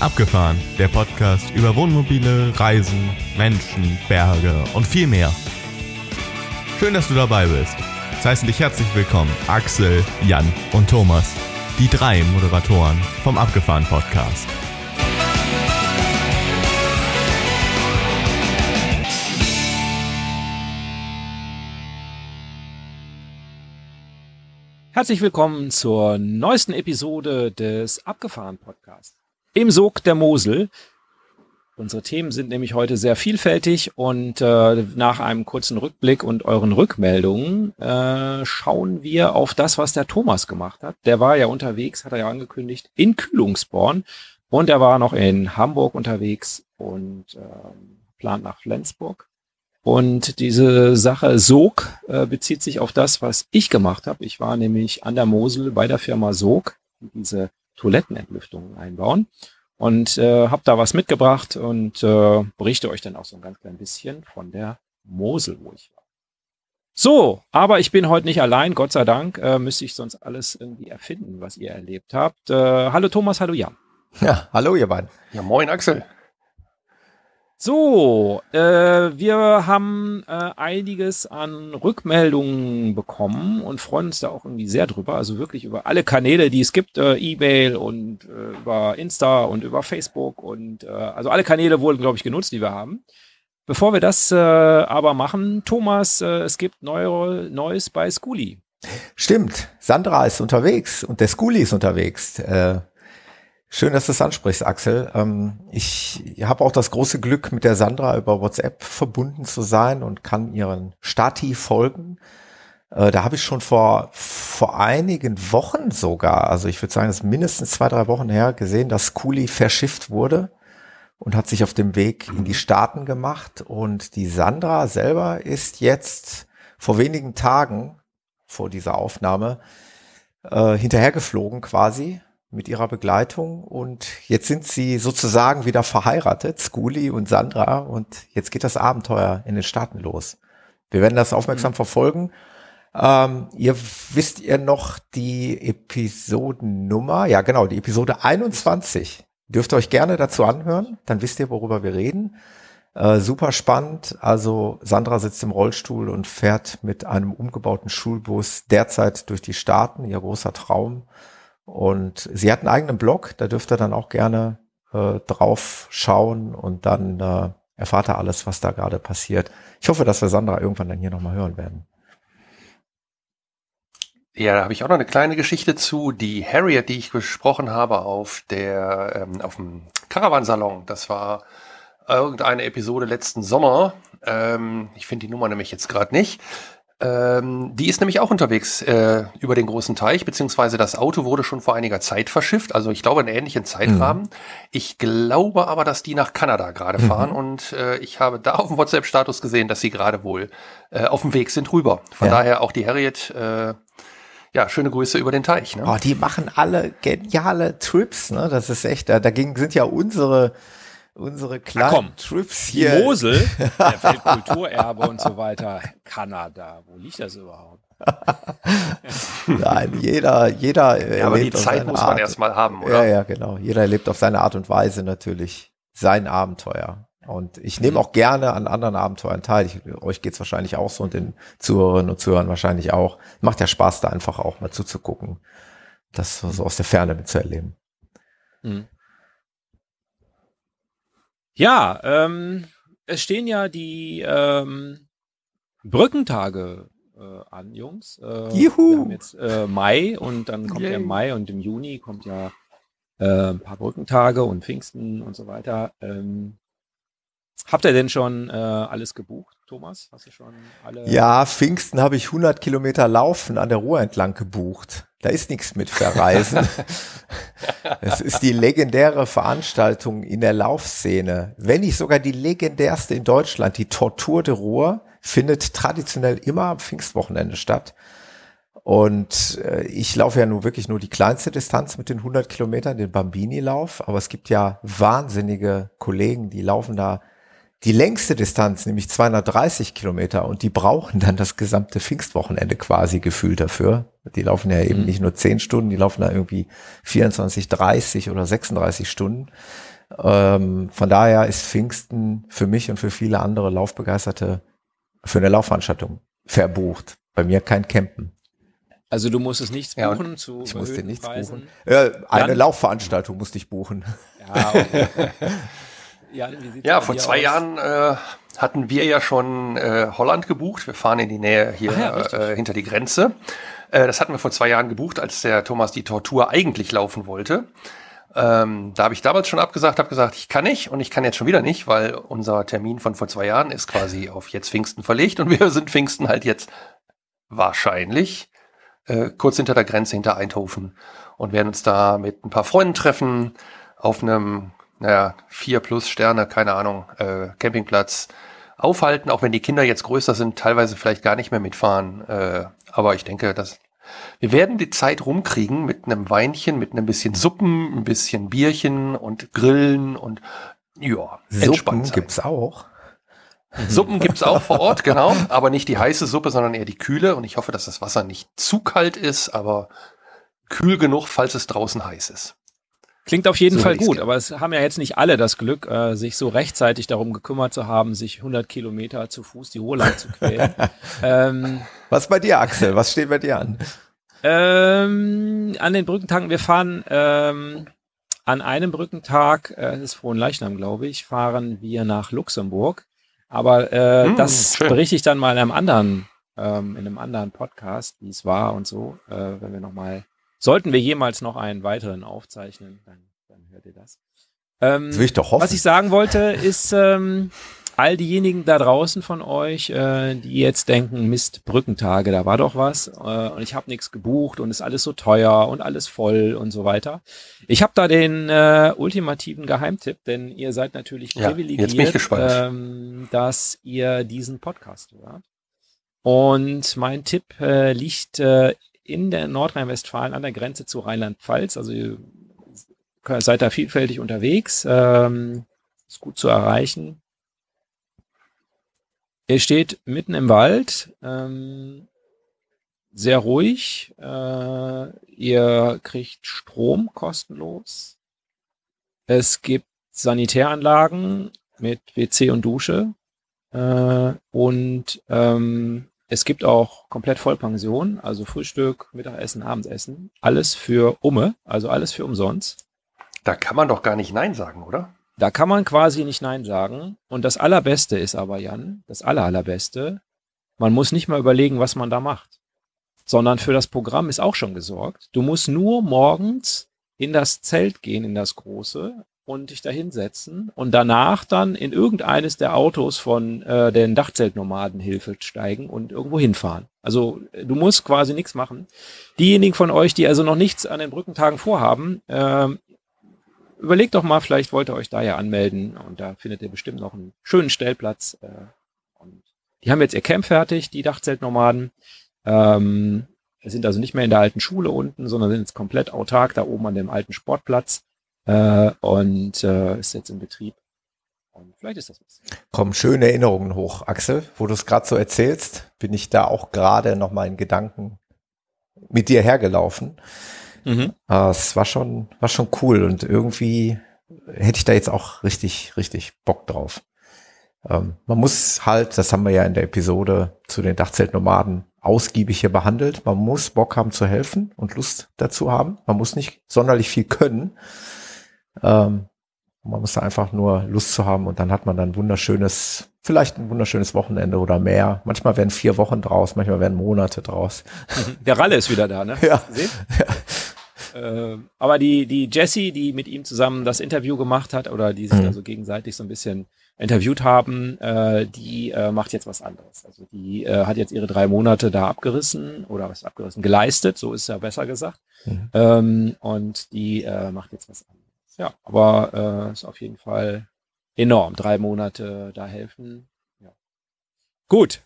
Abgefahren, der Podcast über Wohnmobile, Reisen, Menschen, Berge und viel mehr. Schön, dass du dabei bist. Es heißen dich herzlich willkommen Axel, Jan und Thomas, die drei Moderatoren vom Abgefahren Podcast. Herzlich willkommen zur neuesten Episode des Abgefahren Podcasts im Sog der Mosel. Unsere Themen sind nämlich heute sehr vielfältig und äh, nach einem kurzen Rückblick und euren Rückmeldungen äh, schauen wir auf das, was der Thomas gemacht hat. Der war ja unterwegs, hat er ja angekündigt, in Kühlungsborn und er war noch in Hamburg unterwegs und äh, plant nach Flensburg. Und diese Sache Sog äh, bezieht sich auf das, was ich gemacht habe. Ich war nämlich an der Mosel bei der Firma Sog, die diese Toilettenentlüftungen einbauen. Und äh, habe da was mitgebracht und äh, berichte euch dann auch so ein ganz klein bisschen von der Mosel, wo ich war. So, aber ich bin heute nicht allein, Gott sei Dank. Äh, müsste ich sonst alles irgendwie erfinden, was ihr erlebt habt. Äh, hallo Thomas, hallo Jan. Ja, hallo ihr beiden. Ja, moin Axel. So, äh, wir haben äh, einiges an Rückmeldungen bekommen und freuen uns da auch irgendwie sehr drüber. Also wirklich über alle Kanäle, die es gibt, äh, E-Mail und äh, über Insta und über Facebook und äh, also alle Kanäle wurden, glaube ich, genutzt, die wir haben. Bevor wir das äh, aber machen, Thomas, äh, es gibt neue, Neues bei Schooly. Stimmt, Sandra ist unterwegs und der Schooly ist unterwegs. Äh, Schön, dass du es ansprichst, Axel. Ähm, ich habe auch das große Glück, mit der Sandra über WhatsApp verbunden zu sein und kann ihren Stati folgen. Äh, da habe ich schon vor, vor einigen Wochen sogar, also ich würde sagen, es ist mindestens zwei, drei Wochen her, gesehen, dass Kuli verschifft wurde und hat sich auf dem Weg in die Staaten gemacht. Und die Sandra selber ist jetzt vor wenigen Tagen vor dieser Aufnahme äh, hinterhergeflogen quasi mit ihrer Begleitung und jetzt sind sie sozusagen wieder verheiratet, Skuli und Sandra und jetzt geht das Abenteuer in den Staaten los. Wir werden das aufmerksam mhm. verfolgen. Ähm, ihr wisst ihr noch die Episodennummer? Ja, genau, die Episode 21. Dürft ihr euch gerne dazu anhören, dann wisst ihr, worüber wir reden. Äh, super spannend. Also Sandra sitzt im Rollstuhl und fährt mit einem umgebauten Schulbus derzeit durch die Staaten, ihr großer Traum. Und sie hat einen eigenen Blog, da dürft ihr dann auch gerne äh, drauf schauen und dann äh, erfahrt ihr alles, was da gerade passiert. Ich hoffe, dass wir Sandra irgendwann dann hier nochmal hören werden. Ja, da habe ich auch noch eine kleine Geschichte zu. Die Harriet, die ich besprochen habe auf der ähm, auf dem Caravansalon. Das war irgendeine Episode letzten Sommer. Ähm, ich finde die Nummer nämlich jetzt gerade nicht. Ähm, die ist nämlich auch unterwegs äh, über den großen Teich, beziehungsweise das Auto wurde schon vor einiger Zeit verschifft, also ich glaube einen ähnlichen Zeitrahmen. Mhm. Ich glaube aber, dass die nach Kanada gerade mhm. fahren und äh, ich habe da auf dem WhatsApp-Status gesehen, dass sie gerade wohl äh, auf dem Weg sind rüber. Von ja. daher auch die Harriet, äh, ja, schöne Grüße über den Teich. Ne? Oh, die machen alle geniale Trips, ne? Das ist echt, da, dagegen sind ja unsere unsere kleinen Trips hier. Die Mosel, der Weltkulturerbe und so weiter. Kanada, wo liegt das überhaupt? Nein, jeder, jeder. Ja, aber die Zeit muss man erstmal haben, oder? Ja, ja, genau. Jeder erlebt auf seine Art und Weise natürlich sein Abenteuer. Und ich nehme auch gerne an anderen Abenteuern teil. Ich, euch geht's wahrscheinlich auch so und den Zuhörerinnen und Zuhörern wahrscheinlich auch. Macht ja Spaß, da einfach auch mal zuzugucken. Das so aus der Ferne mitzuerleben. Mhm. Ja, ähm, es stehen ja die ähm, Brückentage äh, an, Jungs. Äh, Juhu! Wir haben jetzt äh, Mai und dann kommt Yay. ja Mai und im Juni kommt ja äh, ein paar Brückentage und Pfingsten und so weiter. Ähm, habt ihr denn schon äh, alles gebucht, Thomas? Hast du schon alle? Ja, Pfingsten habe ich 100 Kilometer Laufen an der Ruhr entlang gebucht. Da ist nichts mit Verreisen. Es ist die legendäre Veranstaltung in der Laufszene. Wenn nicht sogar die legendärste in Deutschland, die Tortur de Ruhr, findet traditionell immer am Pfingstwochenende statt. Und äh, ich laufe ja nur wirklich nur die kleinste Distanz mit den 100 Kilometern, den Bambini-Lauf. Aber es gibt ja wahnsinnige Kollegen, die laufen da die längste Distanz, nämlich 230 Kilometer, und die brauchen dann das gesamte Pfingstwochenende quasi gefühlt dafür. Die laufen ja eben mhm. nicht nur 10 Stunden, die laufen da irgendwie 24, 30 oder 36 Stunden. Ähm, von daher ist Pfingsten für mich und für viele andere Laufbegeisterte für eine Laufveranstaltung verbucht. Bei mir kein Campen. Also du musstest nichts buchen ja, zu Ich musste nichts Preisen. buchen. Äh, eine Dann, Laufveranstaltung musste ich buchen. Ja, okay. ja, ja vor zwei aus? Jahren äh, hatten wir ja schon äh, Holland gebucht. Wir fahren in die Nähe hier ja, äh, hinter die Grenze. Äh, das hatten wir vor zwei Jahren gebucht, als der Thomas die Tortur eigentlich laufen wollte. Ähm, da habe ich damals schon abgesagt, habe gesagt, ich kann nicht und ich kann jetzt schon wieder nicht, weil unser Termin von vor zwei Jahren ist quasi auf jetzt Pfingsten verlegt und wir sind Pfingsten halt jetzt wahrscheinlich äh, kurz hinter der Grenze hinter Eindhoven und werden uns da mit ein paar Freunden treffen auf einem, naja, vier plus Sterne, keine Ahnung, äh, Campingplatz aufhalten, auch wenn die Kinder jetzt größer sind, teilweise vielleicht gar nicht mehr mitfahren. Äh, aber ich denke, dass wir werden die Zeit rumkriegen mit einem Weinchen, mit einem bisschen Suppen, ein bisschen Bierchen und Grillen und ja, Suppen gibt's auch. Suppen gibt's auch vor Ort, genau, aber nicht die heiße Suppe, sondern eher die kühle. Und ich hoffe, dass das Wasser nicht zu kalt ist, aber kühl genug, falls es draußen heiß ist. Klingt auf jeden so Fall gut, aber es haben ja jetzt nicht alle das Glück, äh, sich so rechtzeitig darum gekümmert zu haben, sich 100 Kilometer zu Fuß die Ruhe lang zu quälen. ähm, Was bei dir, Axel? Was steht bei dir an? Ähm, an den Brückentagen, wir fahren ähm, an einem Brückentag, äh, es ist Frohen Leichnam, glaube ich, fahren wir nach Luxemburg. Aber äh, hm, das schön. berichte ich dann mal in einem anderen, ähm, in einem anderen Podcast, wie es war und so, äh, wenn wir nochmal Sollten wir jemals noch einen weiteren aufzeichnen, dann, dann hört ihr das. Ähm, das will ich doch hoffen. Was ich sagen wollte, ist ähm, all diejenigen da draußen von euch, äh, die jetzt denken, Mist, Brückentage, da war doch was äh, und ich habe nichts gebucht und ist alles so teuer und alles voll und so weiter. Ich habe da den äh, ultimativen Geheimtipp, denn ihr seid natürlich ja, privilegiert, ähm, dass ihr diesen Podcast hört. Und mein Tipp äh, liegt äh, in der Nordrhein-Westfalen an der Grenze zu Rheinland-Pfalz. Also ihr seid da vielfältig unterwegs, ähm, ist gut zu erreichen. Ihr steht mitten im Wald, ähm, sehr ruhig. Äh, ihr kriegt Strom kostenlos. Es gibt Sanitäranlagen mit WC und Dusche. Äh, und ähm, es gibt auch komplett Vollpension, also Frühstück, Mittagessen, Abendessen. Alles für Umme, also alles für umsonst. Da kann man doch gar nicht Nein sagen, oder? Da kann man quasi nicht Nein sagen. Und das Allerbeste ist aber, Jan, das Aller, Allerbeste, man muss nicht mal überlegen, was man da macht. Sondern für das Programm ist auch schon gesorgt. Du musst nur morgens in das Zelt gehen, in das große, und dich da hinsetzen und danach dann in irgendeines der Autos von äh, den Dachzeltnomadenhilfe steigen und irgendwo hinfahren. Also du musst quasi nichts machen. Diejenigen von euch, die also noch nichts an den Brückentagen vorhaben, äh, überlegt doch mal, vielleicht wollt ihr euch da ja anmelden und da findet ihr bestimmt noch einen schönen Stellplatz. Äh, und die haben jetzt ihr Camp fertig, die Dachzeltnomaden. Ähm, sind also nicht mehr in der alten Schule unten, sondern sind jetzt komplett autark da oben an dem alten Sportplatz äh, und äh, ist jetzt in Betrieb. Und vielleicht ist das was. Kommen schöne Erinnerungen hoch, Axel. Wo du es gerade so erzählst, bin ich da auch gerade noch mal in Gedanken mit dir hergelaufen. Mhm. Äh, es war schon, war schon cool und irgendwie hätte ich da jetzt auch richtig, richtig Bock drauf. Ähm, man muss halt, das haben wir ja in der Episode zu den Dachzeltnomaden ausgiebig hier behandelt. Man muss Bock haben zu helfen und Lust dazu haben. Man muss nicht sonderlich viel können. Ähm, man muss da einfach nur Lust zu haben und dann hat man dann wunderschönes, vielleicht ein wunderschönes Wochenende oder mehr. Manchmal werden vier Wochen draus, manchmal werden Monate draus. Der Ralle ist wieder da, ne? Ja. ja. Äh, aber die, die Jessie, die mit ihm zusammen das Interview gemacht hat oder die sich mhm. da so gegenseitig so ein bisschen interviewt haben, äh, die äh, macht jetzt was anderes. Also die äh, hat jetzt ihre drei Monate da abgerissen oder was abgerissen, geleistet, so ist ja besser gesagt. Mhm. Ähm, und die äh, macht jetzt was anderes. Ja, aber äh, ist auf jeden Fall enorm. Drei Monate da helfen. Ja. Gut.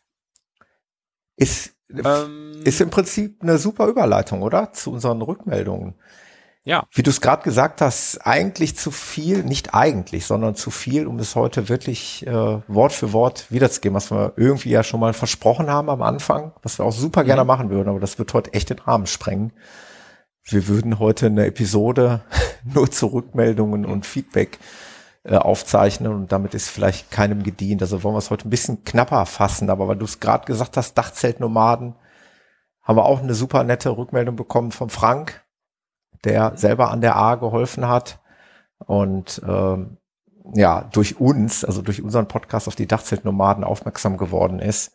Ist, ähm, ist im Prinzip eine super Überleitung, oder? Zu unseren Rückmeldungen. Ja. Wie du es gerade gesagt hast, eigentlich zu viel, nicht eigentlich, sondern zu viel, um es heute wirklich äh, Wort für Wort wiederzugeben, was wir irgendwie ja schon mal versprochen haben am Anfang, was wir auch super gerne mhm. machen würden, aber das wird heute echt den Rahmen sprengen. Wir würden heute eine Episode nur zu Rückmeldungen und Feedback äh, aufzeichnen und damit ist vielleicht keinem gedient. Also wollen wir es heute ein bisschen knapper fassen, aber weil du es gerade gesagt hast, Dachzeltnomaden, haben wir auch eine super nette Rückmeldung bekommen von Frank, der selber an der A geholfen hat und ähm, ja, durch uns, also durch unseren Podcast auf die Dachzeltnomaden aufmerksam geworden ist.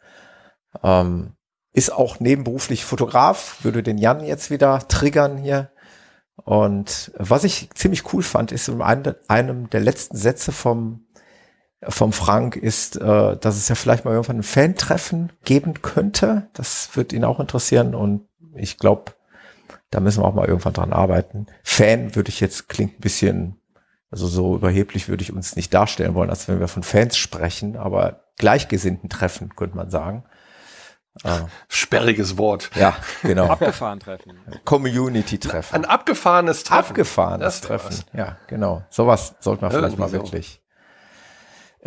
Ähm, ist auch nebenberuflich Fotograf, würde den Jan jetzt wieder triggern hier. Und was ich ziemlich cool fand, ist in einem der letzten Sätze vom, vom Frank ist, äh, dass es ja vielleicht mal irgendwann ein Fan-Treffen geben könnte. Das wird ihn auch interessieren und ich glaube, da müssen wir auch mal irgendwann dran arbeiten. Fan würde ich jetzt klingt ein bisschen, also so überheblich würde ich uns nicht darstellen wollen, als wenn wir von Fans sprechen, aber gleichgesinnten Treffen, könnte man sagen. Ah. Sperriges Wort. Ja, genau. Abgefahren Treffen. Community-Treffen. Ein abgefahrenes Treffen. Abgefahrenes Treffen. Was. Ja, genau. Sowas sollte man vielleicht mal so. wirklich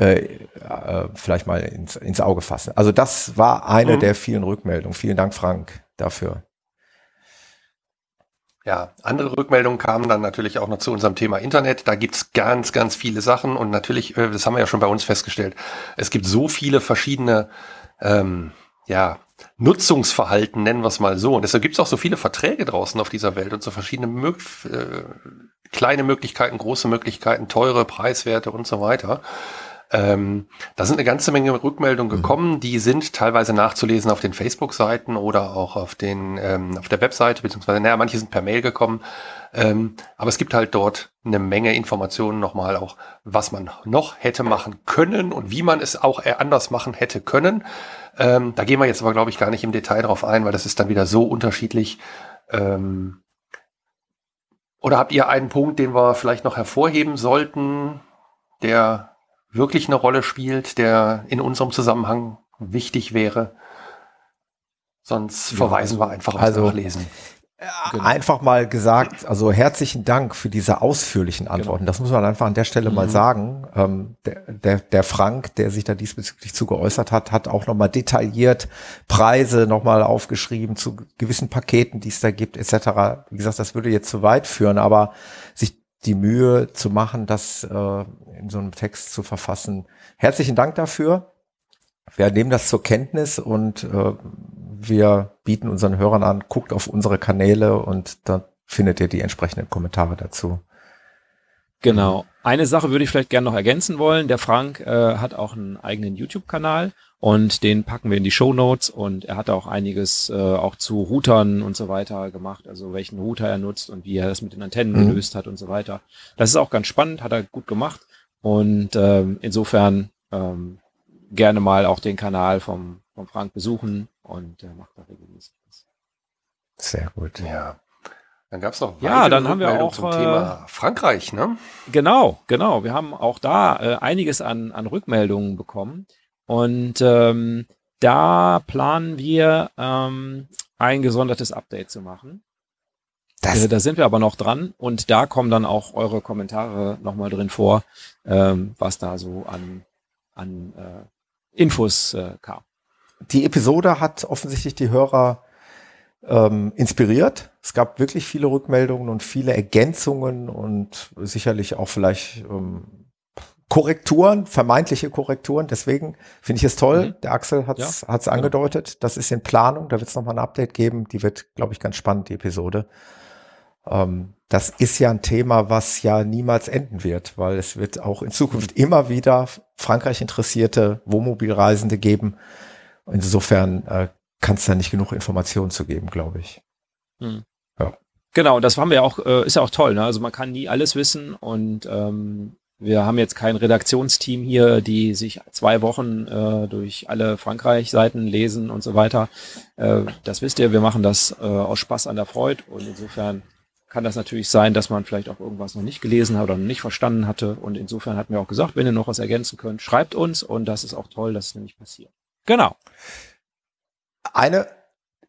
äh, äh, vielleicht mal ins, ins Auge fassen. Also das war eine mhm. der vielen Rückmeldungen. Vielen Dank, Frank, dafür. Ja, andere Rückmeldungen kamen dann natürlich auch noch zu unserem Thema Internet. Da gibt's ganz, ganz viele Sachen und natürlich, äh, das haben wir ja schon bei uns festgestellt, es gibt so viele verschiedene ähm, ja, Nutzungsverhalten, nennen wir es mal so. Und deshalb gibt es auch so viele Verträge draußen auf dieser Welt und so verschiedene Mö äh, kleine Möglichkeiten, große Möglichkeiten, teure Preiswerte und so weiter. Ähm, da sind eine ganze Menge Rückmeldungen mhm. gekommen, die sind teilweise nachzulesen auf den Facebook-Seiten oder auch auf den ähm, auf der Webseite, beziehungsweise, naja, manche sind per Mail gekommen. Ähm, aber es gibt halt dort eine Menge Informationen nochmal auch, was man noch hätte machen können und wie man es auch anders machen hätte können. Ähm, da gehen wir jetzt aber, glaube ich, gar nicht im Detail drauf ein, weil das ist dann wieder so unterschiedlich. Ähm, oder habt ihr einen Punkt, den wir vielleicht noch hervorheben sollten, der wirklich eine Rolle spielt, der in unserem Zusammenhang wichtig wäre. Sonst ja, verweisen wir einfach aufs also, Nachlesen. Genau. Einfach mal gesagt, also herzlichen Dank für diese ausführlichen genau. Antworten. Genau. Das muss man einfach an der Stelle mhm. mal sagen. Ähm, der, der, der Frank, der sich da diesbezüglich zu geäußert hat, hat auch nochmal detailliert Preise nochmal aufgeschrieben zu gewissen Paketen, die es da gibt, etc. Wie gesagt, das würde jetzt zu weit führen, aber die Mühe zu machen, das äh, in so einem Text zu verfassen. Herzlichen Dank dafür. Wir nehmen das zur Kenntnis und äh, wir bieten unseren Hörern an, guckt auf unsere Kanäle und da findet ihr die entsprechenden Kommentare dazu. Genau. Eine Sache würde ich vielleicht gerne noch ergänzen wollen. Der Frank äh, hat auch einen eigenen YouTube-Kanal und den packen wir in die Show Notes und er hat auch einiges äh, auch zu Routern und so weiter gemacht, also welchen Router er nutzt und wie er das mit den Antennen mhm. gelöst hat und so weiter. Das ist auch ganz spannend, hat er gut gemacht und ähm, insofern ähm, gerne mal auch den Kanal vom, vom Frank besuchen und er macht da regelmäßig was. Sehr gut. Ja. Dann gab es noch ja, dann haben wir auch zum Thema äh, Frankreich, ne? Genau, genau. Wir haben auch da äh, einiges an, an Rückmeldungen bekommen und ähm, da planen wir ähm, ein gesondertes Update zu machen. Das äh, da sind wir aber noch dran und da kommen dann auch eure Kommentare nochmal drin vor, ähm, was da so an, an äh, Infos äh, kam. Die Episode hat offensichtlich die Hörer ähm, inspiriert. Es gab wirklich viele Rückmeldungen und viele Ergänzungen und sicherlich auch vielleicht ähm, Korrekturen, vermeintliche Korrekturen. Deswegen finde ich es toll. Mhm. Der Axel hat es ja, genau. angedeutet. Das ist in Planung. Da wird es nochmal ein Update geben. Die wird, glaube ich, ganz spannend, die Episode. Ähm, das ist ja ein Thema, was ja niemals enden wird, weil es wird auch in Zukunft immer wieder Frankreich interessierte Wohnmobilreisende geben. Insofern äh, kann es da nicht genug Informationen zu geben, glaube ich. Hm. Ja. Genau, das haben wir auch, äh, ist ja auch toll, ne? Also man kann nie alles wissen und ähm, wir haben jetzt kein Redaktionsteam hier, die sich zwei Wochen äh, durch alle Frankreich-Seiten lesen und so weiter. Äh, das wisst ihr, wir machen das äh, aus Spaß an der Freude und insofern kann das natürlich sein, dass man vielleicht auch irgendwas noch nicht gelesen hat oder noch nicht verstanden hatte. Und insofern hatten wir auch gesagt, wenn ihr noch was ergänzen könnt, schreibt uns und das ist auch toll, dass es nämlich passiert. Genau. Eine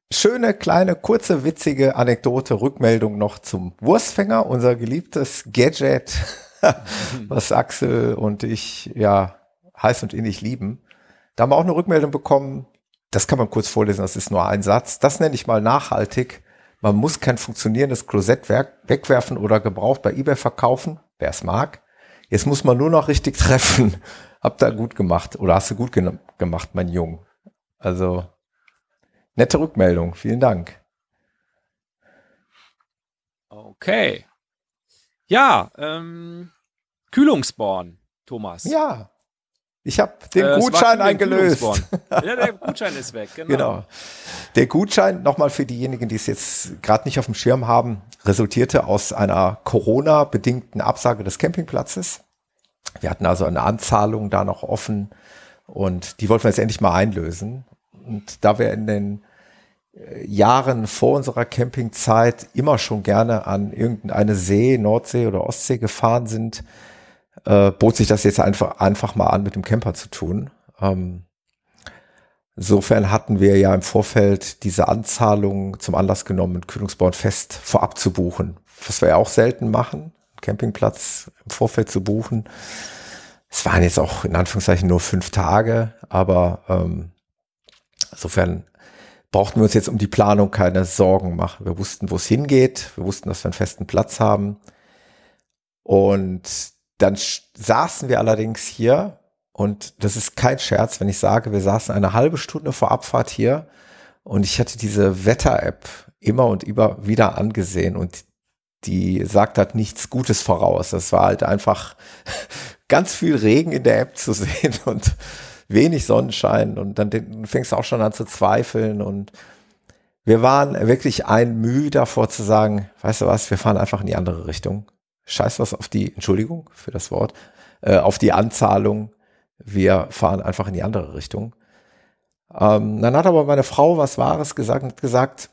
schöne, kleine, kurze, witzige Anekdote, Rückmeldung noch zum Wurstfänger, unser geliebtes Gadget, was Axel und ich ja heiß und innig lieben. Da haben wir auch eine Rückmeldung bekommen. Das kann man kurz vorlesen, das ist nur ein Satz. Das nenne ich mal nachhaltig. Man muss kein funktionierendes Klosett wegwerfen oder gebraucht bei eBay verkaufen, wer es mag. Jetzt muss man nur noch richtig treffen. Habt ihr gut gemacht oder hast du gut gemacht, mein Jung. Also nette Rückmeldung. Vielen Dank. Okay. Ja, ähm, Kühlungsborn, Thomas. Ja. Ich habe den äh, Gutschein eingelöst. ja, der Gutschein ist weg, genau. genau. Der Gutschein, nochmal für diejenigen, die es jetzt gerade nicht auf dem Schirm haben, resultierte aus einer Corona-bedingten Absage des Campingplatzes. Wir hatten also eine Anzahlung da noch offen und die wollten wir jetzt endlich mal einlösen. Und da wir in den äh, Jahren vor unserer Campingzeit immer schon gerne an irgendeine See, Nordsee oder Ostsee gefahren sind, äh, bot sich das jetzt einfach, einfach mal an, mit dem Camper zu tun. Ähm, insofern hatten wir ja im Vorfeld diese Anzahlung zum Anlass genommen, ein Kühlungsbornfest vorab zu buchen, was wir ja auch selten machen, Campingplatz im Vorfeld zu buchen. Es waren jetzt auch in Anführungszeichen nur fünf Tage, aber ähm, insofern brauchten wir uns jetzt um die Planung keine Sorgen machen. Wir wussten, wo es hingeht. Wir wussten, dass wir einen festen Platz haben. Und dann saßen wir allerdings hier und das ist kein Scherz, wenn ich sage, wir saßen eine halbe Stunde vor Abfahrt hier und ich hatte diese Wetter-App immer und immer wieder angesehen und die sagt halt nichts Gutes voraus. Das war halt einfach ganz viel Regen in der App zu sehen und wenig Sonnenschein und dann fängst du auch schon an zu zweifeln und wir waren wirklich ein Mühe davor zu sagen, weißt du was, wir fahren einfach in die andere Richtung scheiß was auf die, Entschuldigung für das Wort, äh, auf die Anzahlung. Wir fahren einfach in die andere Richtung. Ähm, dann hat aber meine Frau was Wahres gesagt, gesagt,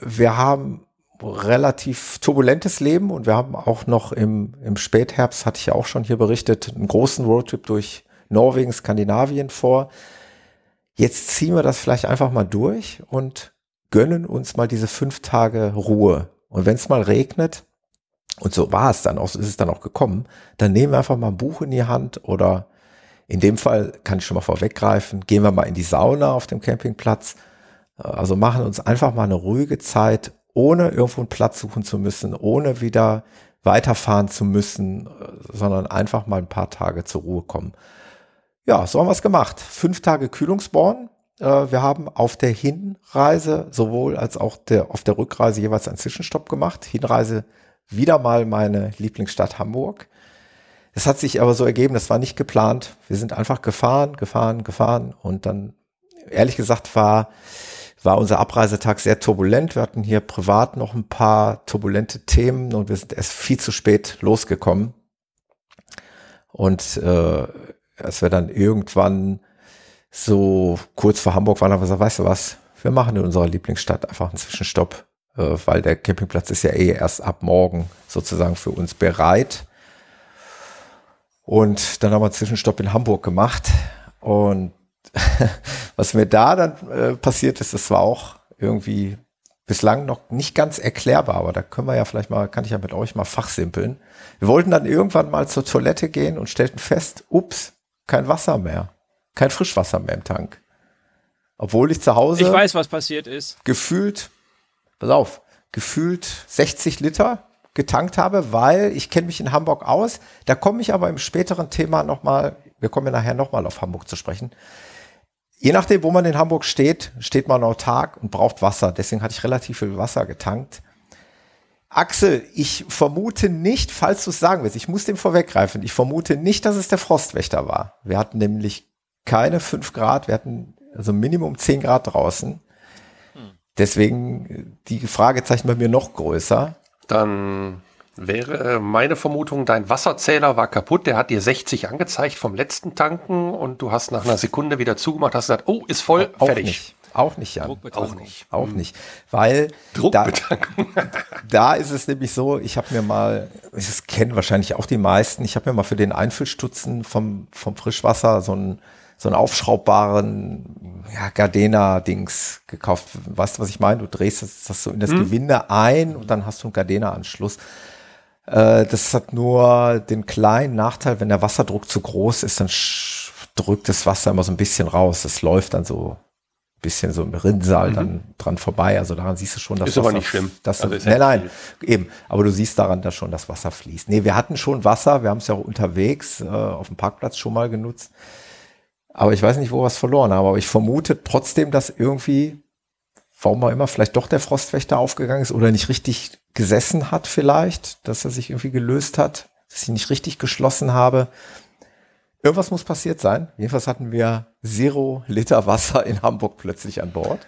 wir haben relativ turbulentes Leben und wir haben auch noch im, im Spätherbst, hatte ich ja auch schon hier berichtet, einen großen Roadtrip durch Norwegen, Skandinavien vor. Jetzt ziehen wir das vielleicht einfach mal durch und gönnen uns mal diese fünf Tage Ruhe. Und wenn es mal regnet, und so war es dann auch, so ist es dann auch gekommen. Dann nehmen wir einfach mal ein Buch in die Hand oder in dem Fall kann ich schon mal vorweggreifen, gehen wir mal in die Sauna auf dem Campingplatz. Also machen uns einfach mal eine ruhige Zeit, ohne irgendwo einen Platz suchen zu müssen, ohne wieder weiterfahren zu müssen, sondern einfach mal ein paar Tage zur Ruhe kommen. Ja, so haben wir es gemacht. Fünf Tage Kühlungsborn. Äh, wir haben auf der Hinreise sowohl als auch der, auf der Rückreise jeweils einen Zwischenstopp gemacht. Hinreise wieder mal meine Lieblingsstadt Hamburg. Es hat sich aber so ergeben, das war nicht geplant. Wir sind einfach gefahren, gefahren, gefahren und dann, ehrlich gesagt, war, war unser Abreisetag sehr turbulent. Wir hatten hier privat noch ein paar turbulente Themen und wir sind erst viel zu spät losgekommen. Und äh, als wir dann irgendwann so kurz vor Hamburg waren, haben wir gesagt, weißt du was, wir machen in unserer Lieblingsstadt einfach einen Zwischenstopp äh, weil der Campingplatz ist ja eh erst ab morgen sozusagen für uns bereit. Und dann haben wir einen Zwischenstopp in Hamburg gemacht. Und was mir da dann äh, passiert ist, das war auch irgendwie bislang noch nicht ganz erklärbar, aber da können wir ja vielleicht mal, kann ich ja mit euch mal fachsimpeln. Wir wollten dann irgendwann mal zur Toilette gehen und stellten fest, ups, kein Wasser mehr. Kein Frischwasser mehr im Tank. Obwohl ich zu Hause. Ich weiß, was passiert ist. Gefühlt pass auf, gefühlt 60 Liter getankt habe, weil ich kenne mich in Hamburg aus. Da komme ich aber im späteren Thema nochmal, wir kommen ja nachher nochmal auf Hamburg zu sprechen. Je nachdem, wo man in Hamburg steht, steht man autark und braucht Wasser. Deswegen hatte ich relativ viel Wasser getankt. Axel, ich vermute nicht, falls du es sagen willst, ich muss dem vorweggreifen, ich vermute nicht, dass es der Frostwächter war. Wir hatten nämlich keine fünf Grad, wir hatten also Minimum zehn Grad draußen. Deswegen die Fragezeichen bei mir noch größer. Dann wäre meine Vermutung, dein Wasserzähler war kaputt, der hat dir 60 angezeigt vom letzten Tanken und du hast nach einer Sekunde wieder zugemacht, hast gesagt, oh, ist voll, auch fertig. Nicht. Auch nicht, ja. Auch nicht. Auch nicht. Weil da, da ist es nämlich so, ich habe mir mal, das kennen wahrscheinlich auch die meisten, ich habe mir mal für den Einfüllstutzen vom, vom Frischwasser so ein so einen aufschraubbaren ja, Gardena-Dings gekauft. Weißt du, was ich meine? Du drehst das, das so in das hm. Gewinde ein und dann hast du einen Gardena-Anschluss. Äh, das hat nur den kleinen Nachteil, wenn der Wasserdruck zu groß ist, dann drückt das Wasser immer so ein bisschen raus. Das läuft dann so bisschen so im Rinnsal mhm. dann dran vorbei. Also daran siehst du schon, dass ist Wasser, aber nicht schlimm. Dass also nein, nein, eben. Aber du siehst daran, dass schon das Wasser fließt. Nee, wir hatten schon Wasser. Wir haben es ja auch unterwegs äh, auf dem Parkplatz schon mal genutzt. Aber ich weiß nicht, wo wir es verloren haben. Aber ich vermute trotzdem, dass irgendwie, warum auch immer, vielleicht doch der Frostwächter aufgegangen ist oder nicht richtig gesessen hat vielleicht, dass er sich irgendwie gelöst hat, dass ich nicht richtig geschlossen habe. Irgendwas muss passiert sein. Jedenfalls hatten wir Zero Liter Wasser in Hamburg plötzlich an Bord.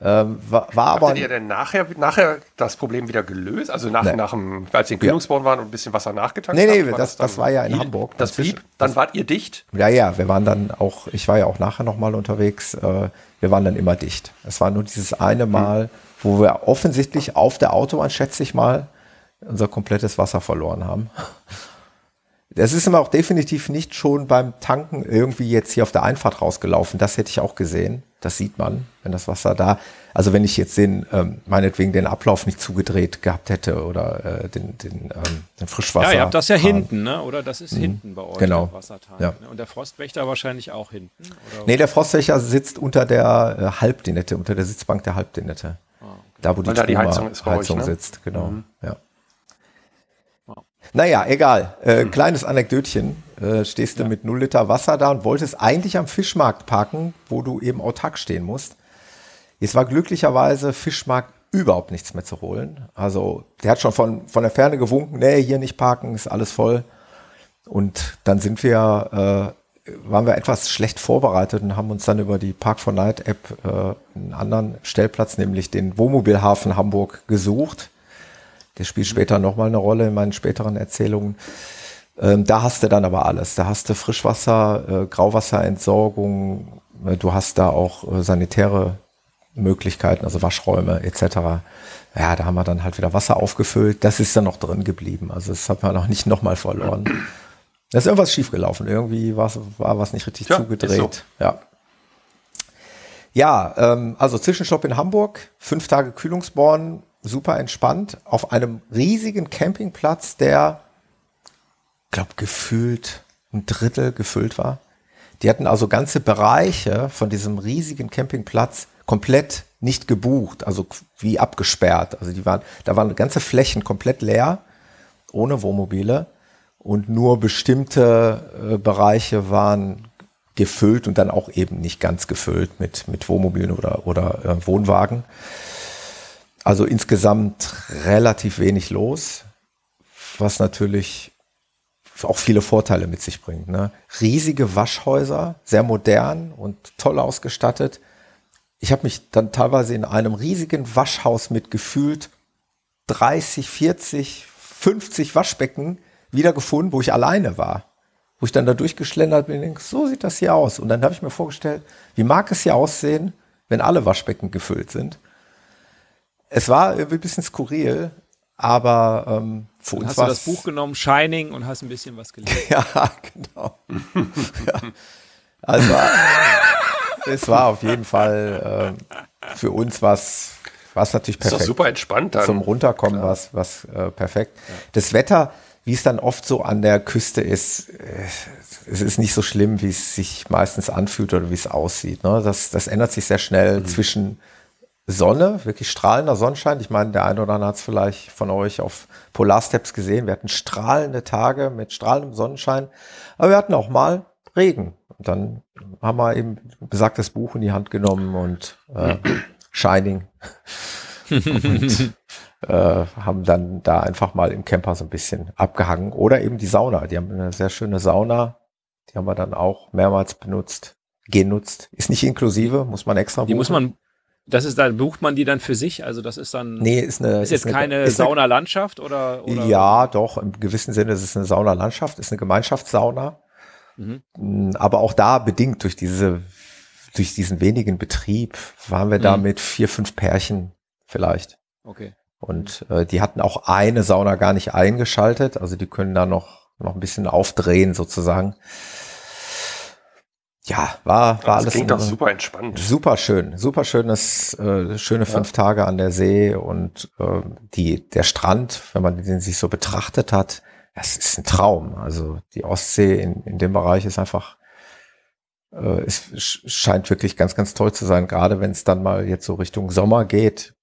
Ähm, war, war aber. Ihr denn nachher, nachher das Problem wieder gelöst? Also nach, nee. nach dem, als ihr in Kühlungsborn ja. waren und ein bisschen Wasser nachgetankt Nee, nee, war das, das, das, war ja in Hamburg. Das blieb, dann wart ihr dicht? Ja, ja, wir waren dann auch, ich war ja auch nachher nochmal unterwegs, äh, wir waren dann immer dicht. Es war nur dieses eine Mal, hm. wo wir offensichtlich auf der Autobahn, schätze ich mal, unser komplettes Wasser verloren haben. Das ist immer auch definitiv nicht schon beim Tanken irgendwie jetzt hier auf der Einfahrt rausgelaufen. Das hätte ich auch gesehen. Das sieht man, wenn das Wasser da. Also wenn ich jetzt den, ähm, meinetwegen den Ablauf nicht zugedreht gehabt hätte oder äh, den, den, ähm, den Frischwasser. Ja, ihr habt das ja hinten, ne? Oder das ist mhm. hinten bei euch genau. Wassertank. Ja. Ne? Und der Frostwächter wahrscheinlich auch hinten? Oder? Nee, der Frostwächter sitzt unter der äh, Halbdinette, unter der Sitzbank der Halbdinette. Ah, okay. Da, wo die, da die Heizung, Heizung euch, ne? sitzt, genau. Mhm. Ja. Naja, egal. Äh, hm. Kleines Anekdötchen. Äh, stehst du ja. mit 0 Liter Wasser da und wolltest eigentlich am Fischmarkt parken, wo du eben autark stehen musst. Jetzt war glücklicherweise Fischmarkt überhaupt nichts mehr zu holen. Also der hat schon von, von der Ferne gewunken, nee, hier nicht parken, ist alles voll. Und dann sind wir, äh, waren wir etwas schlecht vorbereitet und haben uns dann über die Park 4 Night App äh, einen anderen Stellplatz, nämlich den Wohnmobilhafen Hamburg gesucht der spielt später nochmal eine Rolle in meinen späteren Erzählungen. Ähm, da hast du dann aber alles. Da hast du Frischwasser, äh, Grauwasserentsorgung, äh, du hast da auch äh, sanitäre Möglichkeiten, also Waschräume etc. Ja, da haben wir dann halt wieder Wasser aufgefüllt. Das ist dann noch drin geblieben. Also das hat man noch nicht nochmal verloren. Da ist irgendwas schiefgelaufen. Irgendwie war was nicht richtig ja, zugedreht. So. Ja. Ja, ähm, also Zwischenstopp in Hamburg, fünf Tage Kühlungsborn, super entspannt auf einem riesigen Campingplatz, der, glaube gefühlt ein Drittel gefüllt war. Die hatten also ganze Bereiche von diesem riesigen Campingplatz komplett nicht gebucht, also wie abgesperrt. Also die waren, da waren ganze Flächen komplett leer, ohne Wohnmobile und nur bestimmte äh, Bereiche waren gefüllt und dann auch eben nicht ganz gefüllt mit, mit Wohnmobilen oder, oder äh, Wohnwagen. Also insgesamt relativ wenig los, was natürlich auch viele Vorteile mit sich bringt. Ne? Riesige Waschhäuser, sehr modern und toll ausgestattet. Ich habe mich dann teilweise in einem riesigen Waschhaus mit gefühlt 30, 40, 50 Waschbecken wiedergefunden, wo ich alleine war. Wo ich dann da durchgeschlendert bin und denke, so sieht das hier aus. Und dann habe ich mir vorgestellt, wie mag es hier aussehen, wenn alle Waschbecken gefüllt sind? Es war irgendwie ein bisschen skurril, aber ähm, für uns war Hast du das Buch genommen, Shining, und hast ein bisschen was gelesen? ja, genau. ja. Also es war auf jeden Fall äh, für uns was was natürlich perfekt. Ist doch super entspannt dann. Zum Runterkommen war was äh, perfekt. Ja. Das Wetter, wie es dann oft so an der Küste ist, äh, es ist nicht so schlimm, wie es sich meistens anfühlt oder wie es aussieht. Ne? Das, das ändert sich sehr schnell mhm. zwischen Sonne, wirklich strahlender Sonnenschein. Ich meine, der eine oder andere hat es vielleicht von euch auf Polarsteps gesehen. Wir hatten strahlende Tage mit strahlendem Sonnenschein, aber wir hatten auch mal Regen. Und dann haben wir eben besagtes Buch in die Hand genommen und äh, Shining und äh, haben dann da einfach mal im Camper so ein bisschen abgehangen. Oder eben die Sauna. Die haben eine sehr schöne Sauna. Die haben wir dann auch mehrmals benutzt, genutzt. Ist nicht inklusive, muss man extra buchen. Die muss man das ist, da bucht man die dann für sich? Also das ist dann. Nee, ist eine. Ist jetzt ist keine Saunalandschaft oder, oder? Ja, doch. Im gewissen Sinne ist es eine Saunalandschaft, ist eine Gemeinschaftssauna. Mhm. Mm, aber auch da bedingt durch diese, durch diesen wenigen Betrieb waren wir mhm. da mit vier, fünf Pärchen vielleicht. Okay. Und äh, die hatten auch eine Sauna gar nicht eingeschaltet. Also die können da noch, noch ein bisschen aufdrehen sozusagen. Ja, war, war das alles klingt doch super entspannt. super schön, super schönes, äh, schöne fünf ja. Tage an der See und äh, die der Strand, wenn man den sich so betrachtet hat, das ist ein Traum. Also die Ostsee in, in dem Bereich ist einfach, äh, es scheint wirklich ganz, ganz toll zu sein. Gerade wenn es dann mal jetzt so Richtung Sommer geht,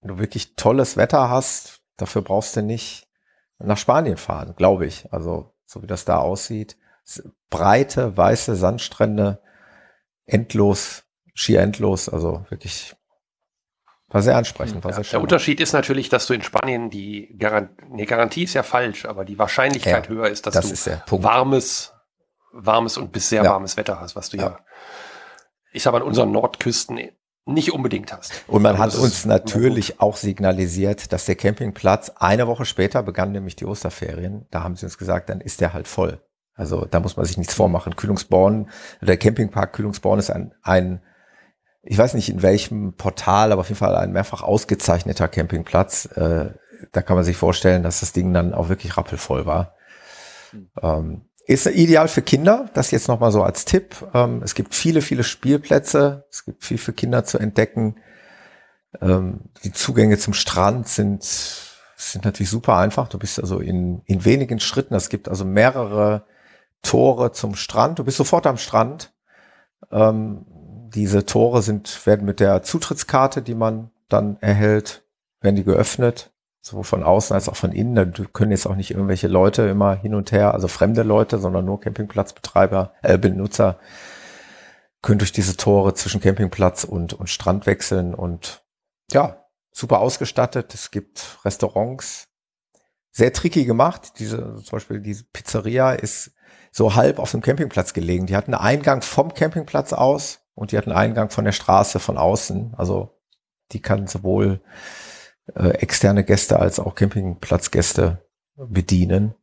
wenn du wirklich tolles Wetter hast, dafür brauchst du nicht nach Spanien fahren, glaube ich. Also so wie das da aussieht breite, weiße Sandstrände, endlos, schier endlos, also wirklich war sehr ansprechend. War ja, sehr der Unterschied ist natürlich, dass du in Spanien die Garantie, nee, Garantie ist ja falsch, aber die Wahrscheinlichkeit ja, höher ist, dass das du ist warmes, warmes und bis sehr ja. warmes Wetter hast, was du ja, ich sag mal, an unseren Nordküsten nicht unbedingt hast. Und man hat uns natürlich auch signalisiert, dass der Campingplatz eine Woche später begann nämlich die Osterferien. Da haben sie uns gesagt, dann ist der halt voll. Also da muss man sich nichts vormachen. Kühlungsborn, der Campingpark Kühlungsborn ist ein, ein, ich weiß nicht in welchem Portal, aber auf jeden Fall ein mehrfach ausgezeichneter Campingplatz. Äh, da kann man sich vorstellen, dass das Ding dann auch wirklich rappelvoll war. Ähm, ist ideal für Kinder, das jetzt nochmal so als Tipp. Ähm, es gibt viele, viele Spielplätze, es gibt viel für Kinder zu entdecken. Ähm, die Zugänge zum Strand sind, sind natürlich super einfach. Du bist also in, in wenigen Schritten. Es gibt also mehrere Tore zum Strand. Du bist sofort am Strand. Ähm, diese Tore sind, werden mit der Zutrittskarte, die man dann erhält, werden die geöffnet. Sowohl von außen als auch von innen. Da können jetzt auch nicht irgendwelche Leute immer hin und her, also fremde Leute, sondern nur Campingplatzbetreiber, äh, Benutzer können durch diese Tore zwischen Campingplatz und, und Strand wechseln und ja, super ausgestattet. Es gibt Restaurants, sehr tricky gemacht. Diese, zum Beispiel diese Pizzeria ist so halb auf dem Campingplatz gelegen. Die hatten einen Eingang vom Campingplatz aus und die hatten einen Eingang von der Straße von außen. Also die kann sowohl äh, externe Gäste als auch Campingplatzgäste bedienen.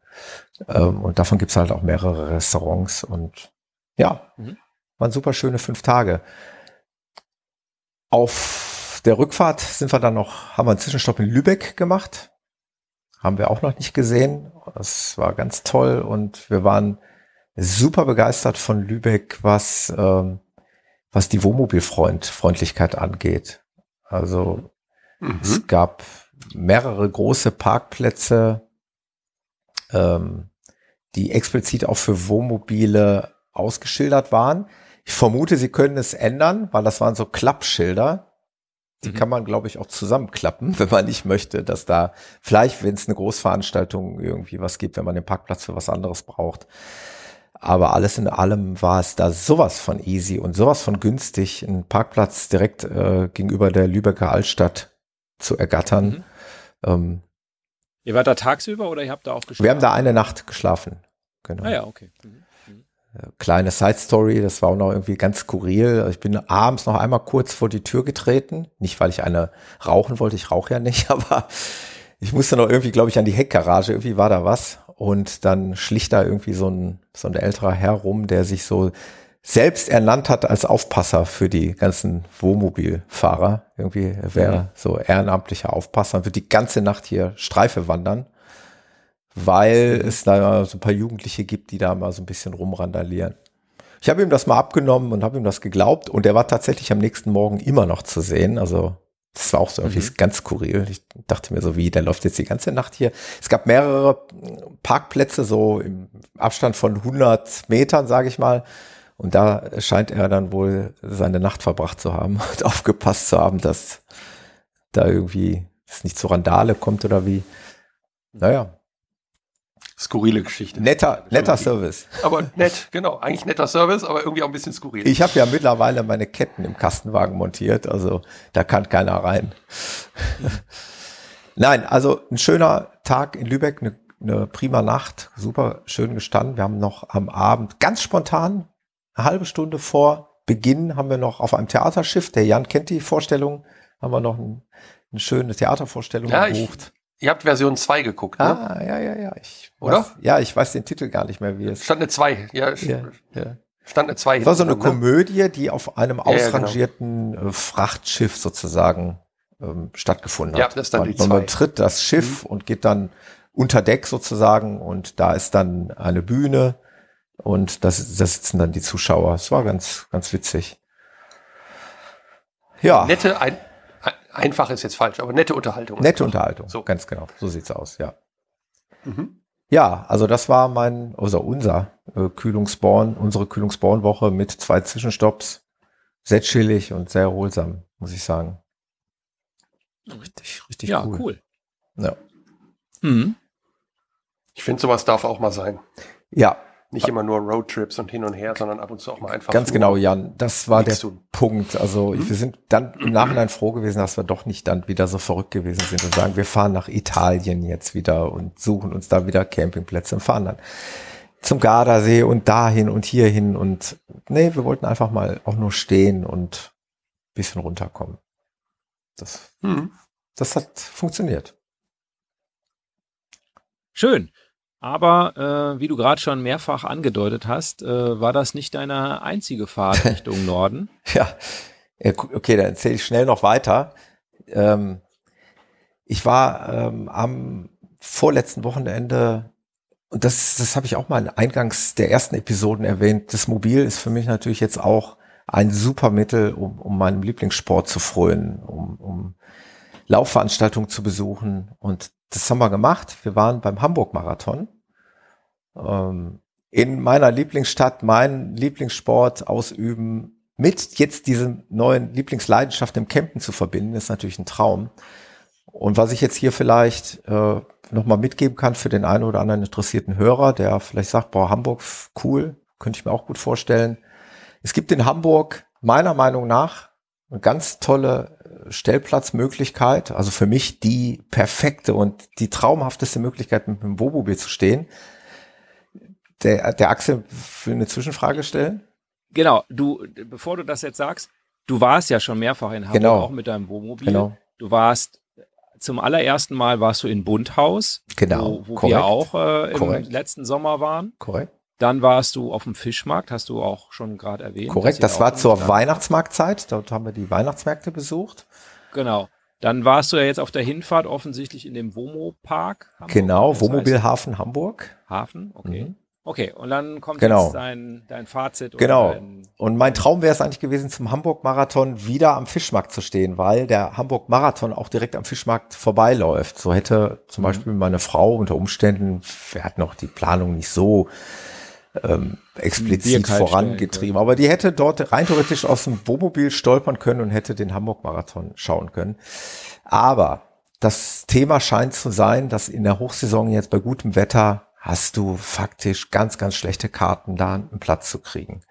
Ähm, und davon gibt's halt auch mehrere Restaurants und ja, mhm. waren super schöne fünf Tage. Auf der Rückfahrt sind wir dann noch, haben wir einen Zwischenstopp in Lübeck gemacht. Haben wir auch noch nicht gesehen. Das war ganz toll und wir waren super begeistert von Lübeck, was, ähm, was die Wohnmobilfreundlichkeit angeht. Also mhm. es gab mehrere große Parkplätze, ähm, die explizit auch für Wohnmobile ausgeschildert waren. Ich vermute, sie können es ändern, weil das waren so Klappschilder. Die mhm. kann man, glaube ich, auch zusammenklappen, wenn man nicht möchte, dass da vielleicht, wenn es eine Großveranstaltung irgendwie was gibt, wenn man den Parkplatz für was anderes braucht, aber alles in allem war es da sowas von easy und sowas von günstig, einen Parkplatz direkt äh, gegenüber der Lübecker Altstadt zu ergattern. Mhm. Ähm, ihr wart da tagsüber oder ihr habt da auch geschlafen? Wir haben da eine Nacht geschlafen. Genau. Ah ja, okay. Mhm. mhm. Kleine Side Story, das war auch noch irgendwie ganz skurril. Ich bin abends noch einmal kurz vor die Tür getreten. Nicht, weil ich eine rauchen wollte, ich rauche ja nicht, aber ich musste noch irgendwie, glaube ich, an die Heckgarage. Irgendwie war da was und dann schlicht da irgendwie so ein, so ein älterer Herr rum, der sich so selbst ernannt hat als Aufpasser für die ganzen Wohnmobilfahrer. Irgendwie wäre mhm. so ehrenamtlicher Aufpasser und wird die ganze Nacht hier Streife wandern, weil es da so ein paar Jugendliche gibt, die da mal so ein bisschen rumrandalieren. Ich habe ihm das mal abgenommen und habe ihm das geglaubt und er war tatsächlich am nächsten Morgen immer noch zu sehen. Also das war auch so irgendwie mhm. ganz skurril. Ich dachte mir so, wie, der läuft jetzt die ganze Nacht hier. Es gab mehrere Parkplätze, so im Abstand von 100 Metern, sage ich mal. Und da scheint er dann wohl seine Nacht verbracht zu haben und aufgepasst zu haben, dass da irgendwie es nicht zur Randale kommt oder wie. Naja, Skurrile Geschichte. Netter, netter Service. Aber nett, genau. Eigentlich netter Service, aber irgendwie auch ein bisschen skurril. Ich habe ja mittlerweile meine Ketten im Kastenwagen montiert, also da kann keiner rein. Nein, also ein schöner Tag in Lübeck, eine, eine prima Nacht, super schön gestanden. Wir haben noch am Abend ganz spontan, eine halbe Stunde vor Beginn, haben wir noch auf einem Theaterschiff, der Jan kennt die Vorstellung, haben wir noch ein, eine schöne Theatervorstellung ja, gebucht. Ihr habt Version 2 geguckt, ne? Ah, ja, ja, ja. Ich Oder? Weiß, ja, ich weiß den Titel gar nicht mehr, wie es. Stand eine 2, ja, ja, ja. Stand eine 2. Das war so eine ne? Komödie, die auf einem ausrangierten ja, genau. Äh, Frachtschiff sozusagen ähm, stattgefunden hat. Ja, das ist dann man, die 2. Man tritt das Schiff mhm. und geht dann unter Deck sozusagen und da ist dann eine Bühne, Und da sitzen dann die Zuschauer. Es war ganz, ganz witzig. Ja. Nette, ein, einfach ist jetzt falsch, aber nette Unterhaltung. Nette Unterhaltung, so. ganz genau. So sieht's aus, ja. Mhm. Ja, also das war mein, also unser äh, Kühlungsborn, unsere Kühlungsborn-Woche mit zwei Zwischenstopps. Sehr chillig und sehr erholsam, muss ich sagen. Richtig, richtig ja, cool. cool. Ja. Mhm. Ich finde, sowas darf auch mal sein. Ja, nicht immer nur Roadtrips und hin und her, sondern ab und zu auch mal einfach. Ganz genau, Jan. Das war der tun. Punkt. Also mhm. wir sind dann im Nachhinein froh gewesen, dass wir doch nicht dann wieder so verrückt gewesen sind und sagen, wir fahren nach Italien jetzt wieder und suchen uns da wieder Campingplätze und fahren dann zum Gardasee und dahin und hierhin und nee, wir wollten einfach mal auch nur stehen und bisschen runterkommen. Das, mhm. das hat funktioniert. Schön. Aber äh, wie du gerade schon mehrfach angedeutet hast, äh, war das nicht deine einzige Fahrt Richtung Norden? ja, okay, dann erzähle ich schnell noch weiter. Ähm, ich war ähm, am vorletzten Wochenende, und das, das habe ich auch mal eingangs der ersten Episoden erwähnt, das Mobil ist für mich natürlich jetzt auch ein super Mittel, um, um meinem Lieblingssport zu frönen, um, um Laufveranstaltungen zu besuchen. Und das haben wir gemacht. Wir waren beim Hamburg-Marathon. Ähm, in meiner Lieblingsstadt meinen Lieblingssport ausüben, mit jetzt diesem neuen Lieblingsleidenschaft im Campen zu verbinden, ist natürlich ein Traum. Und was ich jetzt hier vielleicht äh, nochmal mitgeben kann für den einen oder anderen interessierten Hörer, der vielleicht sagt, boah, Hamburg, cool, könnte ich mir auch gut vorstellen. Es gibt in Hamburg meiner Meinung nach eine ganz tolle Stellplatzmöglichkeit, also für mich die perfekte und die traumhafteste Möglichkeit, mit dem Wohnmobil zu stehen. Der, der Axel will eine Zwischenfrage stellen. Genau, du, bevor du das jetzt sagst, du warst ja schon mehrfach in Hamburg, genau. auch mit deinem Wohnmobil. Genau. Du warst zum allerersten Mal warst du in Bundhaus, genau, wo, wo wir auch äh, im Korrekt. letzten Sommer waren. Korrekt. Dann warst du auf dem Fischmarkt, hast du auch schon gerade erwähnt. Korrekt, das war zur stand. Weihnachtsmarktzeit. Dort haben wir die Weihnachtsmärkte besucht. Genau. Dann warst du ja jetzt auf der Hinfahrt offensichtlich in dem Womo-Park. Genau, Womobilhafen Hamburg. Hafen, okay. Mhm. Okay, und dann kommt genau. jetzt dein, dein Fazit. Genau. und mein Traum wäre es eigentlich gewesen, zum Hamburg-Marathon wieder am Fischmarkt zu stehen, weil der Hamburg-Marathon auch direkt am Fischmarkt vorbeiläuft. So hätte zum mhm. Beispiel meine Frau unter Umständen, wir hatten noch die Planung nicht so ähm, explizit vorangetrieben. Aber die hätte dort rein theoretisch aus dem Wohnmobil stolpern können und hätte den Hamburg-Marathon schauen können. Aber das Thema scheint zu sein, dass in der Hochsaison jetzt bei gutem Wetter hast du faktisch ganz, ganz schlechte Karten, da einen Platz zu kriegen.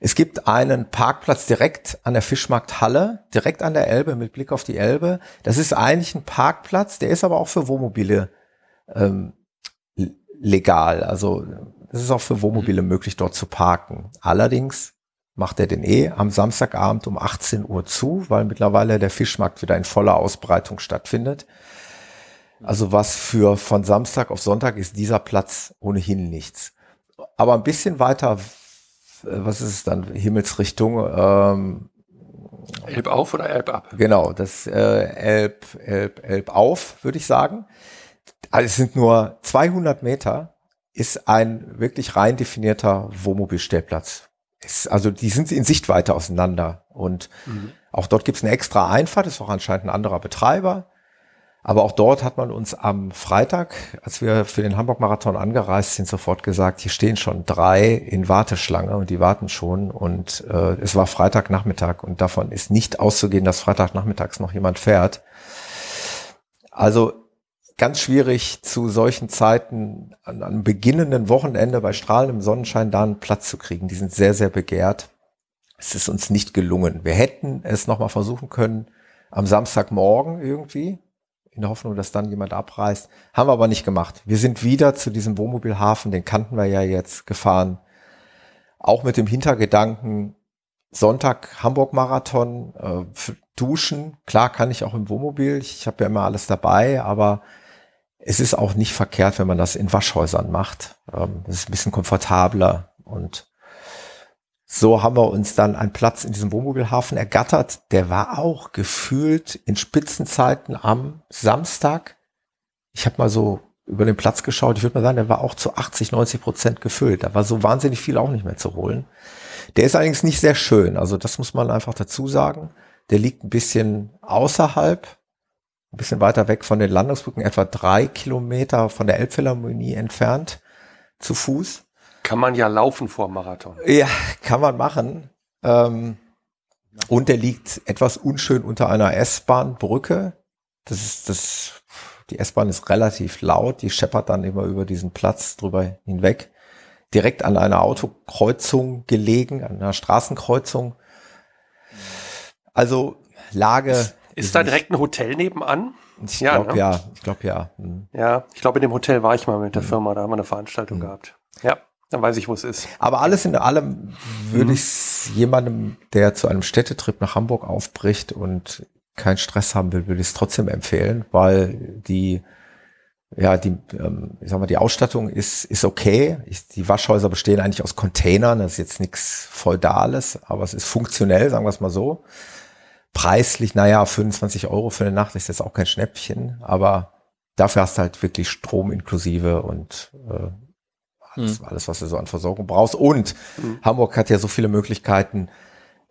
Es gibt einen Parkplatz direkt an der Fischmarkthalle, direkt an der Elbe mit Blick auf die Elbe. Das ist eigentlich ein Parkplatz, der ist aber auch für Wohnmobile ähm, legal. Also es ist auch für Wohnmobile möglich, dort zu parken. Allerdings macht er den eh am Samstagabend um 18 Uhr zu, weil mittlerweile der Fischmarkt wieder in voller Ausbreitung stattfindet. Also was für von Samstag auf Sonntag ist dieser Platz ohnehin nichts. Aber ein bisschen weiter, was ist es dann, Himmelsrichtung? Ähm, Elb auf oder Elb ab? Genau, das äh, Elb, Elb, Elb auf, würde ich sagen. Also es sind nur 200 Meter ist ein wirklich rein definierter Wohnmobilstellplatz. Ist, also die sind in Sichtweite auseinander. Und mhm. auch dort gibt es eine extra Einfahrt, ist auch anscheinend ein anderer Betreiber. Aber auch dort hat man uns am Freitag, als wir für den Hamburg-Marathon angereist sind, sofort gesagt, hier stehen schon drei in Warteschlange und die warten schon. Und äh, es war Freitagnachmittag und davon ist nicht auszugehen, dass Freitagnachmittags noch jemand fährt. Also ganz schwierig zu solchen Zeiten an einem beginnenden Wochenende bei strahlendem Sonnenschein da einen Platz zu kriegen. Die sind sehr, sehr begehrt. Es ist uns nicht gelungen. Wir hätten es nochmal versuchen können am Samstagmorgen irgendwie, in der Hoffnung, dass dann jemand abreist. Haben wir aber nicht gemacht. Wir sind wieder zu diesem Wohnmobilhafen, den kannten wir ja jetzt, gefahren. Auch mit dem Hintergedanken, Sonntag Hamburg-Marathon, äh, duschen. Klar kann ich auch im Wohnmobil. Ich habe ja immer alles dabei, aber es ist auch nicht verkehrt, wenn man das in Waschhäusern macht. Ähm, das ist ein bisschen komfortabler und so haben wir uns dann einen Platz in diesem Wohnmobilhafen ergattert. Der war auch gefühlt in Spitzenzeiten am Samstag. Ich habe mal so über den Platz geschaut. Ich würde mal sagen, der war auch zu 80, 90 Prozent gefüllt. Da war so wahnsinnig viel auch nicht mehr zu holen. Der ist allerdings nicht sehr schön. Also das muss man einfach dazu sagen. Der liegt ein bisschen außerhalb, ein bisschen weiter weg von den Landungsbrücken, etwa drei Kilometer von der Elbphilharmonie entfernt zu Fuß. Kann man ja laufen vor Marathon. Ja, kann man machen. Ähm, und der liegt etwas unschön unter einer S-Bahn-Brücke. Das ist das, die S-Bahn ist relativ laut, die scheppert dann immer über diesen Platz drüber hinweg. Direkt an einer Autokreuzung gelegen, an einer Straßenkreuzung. Also Lage. Ist, da direkt ein Hotel nebenan? Ich glaube ne? ja, ich glaube ja. Hm. Ja, ich glaube in dem Hotel war ich mal mit der hm. Firma, da haben wir eine Veranstaltung hm. gehabt. Ja. Dann weiß ich, wo es ist. Aber alles in allem würde mhm. ich es jemandem, der zu einem Städtetrip nach Hamburg aufbricht und keinen Stress haben will, würde ich es trotzdem empfehlen, weil die, ja, die, ähm, ich sag mal, die Ausstattung ist, ist okay. Ich, die Waschhäuser bestehen eigentlich aus Containern. Das ist jetzt nichts Feudales, aber es ist funktionell, sagen wir es mal so. Preislich, naja, 25 Euro für eine Nacht ist jetzt auch kein Schnäppchen, aber dafür hast du halt wirklich Strom inklusive und äh, alles, mhm. alles, was du so an Versorgung brauchst. Und mhm. Hamburg hat ja so viele Möglichkeiten,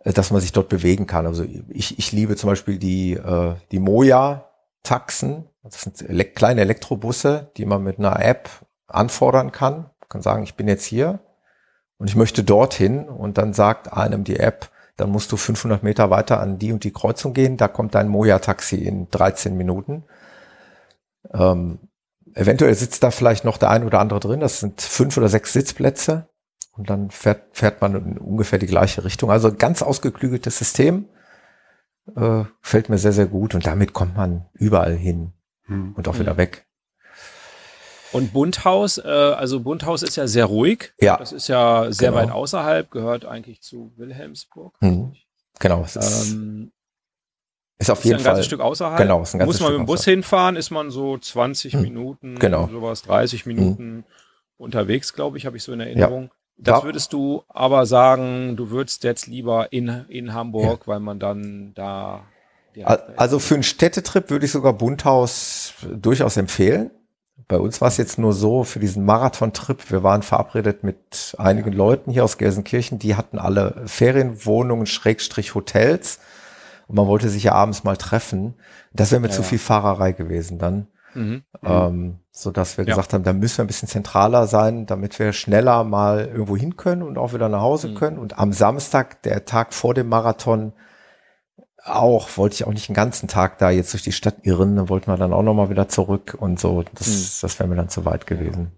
äh, dass man sich dort bewegen kann. Also ich, ich liebe zum Beispiel die, äh, die Moja-Taxen. Das sind ele kleine Elektrobusse, die man mit einer App anfordern kann. Man kann sagen, ich bin jetzt hier und ich möchte dorthin und dann sagt einem die App, dann musst du 500 Meter weiter an die und die Kreuzung gehen. Da kommt dein Moja-Taxi in 13 Minuten. Ähm, Eventuell sitzt da vielleicht noch der ein oder andere drin. Das sind fünf oder sechs Sitzplätze. Und dann fährt, fährt man in ungefähr die gleiche Richtung. Also ganz ausgeklügeltes System. Äh, fällt mir sehr, sehr gut. Und damit kommt man überall hin hm. und auch wieder weg. Und Bundhaus, äh, also Bundhaus ist ja sehr ruhig. Ja. Das ist ja sehr genau. weit außerhalb, gehört eigentlich zu Wilhelmsburg. Mhm. Genau. Es ist, ähm, ist auf ist jeden ein Fall. ganzes Stück außerhalb. Genau, ist ein ganzes Muss man Stück mit dem Bus außerhalb. hinfahren, ist man so 20 hm. Minuten, genau. sowas, 30 hm. Minuten hm. unterwegs, glaube ich, habe ich so in Erinnerung. Ja. Das würdest du aber sagen, du würdest jetzt lieber in, in Hamburg, ja. weil man dann da. Also für einen Städtetrip würde ich sogar Bundhaus durchaus empfehlen. Bei uns war es jetzt nur so für diesen Marathon-Trip. Wir waren verabredet mit einigen. Leuten hier aus Gelsenkirchen. Die hatten alle Ferienwohnungen, Schrägstrich Hotels und man wollte sich ja abends mal treffen. Das wäre mir ja, zu viel Fahrerei gewesen dann. Mhm. Ähm, so dass wir ja. gesagt haben, da müssen wir ein bisschen zentraler sein, damit wir schneller mal irgendwo hin können und auch wieder nach Hause mhm. können. Und am Samstag, der Tag vor dem Marathon, auch, wollte ich auch nicht den ganzen Tag da jetzt durch die Stadt irren, dann wollten wir dann auch nochmal wieder zurück und so. Das, mhm. das wäre mir dann zu weit gewesen.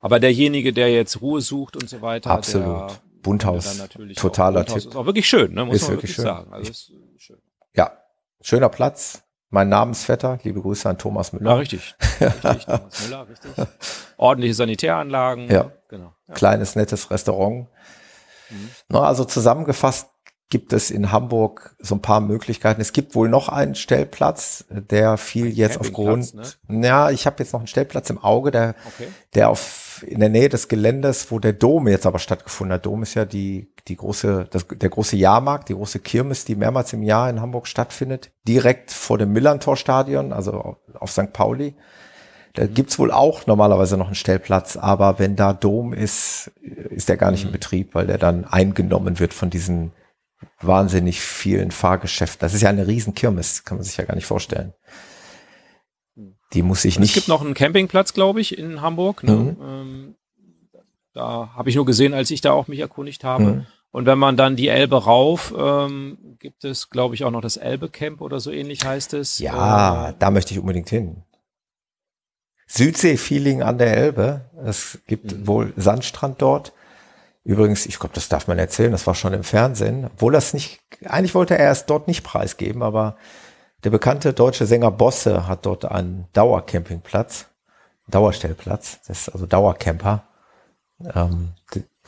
Aber derjenige, der jetzt Ruhe sucht und so weiter, Absolut. Bunthaus, totaler Bunthaus Tipp. Ist auch wirklich schön, ne? muss ist man wirklich, wirklich schön. sagen. Also ist schön. Ja, schöner Platz. Mein Namensvetter, liebe Grüße an Thomas Müller. Ja, richtig. richtig Thomas Müller, richtig. Ordentliche Sanitäranlagen. Ja, genau. Ja. Kleines, nettes Restaurant. Mhm. Na, also zusammengefasst gibt es in Hamburg so ein paar Möglichkeiten. Es gibt wohl noch einen Stellplatz, der fiel ein jetzt aufgrund. Ne? Ja, ich habe jetzt noch einen Stellplatz im Auge, der, okay. der auf in der Nähe des Geländes, wo der Dom jetzt aber stattgefunden hat. Dom ist ja die die große das, der große Jahrmarkt, die große Kirmes, die mehrmals im Jahr in Hamburg stattfindet, direkt vor dem Millantor-Stadion, also auf, St. Pauli. Da gibt's wohl auch normalerweise noch einen Stellplatz, aber wenn da Dom ist, ist der gar nicht mhm. in Betrieb, weil der dann eingenommen wird von diesen wahnsinnig vielen Fahrgeschäften. Das ist ja eine riesen Kirmes, kann man sich ja gar nicht vorstellen. Die muss ich nicht. Es gibt noch einen Campingplatz, glaube ich, in Hamburg. Ne? Mhm. Ähm, da habe ich nur gesehen, als ich da auch mich erkundigt habe. Mhm. Und wenn man dann die Elbe rauf, ähm, gibt es, glaube ich, auch noch das Elbe Camp oder so ähnlich heißt es. Ja, äh, da möchte ich unbedingt hin. Südsee-Feeling an der Elbe. Es gibt mhm. wohl Sandstrand dort. Übrigens, ich glaube, das darf man erzählen, das war schon im Fernsehen, obwohl das nicht, eigentlich wollte er es dort nicht preisgeben, aber der bekannte deutsche Sänger Bosse hat dort einen Dauercampingplatz, Dauerstellplatz, das ist also Dauercamper. Ähm,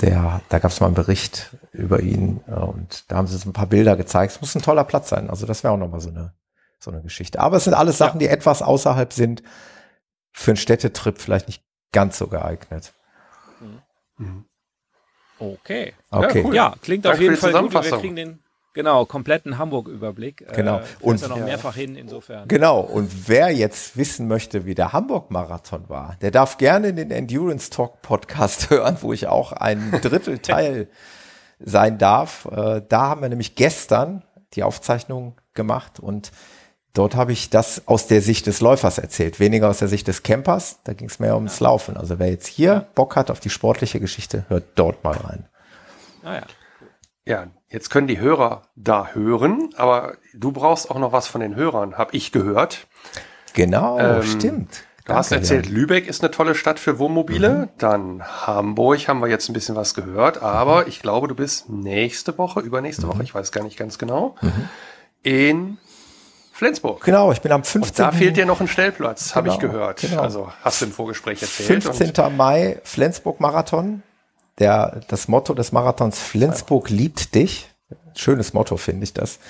der, da gab es mal einen Bericht über ihn äh, und da haben sie so ein paar Bilder gezeigt. Es muss ein toller Platz sein, also das wäre auch nochmal so eine, so eine Geschichte. Aber es sind alles Sachen, ja. die etwas außerhalb sind, für einen Städtetrip vielleicht nicht ganz so geeignet. Mhm. Okay. Okay. Ja, cool. ja klingt Danke auf jeden Fall gut. Wir kriegen den, Genau, kompletten Hamburg-Überblick. Genau. Äh, Und- ja noch Ja. mehrfach hin, insofern. Genau, und wer jetzt wissen möchte, wie der Hamburg-Marathon war, der darf gerne den Endurance Talk Podcast hören, wo ich auch ein Drittel Teil sein darf. Äh, Da haben wir nämlich gestern die Aufzeichnung gemacht und dort habe ich das aus der Sicht des Läufers erzählt, weniger aus der Sicht des Campers. Da ging es mehr ums Laufen. Also wer jetzt hier Bock hat auf die sportliche Geschichte, hört dort mal rein. Ah, ja. Ja, jetzt können die Hörer da hören, aber du brauchst auch noch was von den Hörern, habe ich gehört. Genau, Ähm, stimmt. Du hast Danke, erzählt, Jan. Lübeck ist eine tolle Stadt für Wohnmobile. Dann Hamburg haben wir jetzt ein bisschen was gehört, aber ich glaube, du bist nächste Woche, übernächste Woche, ich weiß gar nicht ganz genau, in Flensburg. Genau, ich bin am 15. Und da fehlt dir noch ein Stellplatz, habe ich Genau, gehört. genau. Also hast du im Vorgespräch erzählt. 15. Mai Flensburg Marathon. Der, das Motto des Marathons Flensburg liebt dich. Schönes Motto finde ich das.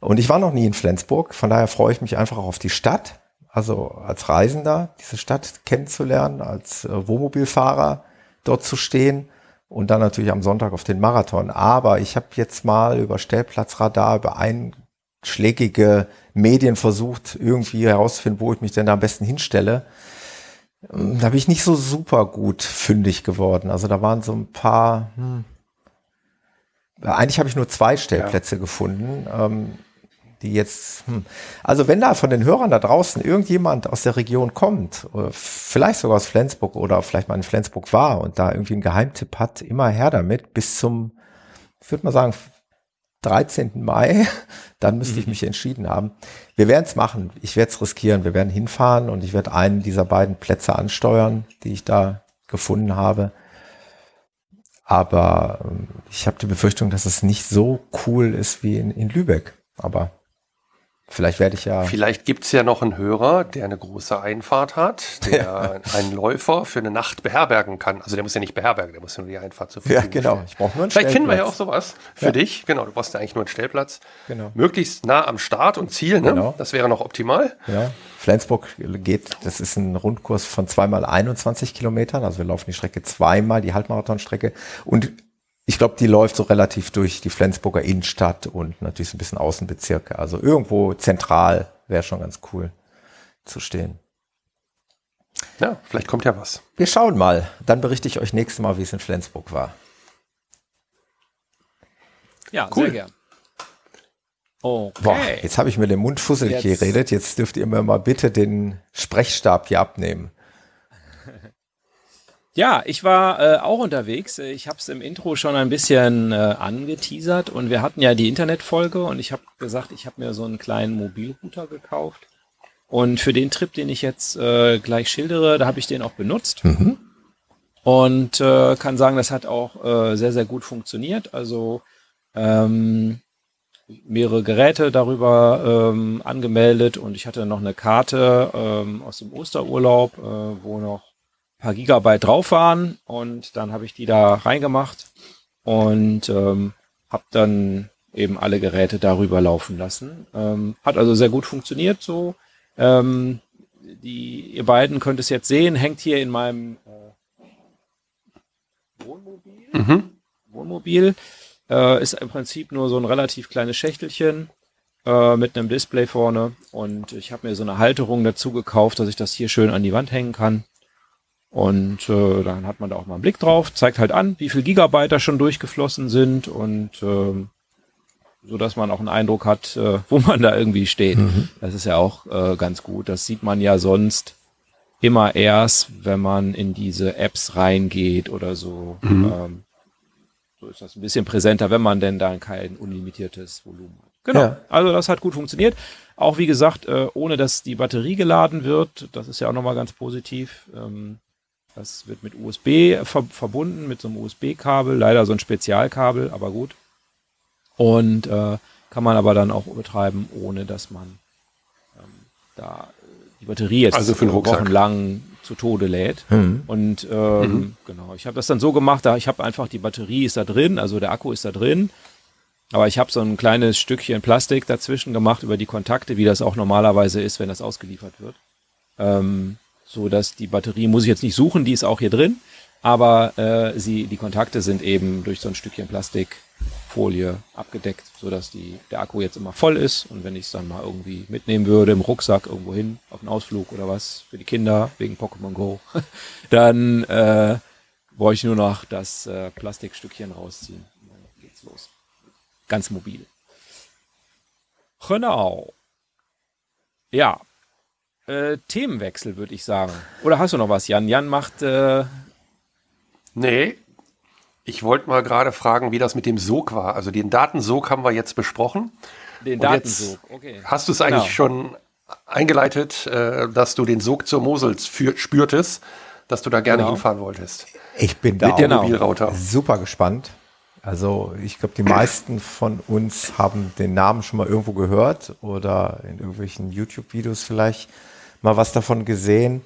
Und ich war noch nie in Flensburg, von daher freue ich mich einfach auch auf die Stadt. Also als Reisender diese Stadt kennenzulernen, als äh, Wohnmobilfahrer dort zu stehen und dann natürlich am Sonntag auf den Marathon. Aber ich habe jetzt mal über Stellplatzradar, über einschlägige Medien versucht, irgendwie herauszufinden, wo ich mich denn da am besten hinstelle. Ähm, Da bin ich nicht so super gut fündig geworden. Also da waren so ein paar. Hm. Eigentlich habe ich nur zwei Stellplätze gefunden, ähm, die jetzt. Hm. Also wenn da von den Hörern da draußen irgendjemand aus der Region kommt, oder vielleicht sogar aus Flensburg oder vielleicht mal in Flensburg war und da irgendwie einen Geheimtipp hat, immer her damit bis zum, ich würde mal sagen, 13. Mai, dann müsste ich mich entschieden haben. Wir werden es machen. Ich werde es riskieren. Wir werden hinfahren und ich werde einen dieser beiden Plätze ansteuern, die ich da gefunden habe. Aber ähm, ich habe die Befürchtung, dass es nicht so cool ist wie in, in Lübeck. Aber vielleicht werde ich ja. Vielleicht gibt's ja noch einen Hörer, der eine große Einfahrt hat, der einen Läufer für eine Nacht beherbergen kann. Also der muss ja nicht beherbergen, der muss ja nur die Einfahrt zur Ja, Verfügung genau. stellen. Ich brauche nur einen Vielleicht finden wir ja auch sowas für Ja. dich. Genau, du brauchst ja eigentlich nur einen Stellplatz. Genau. Möglichst nah am Start und Ziel, ne? Genau. Das wäre noch optimal. Ja, Flensburg geht, das ist ein Rundkurs von zweimal 21 Kilometern. Also wir laufen die Strecke zweimal, die Halbmarathonstrecke. Und ich glaube, die läuft so relativ durch die Flensburger Innenstadt und natürlich so ein bisschen Außenbezirke. Also irgendwo zentral wäre schon ganz cool zu stehen. Ja, vielleicht kommt ja was. Wir schauen mal. Dann berichte ich euch nächstes Mal, wie es in Flensburg war. Ja, Cool. sehr gern. Okay. Boah, jetzt habe ich mir den Mund fusselig Jetzt- geredet. Jetzt dürft ihr mir mal bitte den Sprechstab hier abnehmen. Ja, ich war äh, auch unterwegs. Ich habe es im Intro schon ein bisschen äh, angeteasert und wir hatten ja die Internetfolge und ich habe gesagt, ich habe mir so einen kleinen Mobilrouter gekauft. Und für den Trip, den ich jetzt äh, gleich schildere, da habe ich den auch benutzt. Und äh, kann sagen, das hat auch äh, sehr, sehr gut funktioniert. Also ähm, mehrere Geräte darüber ähm, angemeldet und ich hatte noch eine Karte ähm, aus dem Osterurlaub, äh, wo noch paar Gigabyte drauf waren und dann habe ich die da reingemacht und ähm, habe dann eben alle Geräte darüber laufen lassen. Ähm, hat also sehr gut funktioniert so. Ähm, die, ihr beiden könnt es jetzt sehen, hängt hier in meinem äh, Wohnmobil. Mhm. Wohnmobil. Äh, ist im Prinzip nur so ein relativ kleines Schächtelchen äh, mit einem Display vorne. Und ich habe mir so eine Halterung dazu gekauft, dass ich das hier schön an die Wand hängen kann. Und äh, dann hat man da auch mal einen Blick drauf, zeigt halt an, wie viel Gigabyte da schon durchgeflossen sind und ähm, so dass man auch einen Eindruck hat, äh, wo man da irgendwie steht. Das ist ja auch äh, ganz gut. Das sieht man ja sonst immer erst, wenn man in diese Apps reingeht oder so. Ähm, so ist das ein bisschen präsenter, wenn man denn dann kein unlimitiertes Volumen hat. Genau. Ja. Also das hat gut funktioniert. Auch wie gesagt, äh, ohne dass die Batterie geladen wird. Das ist ja auch nochmal ganz positiv. Ähm, das wird mit USB ver verbunden, mit so einem USB-Kabel. Leider so ein Spezialkabel, aber gut. Und äh, kann man aber dann auch betreiben, ohne dass man ähm, da äh, die Batterie jetzt Also für wochenlang zu Tode lädt. Und ähm, genau, ich habe das dann so gemacht, da ich habe einfach die Batterie ist da drin, also der Akku ist da drin, aber ich habe so ein kleines Stückchen Plastik dazwischen gemacht über die Kontakte, wie das auch normalerweise ist, wenn das ausgeliefert wird. Ähm, so dass die Batterie muss ich jetzt nicht suchen, die ist auch hier drin, aber äh, sie die Kontakte sind eben durch so ein Stückchen Plastik Folie abgedeckt, sodass die, der Akku jetzt immer voll ist. Und wenn ich es dann mal irgendwie mitnehmen würde, im Rucksack irgendwo hin, auf einen Ausflug oder was, für die Kinder, wegen Pokémon Go, dann äh, brauche ich nur noch das äh, Plastikstückchen rausziehen. Und dann geht's los. Ganz mobil. Genau. Ja. Äh, Themenwechsel, würde ich sagen. Oder hast du noch was, Jan? Jan macht. Äh, Nee, ich wollte mal gerade fragen, wie das mit dem Sog war. Also den Datensog haben wir jetzt besprochen. den Und Datensog. Okay. Hast du es eigentlich Genau. schon eingeleitet, äh, dass du den Sog zur Mosel für, spürtest, dass du da gerne Genau. hinfahren wolltest? Ich bin da Mit dem Genau. Mobilrouter. super gespannt. Also ich glaube, die meisten von uns haben den Namen schon mal irgendwo gehört oder in irgendwelchen YouTube-Videos vielleicht mal was davon gesehen.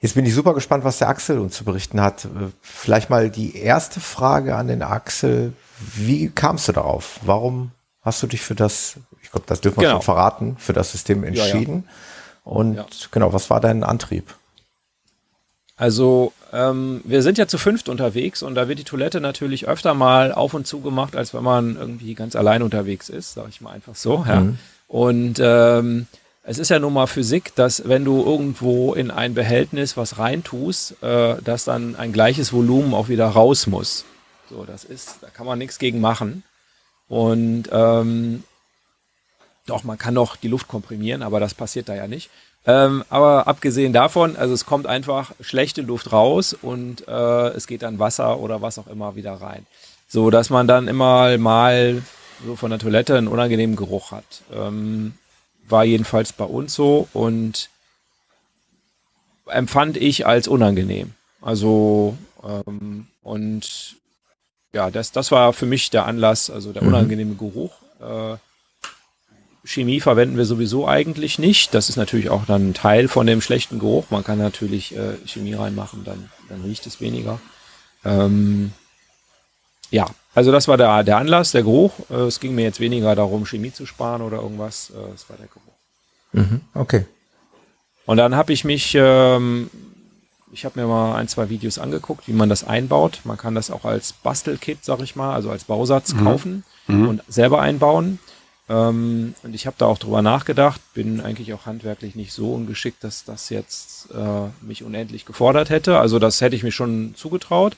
Jetzt bin ich super gespannt, was der Axel uns zu berichten hat. Vielleicht mal die erste Frage an den Axel. Wie kamst du darauf? Warum hast du dich für das, ich glaube, das dürfen wir Genau. schon verraten, für das System ja. entschieden? Und Ja. genau, was war dein Antrieb? Also, ähm, wir sind ja zu fünft unterwegs und da wird die Toilette natürlich öfter mal auf und zu gemacht, als wenn man irgendwie ganz allein unterwegs ist, sag ich mal einfach so. Ja. Und ähm, es ist ja nun mal Physik, dass wenn du irgendwo in ein Behältnis was reintust, äh, dass dann ein gleiches Volumen auch wieder raus muss. So, das ist, da kann man nichts gegen machen. Und ähm, doch, man kann noch die Luft komprimieren, aber das passiert da ja nicht. Ähm, aber abgesehen davon, also es kommt einfach schlechte Luft raus und äh, es geht dann Wasser oder was auch immer wieder rein. So, dass man dann immer mal so von der Toilette einen unangenehmen Geruch hat. Ähm, war jedenfalls bei uns so und empfand ich als unangenehm. Also ähm, und ja, das, das war für mich der Anlass, also der unangenehme Geruch. Äh, Chemie verwenden wir sowieso eigentlich nicht. Das ist natürlich auch dann ein Teil von dem schlechten Geruch. Man kann natürlich äh, Chemie reinmachen, dann, dann riecht es weniger. Ähm, ja, also das war der, der Anlass, der Geruch. Äh, es ging mir jetzt weniger darum, Chemie zu sparen oder irgendwas. Äh, es war der Geruch. Okay. Und dann habe ich mich, ähm, ich habe mir mal ein, zwei Videos angeguckt, wie man das einbaut. Man kann das auch als Bastelkit, sag ich mal, also als Bausatz kaufen und selber einbauen. Ähm, und ich habe da auch drüber nachgedacht, bin eigentlich auch handwerklich nicht so ungeschickt, dass das jetzt äh, mich unendlich gefordert hätte. Also das hätte ich mir schon zugetraut.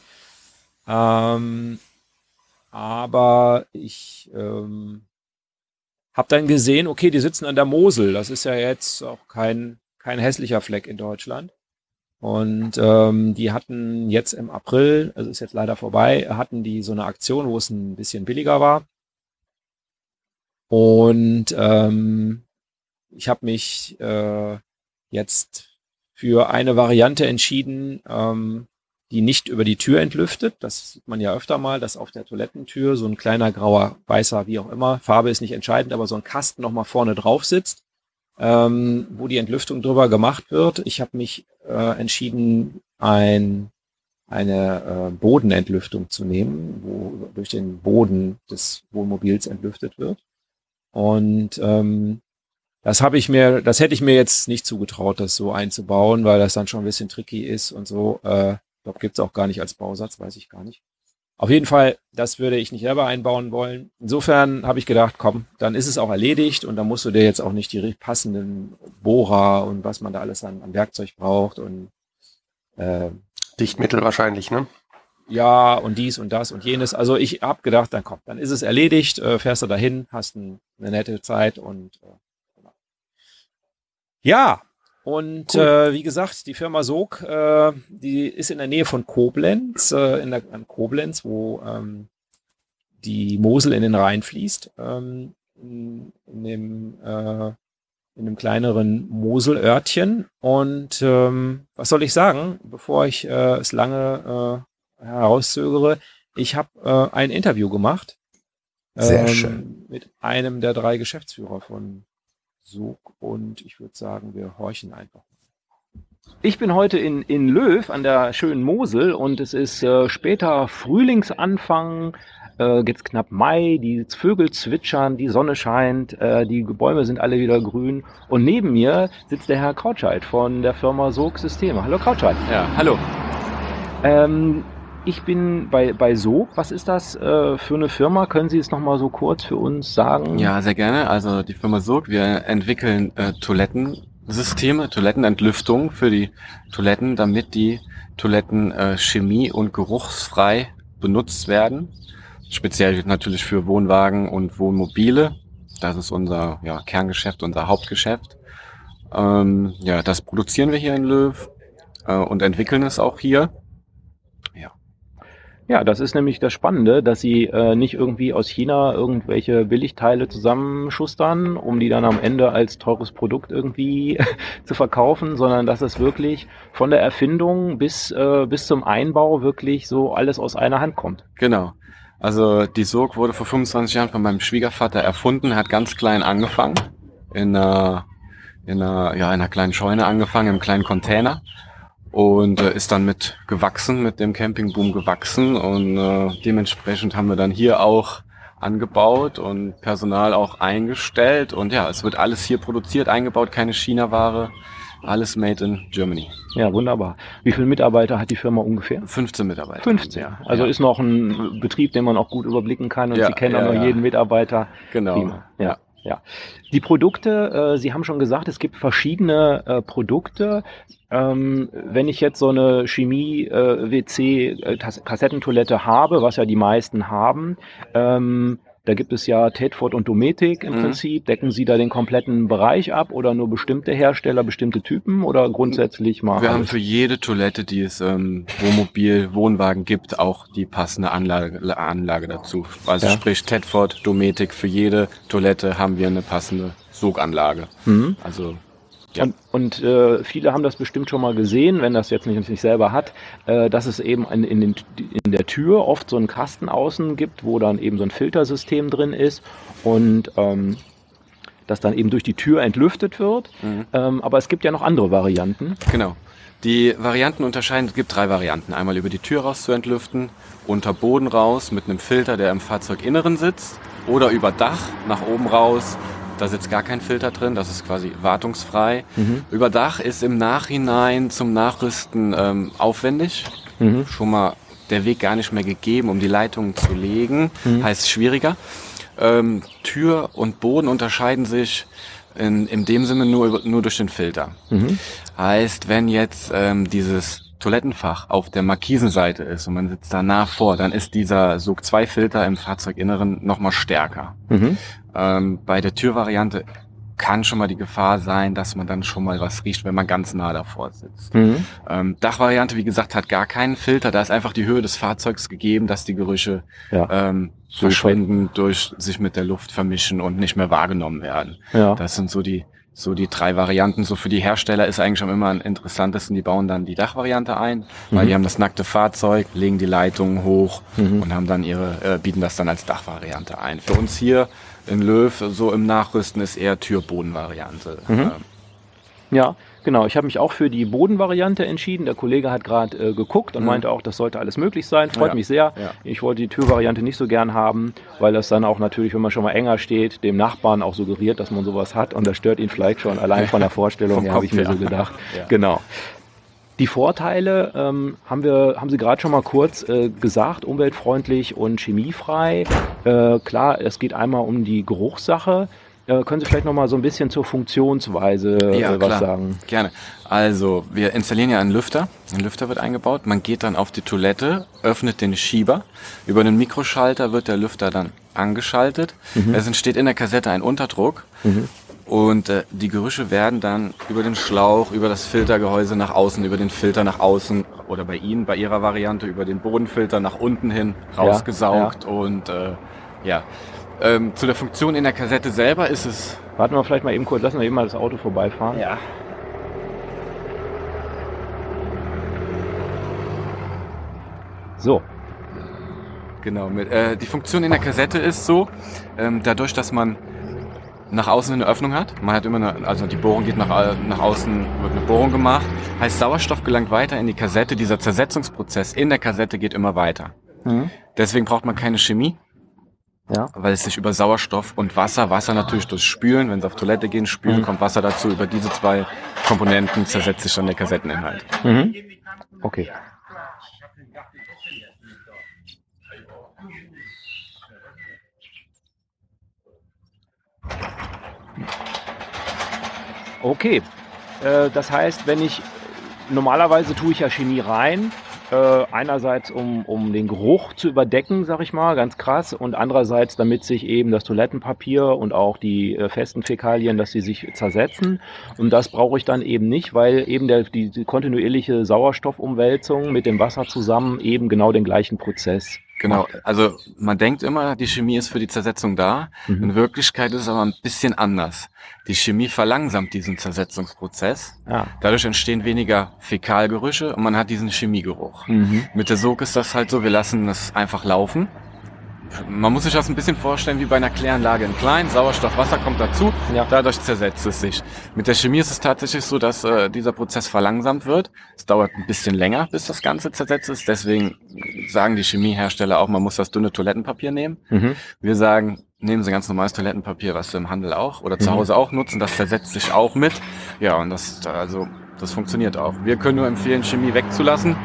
Ähm, aber ich ähm, habe dann gesehen, okay, die sitzen an der Mosel. Das ist ja jetzt auch kein, kein hässlicher Fleck in Deutschland. Und ähm, die hatten jetzt im April, also ist jetzt leider vorbei, hatten die so eine Aktion, wo es ein bisschen billiger war. Und ähm, ich habe mich äh, jetzt für eine Variante entschieden, ähm, die nicht über die Tür entlüftet. Das sieht man ja öfter mal, dass auf der Toilettentür so ein kleiner grauer, weißer, wie auch immer, Farbe ist nicht entscheidend, aber so ein Kasten nochmal vorne drauf sitzt, ähm, wo die Entlüftung drüber gemacht wird. Ich habe mich äh, entschieden, ein, eine äh, Bodenentlüftung zu nehmen, wo durch den Boden des Wohnmobils entlüftet wird. Und ähm, das habe ich mir, das hätte ich mir jetzt nicht zugetraut, das so einzubauen, weil das dann schon ein bisschen tricky ist und so. Äh, ich glaube, gibt's auch gar nicht als Bausatz, weiß ich gar nicht. Auf jeden Fall, das würde ich nicht selber einbauen wollen. Insofern habe ich gedacht, komm, dann ist es auch erledigt und dann musst du dir jetzt auch nicht die passenden Bohrer und was man da alles an, an Werkzeug braucht und äh, Dichtmittel wahrscheinlich, ne? ja und dies und das und jenes. Also ich habe gedacht, dann komm, dann ist es erledigt, äh, fährst du dahin, hast ein, eine nette Zeit und äh, genau. ja. Und äh, wie gesagt, die Firma Sog, äh, die ist in der Nähe von Koblenz, äh, in der an Koblenz, wo ähm, die Mosel in den Rhein fließt, ähm, in, in dem äh, in einem kleineren Moselörtchen. Und ähm, was soll ich sagen, bevor ich äh, es lange äh, herauszögere, ich habe äh, ein Interview gemacht Sehr ähm, schön. mit einem der drei Geschäftsführer von Sog und ich würde sagen, wir horchen einfach. Ich bin heute in, in Löw an der schönen Mosel und es ist äh, später Frühlingsanfang, äh, jetzt knapp Mai, die Vögel zwitschern, die Sonne scheint, äh, die Bäume sind alle wieder grün und neben mir sitzt der Herr Krautscheid von der Firma Sog Systeme. Hallo Krautscheid. Ja, hallo. Ähm, ich bin bei, bei Sog. Was ist das äh, für eine Firma? Können Sie es nochmal so kurz für uns sagen? Ja, sehr gerne. Also die Firma Sog, wir entwickeln äh, Toilettensysteme, Toilettenentlüftung für die Toiletten, damit die Toiletten äh, chemie- und geruchsfrei benutzt werden. Speziell natürlich für Wohnwagen und Wohnmobile. Das ist unser ja, Kerngeschäft, unser Hauptgeschäft. Ähm, ja, das produzieren wir hier in Löw äh, und entwickeln es auch hier. Ja, das ist nämlich das Spannende, dass sie äh, nicht irgendwie aus China irgendwelche Billigteile zusammenschustern, um die dann am Ende als teures Produkt irgendwie zu verkaufen, sondern dass es wirklich von der Erfindung bis, äh, bis zum Einbau wirklich so alles aus einer Hand kommt. Genau. Also die Sog wurde vor 25 Jahren von meinem Schwiegervater erfunden, hat ganz klein angefangen, in einer, in einer, ja, in einer kleinen Scheune angefangen, im kleinen Container und äh, ist dann mit gewachsen, mit dem Campingboom gewachsen und äh, dementsprechend haben wir dann hier auch angebaut und Personal auch eingestellt und ja, es wird alles hier produziert, eingebaut, keine China-Ware, alles made in Germany. Ja, wunderbar. Wie viele Mitarbeiter hat die Firma ungefähr? 15 Mitarbeiter. 15. Ja. Also ja. ist noch ein Betrieb, den man auch gut überblicken kann und Ja, Sie kennen ja, auch noch jeden Mitarbeiter. Genau. Prima. Ja. Ja. Die Produkte, äh, Sie haben schon gesagt, es gibt verschiedene äh, Produkte. Ähm, wenn ich jetzt so eine Chemie-WC-Kassettentoilette habe, was ja die meisten haben, ähm, da gibt es ja Tedford und Dometic im Mhm. Prinzip. Decken Sie da den kompletten Bereich ab oder nur bestimmte Hersteller, bestimmte Typen oder grundsätzlich mal? Wir haben alles? für jede Toilette, die es ähm, Wohnmobil, Wohnwagen gibt, auch die passende Anlage, Anlage dazu. Also Ja. sprich Tedford, Dometic, für jede Toilette haben wir eine passende Soganlage. Mhm. Also Ja. Und, und äh, viele haben das bestimmt schon mal gesehen, wenn das jetzt nicht, nicht selber hat, äh, dass es eben in, in, den, in der Tür oft so einen Kasten außen gibt, wo dann eben so ein Filtersystem drin ist und ähm, das dann eben durch die Tür entlüftet wird. Mhm. Ähm, aber es gibt ja noch andere Varianten. Genau. Die Varianten unterscheiden, es gibt drei Varianten. Einmal über die Tür raus zu entlüften, unter Boden raus mit einem Filter, der im Fahrzeuginneren sitzt, oder über Dach nach oben raus. Da sitzt gar kein Filter drin, das ist quasi wartungsfrei. Mhm. Über Dach ist im Nachhinein zum Nachrüsten ähm, aufwendig. Mhm. Schon mal der Weg gar nicht mehr gegeben, um die Leitungen zu legen. Mhm. Heißt schwieriger. Ähm, Tür und Boden unterscheiden sich in, in dem Sinne nur, nur durch den Filter. Mhm. Heißt, wenn jetzt ähm, dieses Toilettenfach auf der Markisenseite ist und man sitzt danach vor, dann ist dieser Sog 2 Filter im Fahrzeuginneren nochmal stärker. Mhm. Ähm, bei der Türvariante kann schon mal die Gefahr sein, dass man dann schon mal was riecht, wenn man ganz nah davor sitzt. Mhm. Ähm, Dachvariante, wie gesagt, hat gar keinen Filter. Da ist einfach die Höhe des Fahrzeugs gegeben, dass die Gerüche Ja. ähm, verschwinden, durch sich mit der Luft vermischen und nicht mehr wahrgenommen werden. Ja. Das sind so die so die drei Varianten. So für die Hersteller ist eigentlich schon immer am interessantesten. Die bauen dann die Dachvariante ein, weil Mhm. die haben das nackte Fahrzeug, legen die Leitungen hoch Mhm. und haben dann ihre äh, bieten das dann als Dachvariante ein. Für uns hier in Löw so im Nachrüsten ist eher Türbodenvariante. Mhm. Ähm, Ja, genau. Ich habe mich auch für die Bodenvariante entschieden. Der Kollege hat gerade äh, geguckt und Mhm. meinte auch, das sollte alles möglich sein. Freut Ja, mich sehr. ja. Ich wollte die Türvariante nicht so gern haben, weil das dann auch natürlich, wenn man schon mal enger steht, dem Nachbarn auch suggeriert, dass man sowas hat und das stört ihn vielleicht schon allein von der Vorstellung, her, habe ich mir so gedacht. Ja. Genau. Die Vorteile ähm, haben wir, haben Sie gerade schon mal kurz äh, gesagt, umweltfreundlich und chemiefrei. Äh, klar, es geht einmal um die Geruchssache. Äh, können Sie vielleicht noch mal so ein bisschen zur Funktionsweise Ja, äh, was klar. sagen? Gerne. Also, wir installieren ja einen Lüfter. Ein Lüfter wird eingebaut. Man geht dann auf die Toilette, öffnet den Schieber. Über den Mikroschalter wird der Lüfter dann angeschaltet. Es entsteht in der Kassette ein Unterdruck. Und äh, die Gerüche werden dann über den Schlauch, über das Filtergehäuse nach außen, über den Filter nach außen oder bei Ihnen, bei Ihrer Variante, über den Bodenfilter nach unten hin rausgesaugt. Und äh, ja, ähm, zu der Funktion in der Kassette selber ist es Warten wir vielleicht mal eben kurz, lassen wir eben mal das Auto vorbeifahren. ja. So. Genau, mit, äh, die Funktion in der Kassette ist so, ähm, dadurch, dass man nach außen eine Öffnung hat, man hat immer eine, also die Bohrung geht nach, nach außen, wird eine Bohrung gemacht, heißt Sauerstoff gelangt weiter in die Kassette, dieser Zersetzungsprozess in der Kassette geht immer weiter. Mhm. Deswegen braucht man keine Chemie, Ja. weil es sich über Sauerstoff und Wasser, Wasser natürlich durch Spülen, wenn Sie auf Toilette gehen, spülen, Mhm. kommt Wasser dazu, über diese zwei Komponenten zersetzt sich dann der Kassetteninhalt. Mhm. Okay. Okay. Äh, das heißt, wenn ich normalerweise tue ich ja Chemie rein, äh, einerseits um, um den Geruch zu überdecken, sag ich mal, ganz krass, und andererseits, damit sich eben das Toilettenpapier und auch die äh, festen Fäkalien, dass sie sich zersetzen. Und das brauche ich dann eben nicht, weil eben der, die, die kontinuierliche Sauerstoffumwälzung mit dem Wasser zusammen eben genau den gleichen Prozess Genau, also man denkt immer, die Chemie ist für die Zersetzung da. Mhm. In Wirklichkeit ist es aber ein bisschen anders. Die Chemie verlangsamt diesen Zersetzungsprozess. Ja. Dadurch entstehen weniger Fäkalgerüche und man hat diesen Chemiegeruch. Mhm. Mit der Sog ist das halt so, wir lassen es einfach laufen. Man muss sich das ein bisschen vorstellen wie bei einer Kläranlage in klein. Sauerstoff, Wasser kommt dazu, Ja. dadurch zersetzt es sich. Mit der Chemie ist es tatsächlich so, dass äh, dieser Prozess verlangsamt wird. Es dauert ein bisschen länger, bis das Ganze zersetzt ist. Deswegen sagen die Chemiehersteller auch, man muss das dünne Toilettenpapier nehmen. Mhm. Wir sagen, nehmen Sie ganz normales Toilettenpapier, was Sie im Handel auch oder zu Mhm. Hause auch nutzen. Das zersetzt sich auch mit. Ja, und das also das funktioniert auch. Wir können nur empfehlen, Chemie wegzulassen.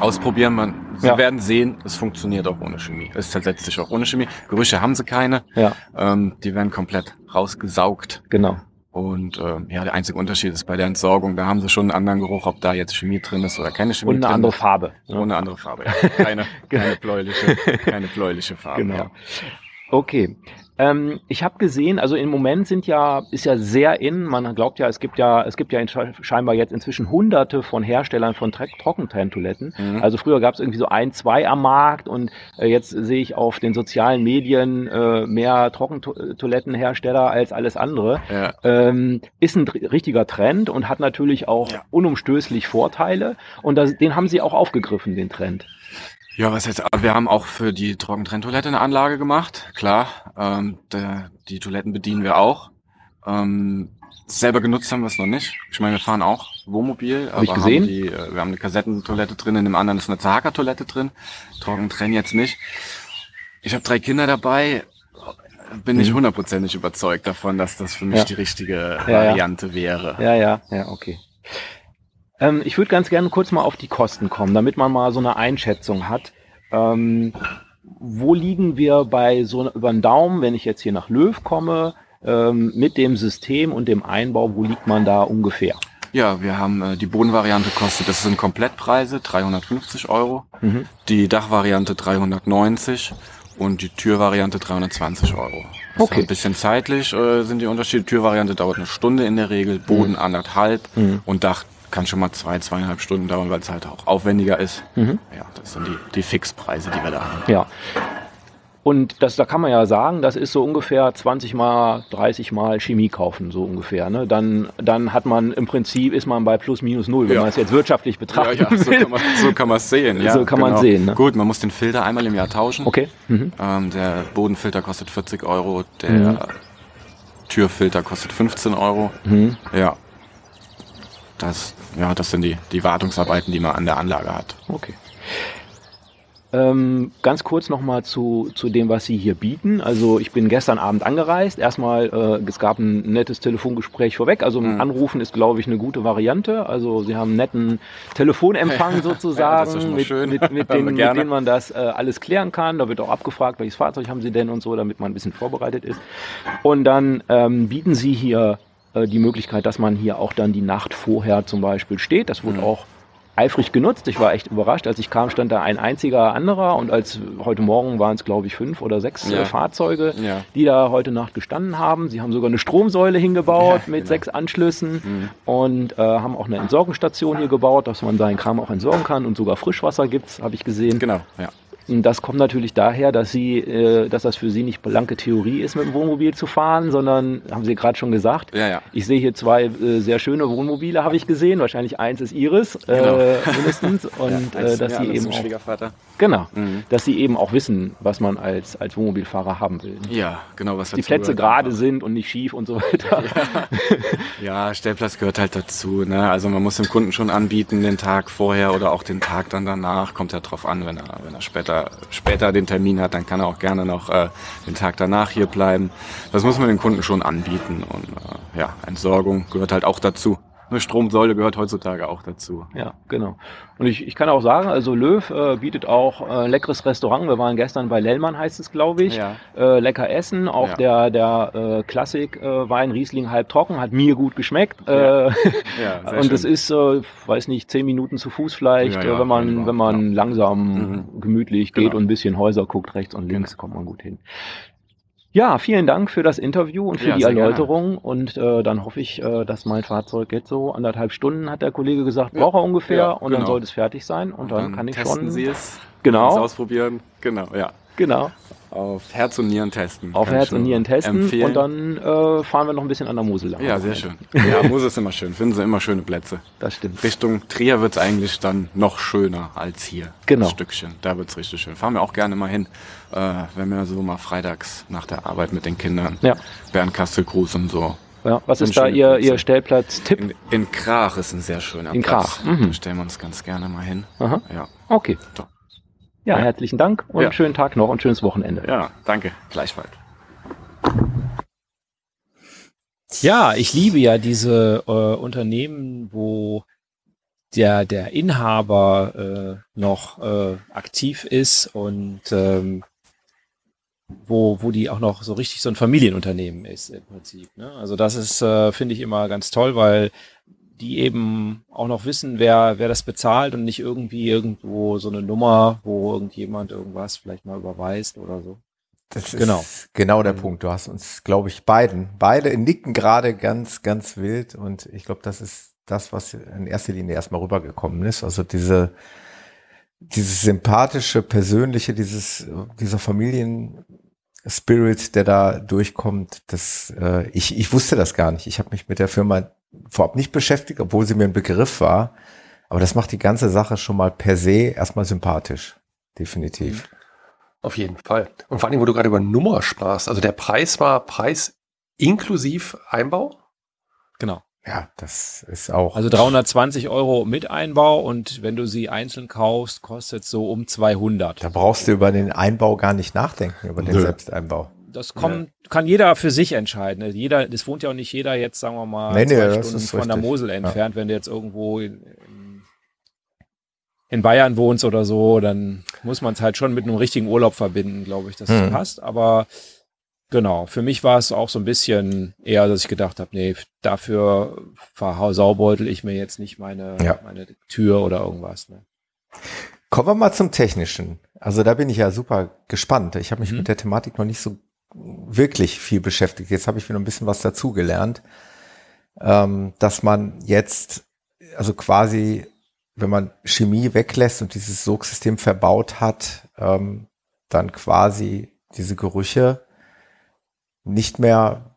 Ausprobieren, man. Sie Ja. werden sehen, es funktioniert auch ohne Chemie. Es zersetzt sich auch ohne Chemie. Gerüche haben sie keine. Ja, Ähm, die werden komplett rausgesaugt. genau. Und ähm, ja, der einzige Unterschied ist bei der Entsorgung. Da haben sie schon einen anderen Geruch, ob da jetzt Chemie drin ist oder keine Chemie Und eine andere ist. Farbe. Und eine andere Farbe, ja. Keine, keine bläuliche, keine bläuliche Farbe. Genau. Ja. Okay. Ähm, ich habe gesehen, also im Moment sind ja, ist ja sehr in, man glaubt ja, es gibt ja, es gibt ja in- scheinbar jetzt inzwischen hunderte von Herstellern von Tre Trockentrenntoiletten. Mhm. Also früher gab es irgendwie so ein, zwei am Markt und äh, jetzt sehe ich auf den sozialen Medien äh, mehr Trockentoilettenhersteller als alles andere. Ja. Ähm, ist ein richtiger Trend und hat natürlich auch Ja. unumstößlich Vorteile und das, den haben sie auch aufgegriffen, den Trend. Ja, was jetzt? Wir haben auch für die Trockentrenntoilette eine Anlage gemacht. Klar, ähm, der, die Toiletten bedienen wir auch. Ähm, selber genutzt haben wir es noch nicht. Ich meine, wir fahren auch Wohnmobil. Hab ich aber gesehen. Haben die, äh, wir haben eine Kassettentoilette drin, in dem anderen ist eine Zahaka-Toilette drin. Trockentrenn jetzt nicht. Ich habe drei Kinder dabei. Bin nicht Mhm. hundertprozentig überzeugt davon, dass das für mich Ja. die richtige Ja, ja. Variante wäre. Ja, ja, ja, okay. Ähm, ich würde ganz gerne kurz mal auf die Kosten kommen, damit man mal so eine Einschätzung hat. Ähm, wo liegen wir bei so über den Daumen, wenn ich jetzt hier nach Löw komme, ähm, mit dem System und dem Einbau, wo liegt man da ungefähr? Ja, wir haben äh, die Bodenvariante kostet, das sind Komplettpreise, 350 Euro. Mhm. Die Dachvariante 390 und die Türvariante 320 Euro. Das Okay. Ein bisschen zeitlich äh, sind die Unterschiede. Türvariante dauert eine Stunde in der Regel, Boden anderthalb Mhm. und Dach kann schon mal zwei, zweieinhalb Stunden dauern, weil es halt auch aufwendiger ist. Mhm. Ja, das sind die, die Fixpreise, die wir da haben. Ja. Und das, da kann man ja sagen, das ist so ungefähr 20 mal, 30 mal Chemie kaufen, so ungefähr. Ne? Dann, dann hat man im Prinzip, ist man bei plus minus null, wenn Ja. man es jetzt wirtschaftlich betrachtet. Ja, ja, so kann man so kann man es sehen. Ja, So kann man genau. sehen, ne? Gut, man muss den Filter einmal im Jahr tauschen. Okay. Mhm. Ähm, der Bodenfilter kostet 40 Euro, der Mhm. Türfilter kostet 15 Euro. Mhm. Ja. Das, ja, das sind die, die Wartungsarbeiten, die man an der Anlage hat. Okay. Ähm, ganz kurz nochmal zu, zu dem, was Sie hier bieten. Also ich bin gestern Abend angereist. Erstmal, äh, es gab ein nettes Telefongespräch vorweg. Also Mhm. Anrufen ist, glaube ich, eine gute Variante. Also Sie haben einen netten Telefonempfang sozusagen, Ja, mit, mit, mit, den, wir mit denen man das äh, alles klären kann. Da wird auch abgefragt, welches Fahrzeug haben Sie denn und so, damit man ein bisschen vorbereitet ist. Und dann ähm, bieten Sie hier äh, die Möglichkeit, dass man hier auch dann die Nacht vorher zum Beispiel steht. Das wurde Mhm. auch eifrig genutzt. Ich war echt überrascht. Als ich kam, stand da ein einziger anderer und als heute Morgen waren es, glaube ich, fünf oder sechs Ja. äh, Fahrzeuge, Ja. die da heute Nacht gestanden haben. Sie haben sogar eine Stromsäule hingebaut Ja, mit genau. sechs Anschlüssen Mhm. und äh, haben auch eine Entsorgungsstation hier gebaut, dass man seinen Kram auch entsorgen kann und sogar Frischwasser gibt's, habe ich gesehen. Genau, ja. Das kommt natürlich daher, dass sie, äh, dass das für sie nicht blanke Theorie ist, mit dem Wohnmobil zu fahren, sondern haben Sie gerade schon gesagt. Ja, ja. Ich sehe hier zwei äh, sehr schöne Wohnmobile, habe ich gesehen. Wahrscheinlich eins ist Ihres, Genau. äh, mindestens. Und ja, äh, dass ja, Sie das ist eben auch, genau, Mhm. dass Sie eben auch wissen, was man als als Wohnmobilfahrer haben will. Ja, genau, was Die Plätze gerade sind und nicht schief und so weiter. Ja, Stellplatz gehört halt dazu. Ne? Also man muss dem Kunden schon anbieten, den Tag vorher oder auch den Tag dann danach. Kommt ja drauf an, wenn er, wenn er später, später den Termin hat, dann kann er auch gerne noch äh, den Tag danach hier bleiben. Das muss man den Kunden schon anbieten. Und äh, ja, Entsorgung gehört halt auch dazu. Eine Stromsäule gehört heutzutage auch dazu. Ja, genau. Und ich, ich kann auch sagen, also Löw äh, bietet auch äh, leckeres Restaurant. Wir waren gestern bei Lellmann, heißt es, glaube ich. Ja. Äh, lecker essen. Auch Ja. der, der äh, Klassik-Wein Riesling halb trocken hat mir gut geschmeckt. Ja. Äh, und es schön. ist, äh, weiß nicht, zehn Minuten zu Fuß vielleicht, äh, wenn man, wunderbar, wenn man langsam Mhm. gemütlich geht Genau. und ein bisschen Häuser guckt, rechts und links, Genau. kommt man gut hin. Ja, vielen Dank für das Interview und für Ja, die sehr gerne. Erläuterung. Und äh, dann hoffe ich, äh, dass mein Fahrzeug jetzt so anderthalb Stunden, hat der Kollege gesagt, Ja, braucht er ungefähr. ja, und dann genau. sollte es fertig sein. Und, dann, kann ich testen schon. Sie es. Genau. Es ausprobieren. Genau, ja. Genau. Auf Herz und Nieren testen. Auf Herz und Nieren testen. Empfehlen. Und dann äh, fahren wir noch ein bisschen an der Mosel lang. ja, sehr schön. Ja, muss es immer schön. Finden Sie immer schöne Plätze. Das stimmt. Richtung Trier wird's eigentlich dann noch schöner als hier. Genau. Das Stückchen. Da wird's richtig schön. Fahren wir auch gerne mal hin, äh, wenn wir so mal freitags nach der Arbeit mit den Kindern Ja. Bernkastel-Gruß und so. Ja, was ist da Ihr, Plätze. Ihr Stellplatz-Tipp? In, in Krach ist ein sehr schöner In Platz. Krach, mhm. Da stellen wir uns ganz gerne mal hin. Aha. Ja. Okay. Doch. Ja, Ja. herzlichen Dank und Ja. schönen Tag noch und schönes Wochenende. Ja, danke. Gleichfalls. Ja, ich liebe ja diese äh, Unternehmen, wo der, der Inhaber äh, noch äh, aktiv ist und ähm, wo, wo die auch noch so richtig so ein Familienunternehmen ist im Prinzip. Ne? Also das ist, äh, finde ich immer ganz toll, weil die eben auch noch wissen, wer, wer das bezahlt und nicht irgendwie irgendwo so eine Nummer, wo irgendjemand irgendwas vielleicht mal überweist oder so. Das ist Genau. genau der Punkt. Du hast uns, glaube ich, beiden, beide nicken gerade ganz, ganz wild und ich glaube, das ist das, was in erster Linie erstmal rübergekommen ist. Also diese, dieses sympathische, persönliche, dieses, dieser Familienspirit, der da durchkommt, das, äh, ich, ich wusste das gar nicht. Ich habe mich mit der Firma vorab nicht beschäftigt, obwohl sie mir ein Begriff war. Aber das macht die ganze Sache schon mal per se erstmal sympathisch. Definitiv. Auf jeden Fall. Und vor allem, wo du gerade über Nummer sprachst, also der Preis war Preis inklusiv Einbau? Genau. Ja, das ist auch. Also 320 Euro mit Einbau und wenn du sie einzeln kaufst, kostet so um 200. da brauchst du über den Einbau gar nicht nachdenken, über den Nö. Selbsteinbau. Das kommt, kann jeder für sich entscheiden. Also Jeder, das wohnt ja auch nicht jeder jetzt, sagen wir mal, Nee, nee, zwei das Stunden von der. Mosel entfernt. Wenn du jetzt irgendwo in, in, Bayern wohnst oder so, dann muss man es halt schon mit einem richtigen Urlaub verbinden, glaube ich, dass es Mhm. passt. Aber genau, für mich war es auch so ein bisschen eher, dass ich gedacht habe, nee, dafür versaubeute ich mir jetzt nicht meine, Ja. meine Tür oder irgendwas. Ne? Kommen wir mal zum Technischen. Also da bin ich ja super gespannt. Ich habe mich Mhm. mit der Thematik noch nicht so wirklich viel beschäftigt. Jetzt habe ich wieder ein bisschen was dazugelernt, ähm, dass man jetzt, also quasi, wenn man Chemie weglässt und dieses Sogsystem verbaut hat, ähm, dann quasi diese Gerüche nicht mehr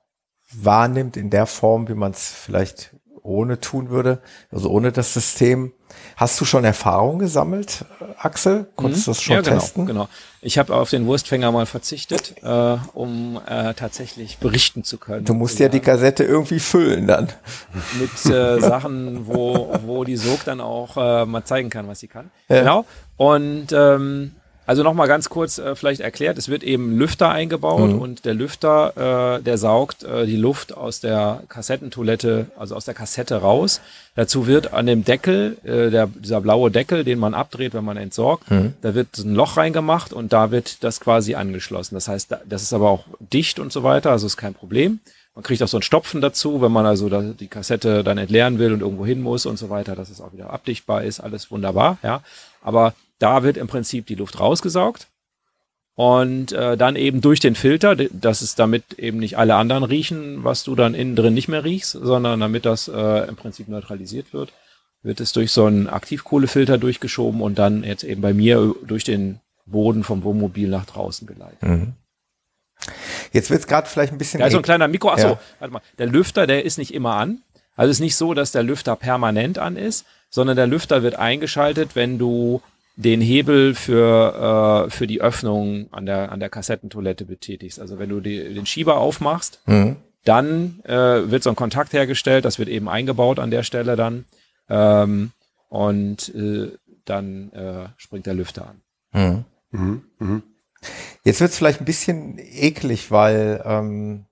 wahrnimmt in der Form, wie man es vielleicht ohne tun würde, also ohne das System. Hast du schon Erfahrung gesammelt, Axel? Konntest du das schon Mhm. ja, genau, testen? Genau. Ich habe auf den Wurstfänger mal verzichtet, äh, um äh, tatsächlich berichten zu können. Du musst ja die Kassette irgendwie füllen dann. mit äh, Sachen, wo, wo die Sog dann auch äh, mal zeigen kann, was sie kann. Ja. Genau. Und ähm, also nochmal ganz kurz äh, vielleicht erklärt, es wird eben Lüfter eingebaut Mhm. und der Lüfter, äh, der saugt äh, die Luft aus der Kassettentoilette, also aus der Kassette raus. Dazu wird an dem Deckel, äh, der, dieser blaue Deckel, den man abdreht, wenn man entsorgt, Mhm. da wird ein Loch reingemacht und da wird das quasi angeschlossen. Das heißt, da- das ist aber auch dicht und so weiter, also ist kein Problem. Man kriegt auch so einen Stopfen dazu, wenn man also die Kassette dann entleeren will und irgendwo hin muss und so weiter, dass es auch wieder abdichtbar ist, alles wunderbar, ja. Aber da wird im Prinzip die Luft rausgesaugt und äh, dann eben durch den Filter, dass es damit eben nicht alle anderen riechen, was du dann innen drin nicht mehr riechst, sondern damit das äh, im Prinzip neutralisiert wird, wird es durch so einen Aktivkohlefilter durchgeschoben und dann jetzt eben bei mir durch den Boden vom Wohnmobil nach draußen geleitet. Mhm. Jetzt wird's gerade vielleicht ein bisschen. Da ist so ein kleiner Mikro. Achso, Ja. warte mal. Der Lüfter, der ist nicht immer an. Also es ist nicht so, dass der Lüfter permanent an ist, sondern der Lüfter wird eingeschaltet, wenn du den Hebel für, äh, für die Öffnung an der, an der Kassettentoilette betätigst. Also wenn du die, den Schieber aufmachst, Mhm. dann äh, wird so ein Kontakt hergestellt, das wird eben eingebaut an der Stelle dann. Ähm, und äh, dann äh, springt der Lüfter an. Mhm. Mhm. Mhm. Jetzt wird's vielleicht ein bisschen eklig, weil ähm,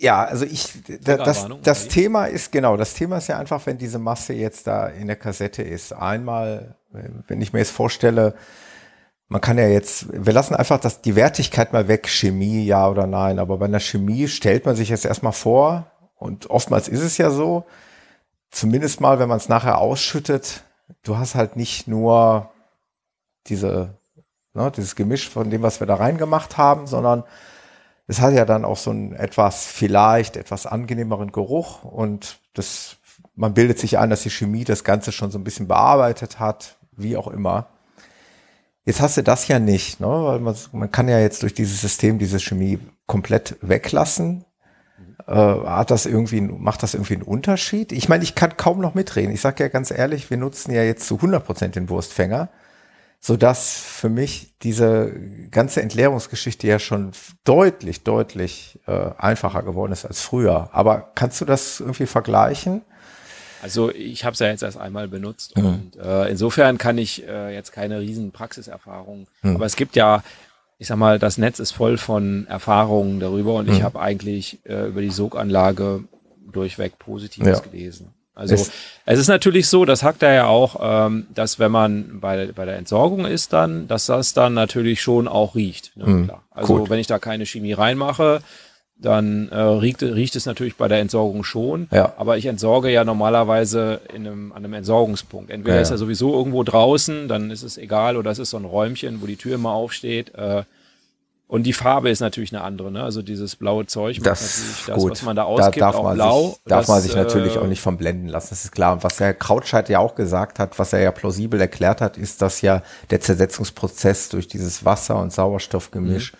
Ja, also ich, da, das, das Thema ist, genau, das Thema ist ja einfach, wenn diese Masse jetzt da in der Kassette ist. Einmal, wenn ich mir jetzt vorstelle, man kann ja jetzt, wir lassen einfach das, die Wertigkeit mal weg, Chemie, ja oder nein, aber bei einer Chemie stellt man sich jetzt erstmal vor, und oftmals ist es ja so, zumindest mal, wenn man es nachher ausschüttet, du hast halt nicht nur diese, ne, dieses Gemisch von dem, was wir da reingemacht haben, sondern es hat ja dann auch so einen etwas, vielleicht etwas angenehmeren Geruch und das, man bildet sich ein, dass die Chemie das Ganze schon so ein bisschen bearbeitet hat, wie auch immer. Jetzt hast du das ja nicht, ne? weil man, man kann ja jetzt durch dieses System diese Chemie komplett weglassen. Äh, hat das irgendwie, macht das irgendwie einen Unterschied? Ich meine, ich kann kaum noch mitreden. Ich sage ja ganz ehrlich, wir nutzen ja jetzt zu 100 Prozent den Wurstfänger so dass für mich diese ganze Entleerungsgeschichte ja schon deutlich, deutlich äh, einfacher geworden ist als früher. Aber kannst du das irgendwie vergleichen? Also ich habe es ja jetzt erst einmal benutzt mhm. und äh, insofern kann ich äh, jetzt keine riesen Praxiserfahrung. Mhm. Aber es gibt ja, ich sag mal, das Netz ist voll von Erfahrungen darüber und mhm. ich habe eigentlich äh, über die Soganlage durchweg Positives ja. gelesen. Also es, es, ist natürlich so, das hackt er ja auch, ähm, dass wenn man bei, bei der Entsorgung ist dann, dass das dann natürlich schon auch riecht. Ne? Mhm, also gut. wenn ich da keine Chemie reinmache, dann äh, riecht, riecht es natürlich bei der Entsorgung schon. Ja. Aber ich entsorge ja normalerweise in einem, an einem Entsorgungspunkt. Entweder ja, ist er sowieso irgendwo draußen, dann ist es egal, oder es ist so ein Räumchen, wo die Tür immer aufsteht. Äh, und die Farbe ist natürlich eine andere, ne? Also dieses blaue Zeug das, natürlich das, gut. was man da ausgibt, da darf man blau. Sich, darf das, man sich natürlich äh, auch nicht von blenden lassen, das ist klar. Und was Herr Krautscheid ja auch gesagt hat, was er ja plausibel erklärt hat, ist, dass ja der Zersetzungsprozess durch dieses Wasser- und Sauerstoffgemisch mhm.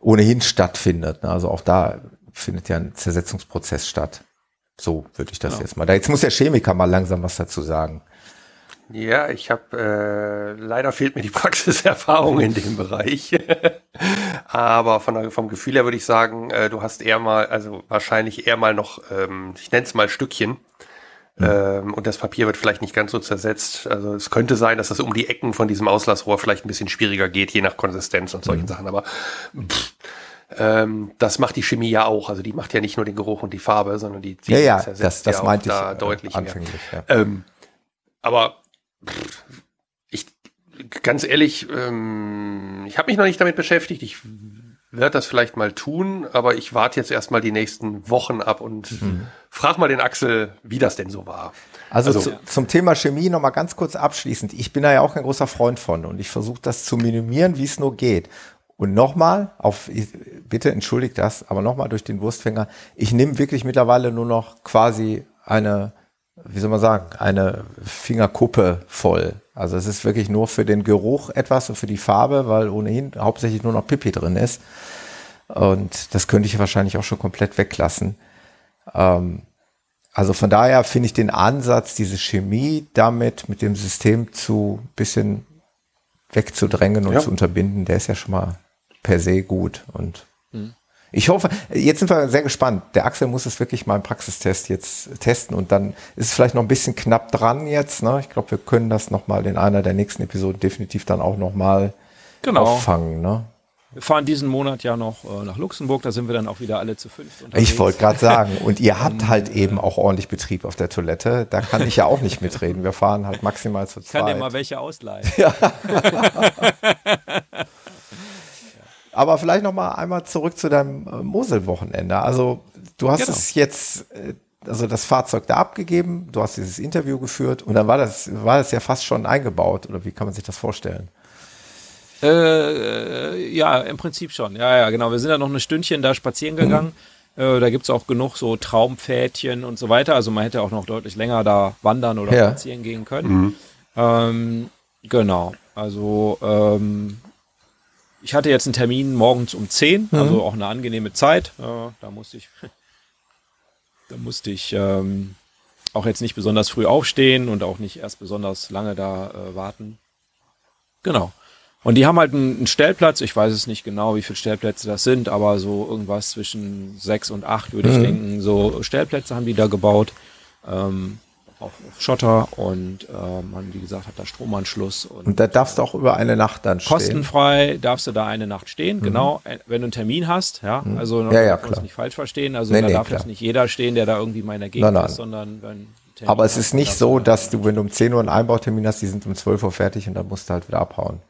ohnehin stattfindet. Ne? Also auch da findet ja ein Zersetzungsprozess statt. So würde ich das genau. jetzt mal. Da jetzt muss der Chemiker mal langsam was dazu sagen. Ja, ich habe äh, leider fehlt mir die Praxiserfahrung in dem Bereich. Aber von der, vom Gefühl her würde ich sagen, äh, du hast eher mal, also wahrscheinlich eher mal noch, ähm, ich nenne es mal Stückchen. Mhm. Ähm, und das Papier wird vielleicht nicht ganz so zersetzt. Also es könnte sein, dass das um die Ecken von diesem Auslassrohr vielleicht ein bisschen schwieriger geht, je nach Konsistenz und solchen mhm. Sachen. Aber pff, ähm, das macht die Chemie ja auch. Also die macht ja nicht nur den Geruch und die Farbe, sondern die, die ja, ja, zersetzt das, das ja ich, da äh, deutlich anfänglich. Ja. Ähm, aber ich ganz ehrlich, ähm, ich habe mich noch nicht damit beschäftigt. Ich werde das vielleicht mal tun, aber ich warte jetzt erstmal die nächsten Wochen ab und mhm. frag mal den Axel, wie das denn so war. Also, also zu, zum Thema Chemie noch mal ganz kurz abschließend. Ich bin da ja auch ein großer Freund von und ich versuche das zu minimieren, wie es nur geht. Und nochmal, auf, bitte entschuldigt das, aber nochmal durch den Wurstfänger. Ich nehme wirklich mittlerweile nur noch quasi eine wie soll man sagen, eine Fingerkuppe voll. Also es ist wirklich nur für den Geruch etwas und für die Farbe, weil ohnehin hauptsächlich nur noch Pipi drin ist. Und das könnte ich wahrscheinlich auch schon komplett weglassen. Ähm, also von daher finde ich den Ansatz, diese Chemie damit mit dem System zu bisschen wegzudrängen und ja. zu unterbinden, der ist ja schon mal per se gut. Und mhm. Ich hoffe, jetzt sind wir sehr gespannt. Der Axel muss es wirklich mal im Praxistest jetzt testen und dann ist es vielleicht noch ein bisschen knapp dran jetzt. Ne? Ich glaube, wir können das nochmal in einer der nächsten Episoden definitiv dann auch nochmal genau. auffangen. Ne? Wir fahren diesen Monat ja noch äh, nach Luxemburg, da sind wir dann auch wieder alle zu fünf. Unterwegs. Ich wollte gerade sagen, und ihr habt halt eben auch ordentlich Betrieb auf der Toilette. Da kann ich ja auch nicht mitreden. Wir fahren halt maximal zu zweit. Ich kann dir mal welche ausleihen. Ja. Aber vielleicht noch mal einmal zurück zu deinem äh, Mosel-Wochenende. Also du hast genau. es jetzt, äh, also das Fahrzeug da abgegeben, du hast dieses Interview geführt und dann war das, war das ja fast schon eingebaut. Oder wie kann man sich das vorstellen? Äh, ja, im Prinzip schon. Ja, ja, genau. Wir sind da noch ein Stündchen da spazieren gegangen. Mhm. Äh, da gibt's auch genug so Traumpfädchen und so weiter. Also man hätte auch noch deutlich länger da wandern oder ja. spazieren gehen können. Mhm. Ähm, genau. Also ähm, ich hatte jetzt einen Termin morgens um 10, mhm. also auch eine angenehme Zeit. Da musste ich, da musste ich ähm, auch jetzt nicht besonders früh aufstehen und auch nicht erst besonders lange da äh, warten. Genau. Und die haben halt einen, einen, Stellplatz, ich weiß es nicht genau, wie viele Stellplätze das sind, aber so irgendwas zwischen sechs und acht würde mhm. ich denken. So Stellplätze haben die da gebaut. Ähm, auch auf Schotter und äh, man, wie gesagt, hat da Stromanschluss. Und, Und da darfst du auch über eine Nacht dann stehen. kostenfrei darfst du da eine Nacht stehen, genau, äh, wenn du einen Termin hast, ja, also Mhm. Ja, ja, uns klar. nicht falsch verstehen, also Nee, da nee, darf klar. jetzt nicht jeder stehen, der da irgendwie mal in der Gegend Nein, nein. ist, sondern wenn Termin Aber es ist nicht so, da- dass du, wenn du um 10 Uhr einen Einbautermin hast, die sind um 12 Uhr fertig und dann musst du halt wieder abhauen.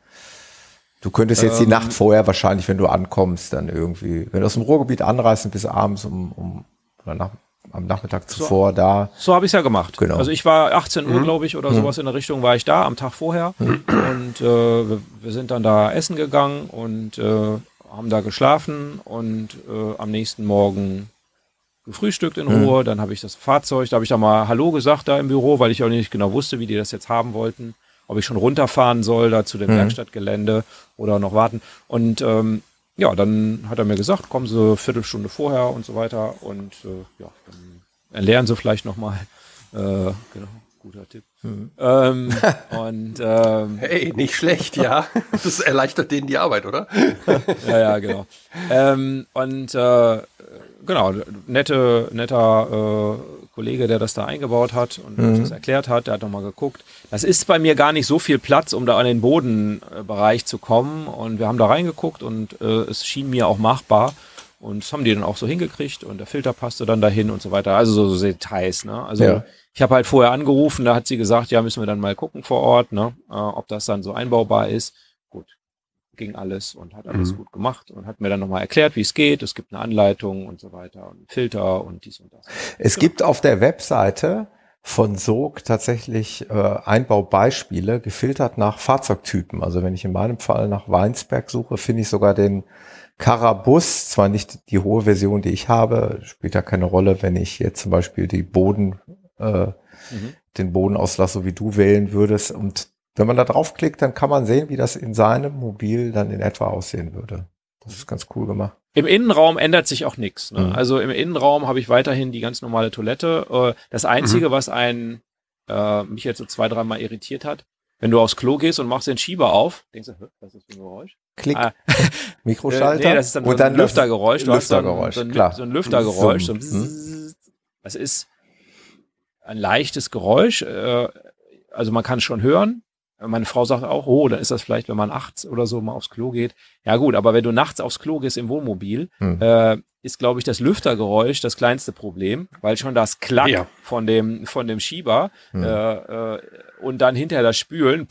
Du könntest jetzt die Ähm. Nacht vorher wahrscheinlich, wenn du ankommst, dann irgendwie, wenn du aus dem Ruhrgebiet anreist bis abends um, um oder nach, am Nachmittag zuvor da. So habe ich es ja gemacht. Genau. Also ich war 18 Mhm. Uhr, glaube ich, oder sowas in der Richtung war ich da am Tag vorher. Und äh, wir, wir sind dann da essen gegangen und äh, haben da geschlafen und äh, am nächsten Morgen gefrühstückt in Mhm. Ruhe. Dann habe ich das Fahrzeug, da habe ich da mal Hallo gesagt da im Büro, weil ich auch nicht genau wusste, wie die das jetzt haben wollten. Ob ich schon runterfahren soll da zu dem Mhm. Werkstattgelände oder noch warten. Und ähm, ja, dann hat er mir gesagt, kommen Sie eine Viertelstunde vorher und so weiter. Und äh, ja, dann lernen Sie vielleicht nochmal. Äh, genau, guter Tipp. Ähm, und ähm, Hey, nicht schlecht, ja. Das erleichtert denen die Arbeit, oder? ja, ja, genau. ähm, und äh, genau, nette, netter äh, Kollege, der das da eingebaut hat und uns das erklärt hat, der hat nochmal geguckt. Das ist bei mir gar nicht so viel Platz, um da an den Bodenbereich zu kommen. Und wir haben da reingeguckt und äh, es schien mir auch machbar. Und das haben die dann auch so hingekriegt und der Filter passte dann dahin und so weiter. Also so, so Details, ne? Also Ja. ich habe halt vorher angerufen, da hat sie gesagt, ja, müssen wir dann mal gucken vor Ort, ne? Äh, ob das dann so einbaubar ist. Ging alles und hat alles Mhm. gut gemacht und hat mir dann nochmal erklärt, wie es geht. Es gibt eine Anleitung und so weiter und Filter und dies und das. Es gibt auf der Webseite von Sog tatsächlich äh, Einbaubeispiele gefiltert nach Fahrzeugtypen. Also wenn ich in meinem Fall nach Weinsberg suche, finde ich sogar den Carabus, zwar nicht die hohe Version, die ich habe, spielt da keine Rolle, wenn ich jetzt zum Beispiel die Boden, äh, Mhm. den Bodenauslass, so wie du wählen würdest. Und wenn man da draufklickt, dann kann man sehen, wie das in seinem Mobil dann in etwa aussehen würde. Das ist ganz cool gemacht. Im Innenraum ändert sich auch nichts. Ne? Mhm. Also im Innenraum habe ich weiterhin die ganz normale Toilette. Äh, Das Einzige, was einen äh, mich jetzt so zwei, dreimal irritiert hat, wenn du aufs Klo gehst und machst den Schieber auf, denkst du, "Hä, was ist das für ein Geräusch? Klick, Ah, Mikroschalter. Äh, nee, das ist dann, und so ein Lüftergeräusch. Du hast so ein- Lüftergeräusch, so ein, klar. So ein Lüftergeräusch. So ein. Bzzzt. Das ist ein leichtes Geräusch. äh, Also man kann es schon hören. Meine Frau sagt auch, oh, dann ist das vielleicht, wenn man nachts oder so mal aufs Klo geht. Ja gut, aber wenn du nachts aufs Klo gehst im Wohnmobil, Hm. äh, ist, glaube ich, das Lüftergeräusch das kleinste Problem, weil schon das Klack Ja. von dem von dem Schieber Hm. äh, äh, und dann hinterher das Spülen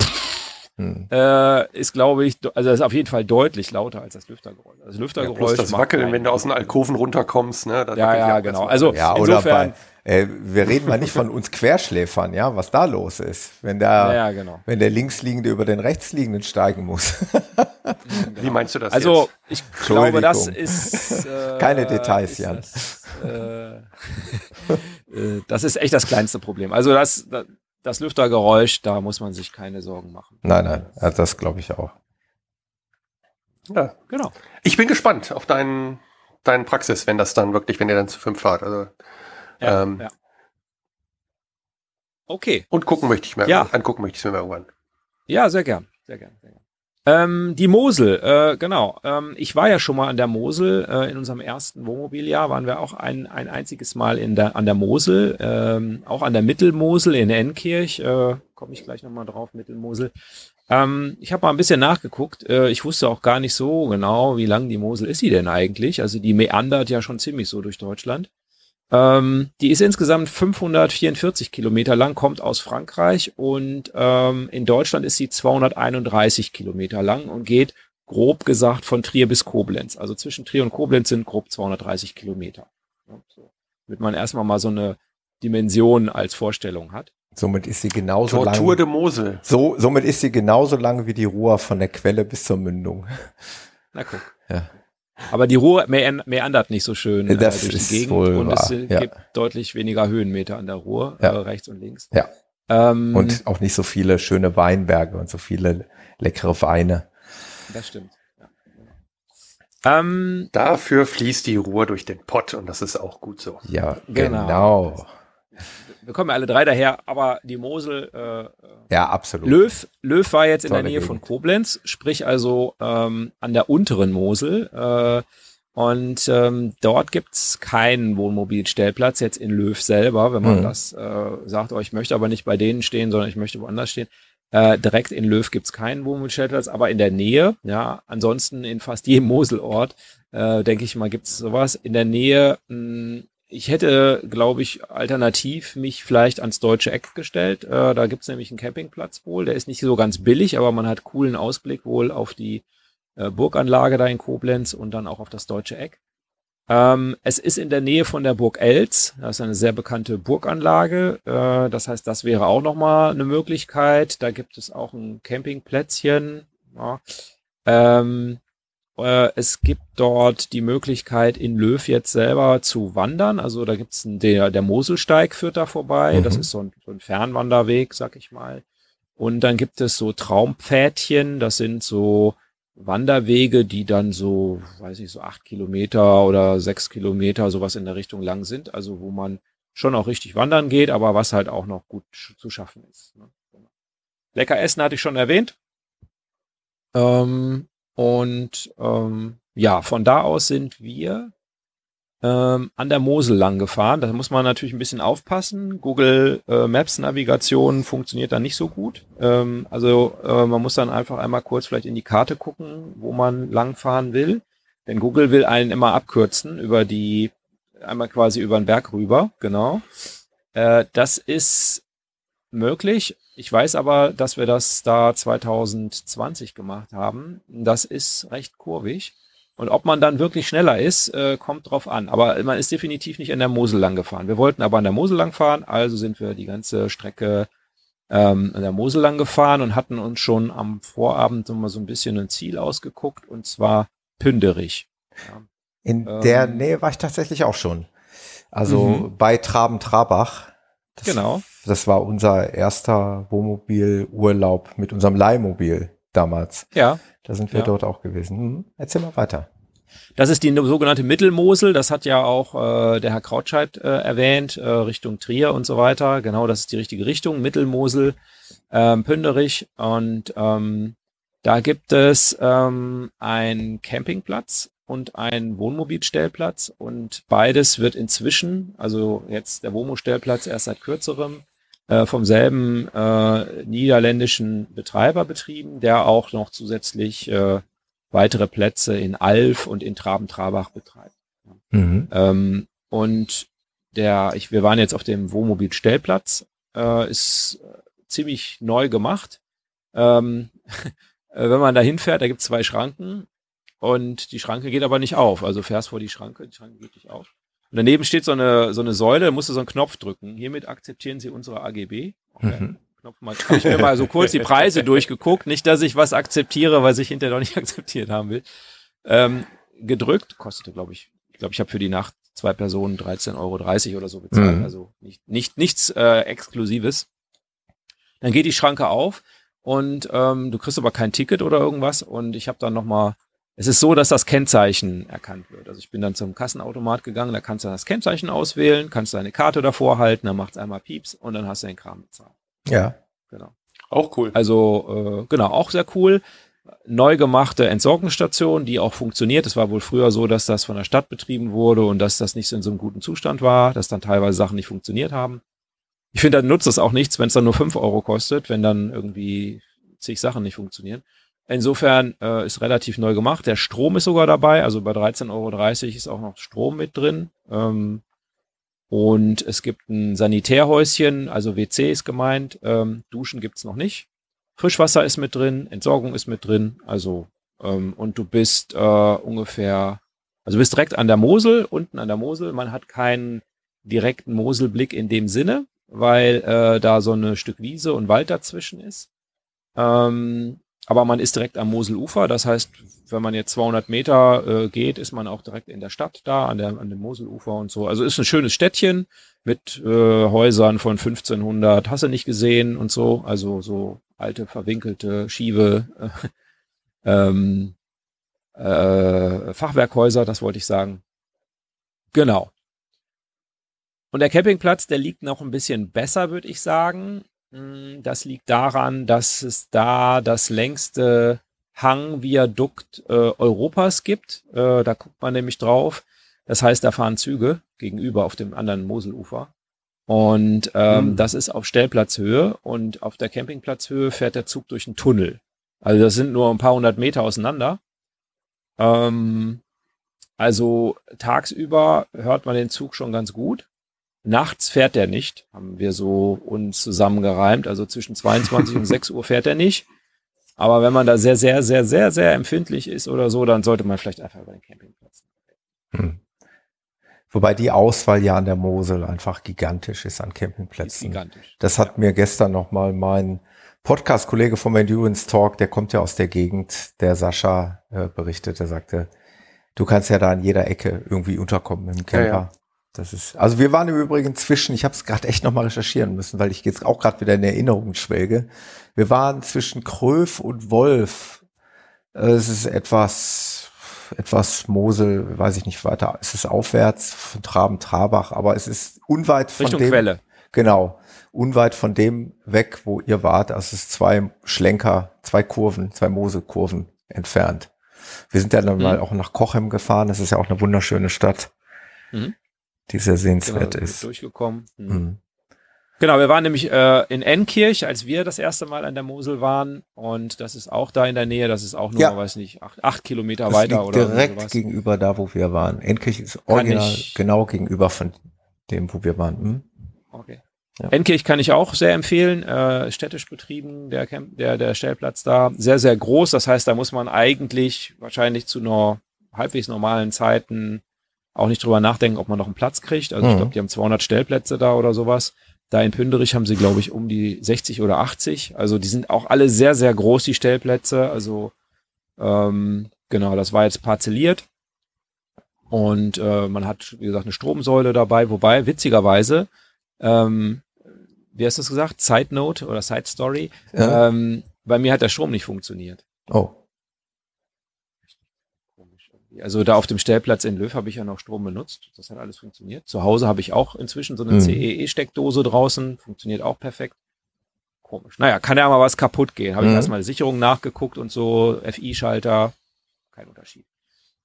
Hm. äh, ist, glaube ich, also das ist auf jeden Fall deutlich lauter als das Lüftergeräusch. Das Ja, Lüftergeräusch plus das Wackeln, wenn du aus den Alkoven runterkommst, ne? das Ja, ja, auch genau. Also Ja, oder insofern, bei, äh, wir reden mal nicht von uns Querschläfern, ja, was da los ist, wenn der, ja, ja, genau. wenn der linksliegende über den rechtsliegenden steigen muss. Wie meinst du das Also jetzt? ich glaube, das ist äh, Keine Details, ist Jan. Das, äh, äh, das ist echt das kleinste Problem. Also das, das, das Lüftergeräusch, da muss man sich keine Sorgen machen. nein, nein, ja, das glaube ich auch. Ja. Genau. Ich bin gespannt auf deinen, deinen Praxis, wenn das dann wirklich, wenn ihr dann zu fünf fahrt. Also, Ja, ähm, ja. Okay. Und gucken möchte ich mir, Ja. angucken möchte ich mir mal irgendwann. Ja, sehr gern, sehr gern. Sehr gern. Ähm, die Mosel, äh, genau. Ähm, ich war ja schon mal an der Mosel. Äh, in unserem ersten Wohnmobiljahr waren wir auch ein, ein einziges Mal in der, an der Mosel, ähm, auch an der Mittelmosel in Enkirch. Äh, Komme ich gleich nochmal drauf, Mittelmosel. Ähm, ich habe mal ein bisschen nachgeguckt. Äh, ich wusste auch gar nicht so genau, wie lang die Mosel ist sie denn eigentlich. Also die meandert ja schon ziemlich so durch Deutschland. Ähm, die ist insgesamt 544 Kilometer lang, kommt aus Frankreich und ähm, in Deutschland ist sie 231 Kilometer lang und geht grob gesagt von Trier bis Koblenz. Also zwischen Trier und Koblenz sind grob 230 Kilometer. So. Damit man erstmal mal so eine Dimension als Vorstellung hat. Somit ist sie genauso Tortur lang. de Mosel. So, somit ist sie genauso lang wie die Ruhr von der Quelle bis zur Mündung. Na guck. Ja. Aber die Ruhr mean- meandert nicht so schön äh, Das durch ist die Gegend wohl und es wahr, äh, ja. gibt deutlich weniger Höhenmeter an der Ruhr, Ja. äh, rechts und links. Ja. Ähm, Und auch nicht so viele schöne Weinberge und so viele leckere Weine. Das stimmt. Ja, ähm, Dafür fließt die Ruhr durch den Pott und das ist auch gut so. Ja, Genau. genau. Wir kommen ja alle drei daher, aber die Mosel, äh, Ja, absolut. Löw, Löw war jetzt in der Tolle Nähe Gegend. von Koblenz, sprich also ähm, an der unteren Mosel. Äh, Und ähm, dort gibt's keinen Wohnmobilstellplatz, jetzt in Löw selber, wenn man Mhm. das äh, sagt, oh, ich möchte aber nicht bei denen stehen, sondern ich möchte woanders stehen. Äh, direkt in Löw gibt's keinen Wohnmobilstellplatz, aber in der Nähe, ja, ansonsten in fast jedem Moselort, äh, denke ich mal, gibt's sowas. In der Nähe, mh, ich hätte, glaube ich, alternativ mich vielleicht ans deutsche Eck gestellt. Äh, da gibt's nämlich einen Campingplatz wohl, der ist nicht so ganz billig, aber man hat coolen Ausblick wohl auf die äh, Burganlage da in Koblenz und dann auch auf das deutsche Eck. Ähm, es ist in der Nähe von der Burg Elz. Das ist eine sehr bekannte Burganlage. Äh, das heißt, das wäre auch nochmal eine Möglichkeit. Da gibt es auch ein Campingplätzchen. Ja. Ähm, äh, es gibt dort die Möglichkeit, in Löw jetzt selber zu wandern. Also da gibt's einen, der, der Moselsteig führt da vorbei. Das Mhm. ist so ein, so ein Fernwanderweg, sag ich mal. Und dann gibt es so Traumpfädchen. Das sind so Wanderwege, die dann so, weiß ich, so acht Kilometer oder sechs Kilometer, sowas in der Richtung lang sind. Also wo man schon auch richtig wandern geht, aber was halt auch noch gut zu schaffen ist. ne? Lecker Essen hatte ich schon erwähnt. Ähm, und ähm, ja, von da aus sind wir ähm, an der Mosel lang gefahren. Da muss man natürlich ein bisschen aufpassen. Google äh, Maps Navigation funktioniert da nicht so gut. Ähm, also äh, man muss dann einfach einmal kurz vielleicht in die Karte gucken, wo man langfahren will. Denn Google will einen immer abkürzen über die, einmal quasi über den Berg rüber, genau. Äh, das ist möglich. Ich weiß aber, dass wir das da 2020 gemacht haben. Das ist recht kurvig. Und ob man dann wirklich schneller ist, äh, kommt drauf an. Aber man ist definitiv nicht an der Mosel lang gefahren. Wir wollten aber an der Mosel lang fahren, also sind wir die ganze Strecke ähm, an der Mosel lang gefahren und hatten uns schon am Vorabend so mal so ein bisschen ein Ziel ausgeguckt, und zwar Pünderich. Ja. In Ähm. der Nähe war ich tatsächlich auch schon. Also Mhm. bei Traben-Trabach. Das, Genau. Das war unser erster Wohnmobilurlaub mit unserem Leihmobil damals. Ja, Da sind wir Ja. dort auch gewesen. Hm, erzähl mal weiter. Das ist die sogenannte Mittelmosel. Das hat ja auch äh, der Herr Krautscheid äh, erwähnt, äh, Richtung Trier und so weiter. Genau, das ist die richtige Richtung. Mittelmosel, ähm, Pünderich. Und ähm, da gibt es ähm, einen Campingplatz und einen Wohnmobilstellplatz. Und beides wird inzwischen, also jetzt der Wohnmobilstellplatz erst seit kürzerem, äh, vom selben äh, niederländischen Betreiber betrieben, der auch noch zusätzlich äh, weitere Plätze in Alf und in Traben-Trabach betreibt. Mhm. Ähm, und der, ich, wir waren jetzt auf dem Wohnmobil-Stellplatz, äh, ist ziemlich neu gemacht. Ähm, äh, wenn man da hinfährt, da gibt es zwei Schranken und die Schranke geht aber nicht auf. Also fährst vor die Schranke, die Schranke geht nicht auf. Und daneben steht so eine, so eine Säule, musst du so einen Knopf drücken. Hiermit akzeptieren Sie unsere AGB. Okay. Mhm. Knopf mal, habe ich mir mal so kurz die Preise durchgeguckt. Nicht, dass ich was akzeptiere, was ich hinterher noch nicht akzeptiert haben will. Ähm, gedrückt, kostete, glaube ich, ich glaube, ich habe für die Nacht zwei Personen 13,30 Euro oder so bezahlt. Mhm. Also nicht, nicht, nichts äh, Exklusives. Dann geht die Schranke auf und ähm, du kriegst aber kein Ticket oder irgendwas. Und ich habe dann nochmal, es ist so, dass das Kennzeichen erkannt wird. Also ich bin dann zum Kassenautomat gegangen, da kannst du das Kennzeichen auswählen, kannst deine Karte davor halten, dann macht's einmal Pieps und dann hast du den Kram bezahlt. Ja. Genau. Auch cool. Also äh, genau, auch sehr cool. Neu gemachte Entsorgungsstation, die auch funktioniert. Es war wohl früher so, dass das von der Stadt betrieben wurde und dass das nicht so in so einem guten Zustand war, dass dann teilweise Sachen nicht funktioniert haben. Ich finde, dann nutzt es auch nichts, wenn es dann nur fünf Euro kostet, wenn dann irgendwie zig Sachen nicht funktionieren. Insofern äh, ist relativ neu gemacht. Der Strom ist sogar dabei, also bei 13,30 Euro ist auch noch Strom mit drin. Ähm, und es gibt ein Sanitärhäuschen, also WC ist gemeint. Ähm, Duschen gibt's noch nicht. Frischwasser ist mit drin, Entsorgung ist mit drin. Also, ähm, und du bist äh, ungefähr, also bist direkt an der Mosel, unten an der Mosel. Man hat keinen direkten Moselblick in dem Sinne, weil äh, da so ein Stück Wiese und Wald dazwischen ist. Ähm, aber man ist direkt am Moselufer. Das heißt, wenn man jetzt 200 Meter äh, geht, ist man auch direkt in der Stadt da, an, der, an dem Moselufer und so. Also ist ein schönes Städtchen mit äh, Häusern von 1500, hast du nicht gesehen und so. Also so alte, verwinkelte, schiefe äh, ähm, äh, Fachwerkhäuser, das wollte ich sagen. Genau. Und der Campingplatz, der liegt noch ein bisschen besser, würde ich sagen. Mm, Das liegt daran, dass es da das längste Hangviadukt äh, Europas gibt. Äh, da guckt man nämlich drauf. Das heißt, da fahren Züge gegenüber auf dem anderen Moselufer. Und ähm, Hm. das ist auf Stellplatzhöhe und auf der Campingplatzhöhe fährt der Zug durch einen Tunnel. Also das sind nur ein paar hundert Meter auseinander. Ähm, also tagsüber hört man den Zug schon ganz gut. Nachts fährt er nicht, haben wir so uns zusammengereimt. Also zwischen 22 und 6 Uhr fährt er nicht. Aber wenn man da sehr, sehr, sehr, sehr, sehr empfindlich ist oder so, dann sollte man vielleicht einfach über den Campingplatz. Hm. Wobei die Auswahl ja an der Mosel einfach gigantisch ist an Ist Campingplätzen. gigantisch. Das hat mir gestern noch mal mein Podcast-Kollege vom Endurance Talk, der kommt ja aus der Gegend, der Sascha äh, berichtet, der sagte, du kannst ja da an jeder Ecke irgendwie unterkommen im Camper. Ja, ja. Das ist, also wir waren im Übrigen zwischen, ich habe es gerade echt noch mal recherchieren müssen, weil ich jetzt auch gerade wieder in Erinnerung schwelge. Wir waren zwischen Kröf und Wolf. Es ist etwas, etwas Mosel, weiß ich nicht weiter. Es ist aufwärts von Traben, Trabach, aber es ist unweit von Richtung dem. Quelle. Genau. Unweit von dem weg, wo ihr wart. Also es ist zwei Schlenker, zwei Kurven, zwei Moselkurven entfernt. Wir sind ja dann Mhm. mal auch nach Kochem gefahren. Das ist ja auch eine wunderschöne Stadt, Mhm. Die sehr Genau, sehenswert sind ist. durchgekommen. Mhm. Mhm. Genau, wir waren nämlich äh, in Enkirch, als wir das erste Mal an der Mosel waren. Und das ist auch da in der Nähe. Das ist auch nur, Ja. weiß nicht, acht, acht Kilometer Das weiter oder direkt sowas. gegenüber da, wo wir waren. Endkirch ist original genau gegenüber von dem, wo wir waren. Hm? Okay. Ja. Enkirch kann ich auch sehr empfehlen. Äh, städtisch betrieben, der, Camp, der, der Stellplatz da. Sehr, sehr groß. Das heißt, da muss man eigentlich wahrscheinlich zu einer halbwegs normalen Zeiten auch nicht drüber nachdenken, ob man noch einen Platz kriegt. Also ich Mhm. glaube, die haben 200 Stellplätze da oder sowas. Da in Pünderich haben sie, glaube ich, um die 60 oder 80. Also die sind auch alle sehr, sehr groß, die Stellplätze. Also ähm, genau, das war jetzt parzelliert. Und äh, man hat, wie gesagt, eine Stromsäule dabei, wobei witzigerweise, ähm, wie hast du es gesagt? Side Note oder Side Story. Ja. Ähm, bei mir hat der Strom nicht funktioniert. Oh. Also da auf dem Stellplatz in Löw habe ich ja noch Strom benutzt. Das hat alles funktioniert. Zu Hause habe ich auch inzwischen so eine Mhm. CEE-Steckdose draußen. Funktioniert auch perfekt. Komisch. Naja, kann ja mal was kaputt gehen. Habe ich Mhm. erstmal die Sicherung nachgeguckt und so, FI-Schalter, kein Unterschied.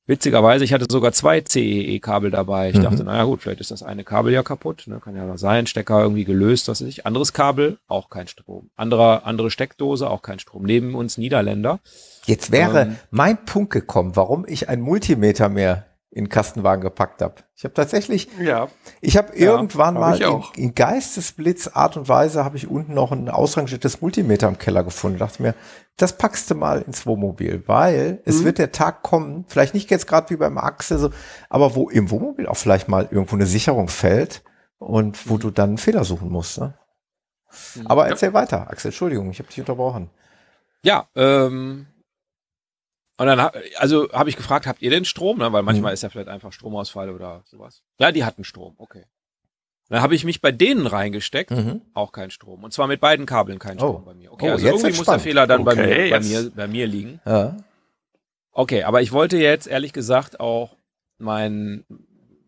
Witzigerweise, ich hatte sogar zwei CEE-Kabel dabei. Ich Mhm. dachte, naja gut, vielleicht ist das eine Kabel ja kaputt. Ne? Kann ja mal sein, Stecker irgendwie gelöst, was weiß ich. Anderes Kabel, auch kein Strom. Anderer, andere Steckdose, auch kein Strom. Neben uns Niederländer. Jetzt wäre Ähm. mein Punkt gekommen, warum ich ein Multimeter mehr in den Kastenwagen gepackt habe. Ich habe tatsächlich Ja, Ich habe Ja, irgendwann hab mal in, in Geistesblitz Art und Weise habe ich unten noch ein ausrangiertes Multimeter im Keller gefunden. Dachte mir, das packst du mal ins Wohnmobil, weil Mhm. es wird der Tag kommen, vielleicht nicht jetzt gerade wie beim Axel so, aber wo im Wohnmobil auch vielleicht mal irgendwo eine Sicherung fällt und wo du dann einen Fehler suchen musst. Ne? Aber Ja. erzähl weiter, Axel. Entschuldigung, ich habe dich unterbrochen. Ja, ähm, und dann, also habe ich gefragt, habt ihr denn Strom? Ne? Weil manchmal Mhm. ist ja vielleicht einfach Stromausfall oder sowas. Ja, die hatten Strom, okay. Dann habe ich mich bei denen reingesteckt, Mhm. auch kein Strom. Und zwar mit beiden Kabeln kein Strom Oh. bei mir. Okay, Oh, also jetzt irgendwie muss der. Fehler dann bei, Okay, mir, bei, mir, bei mir liegen. Ja. Okay, aber ich wollte jetzt ehrlich gesagt auch mein,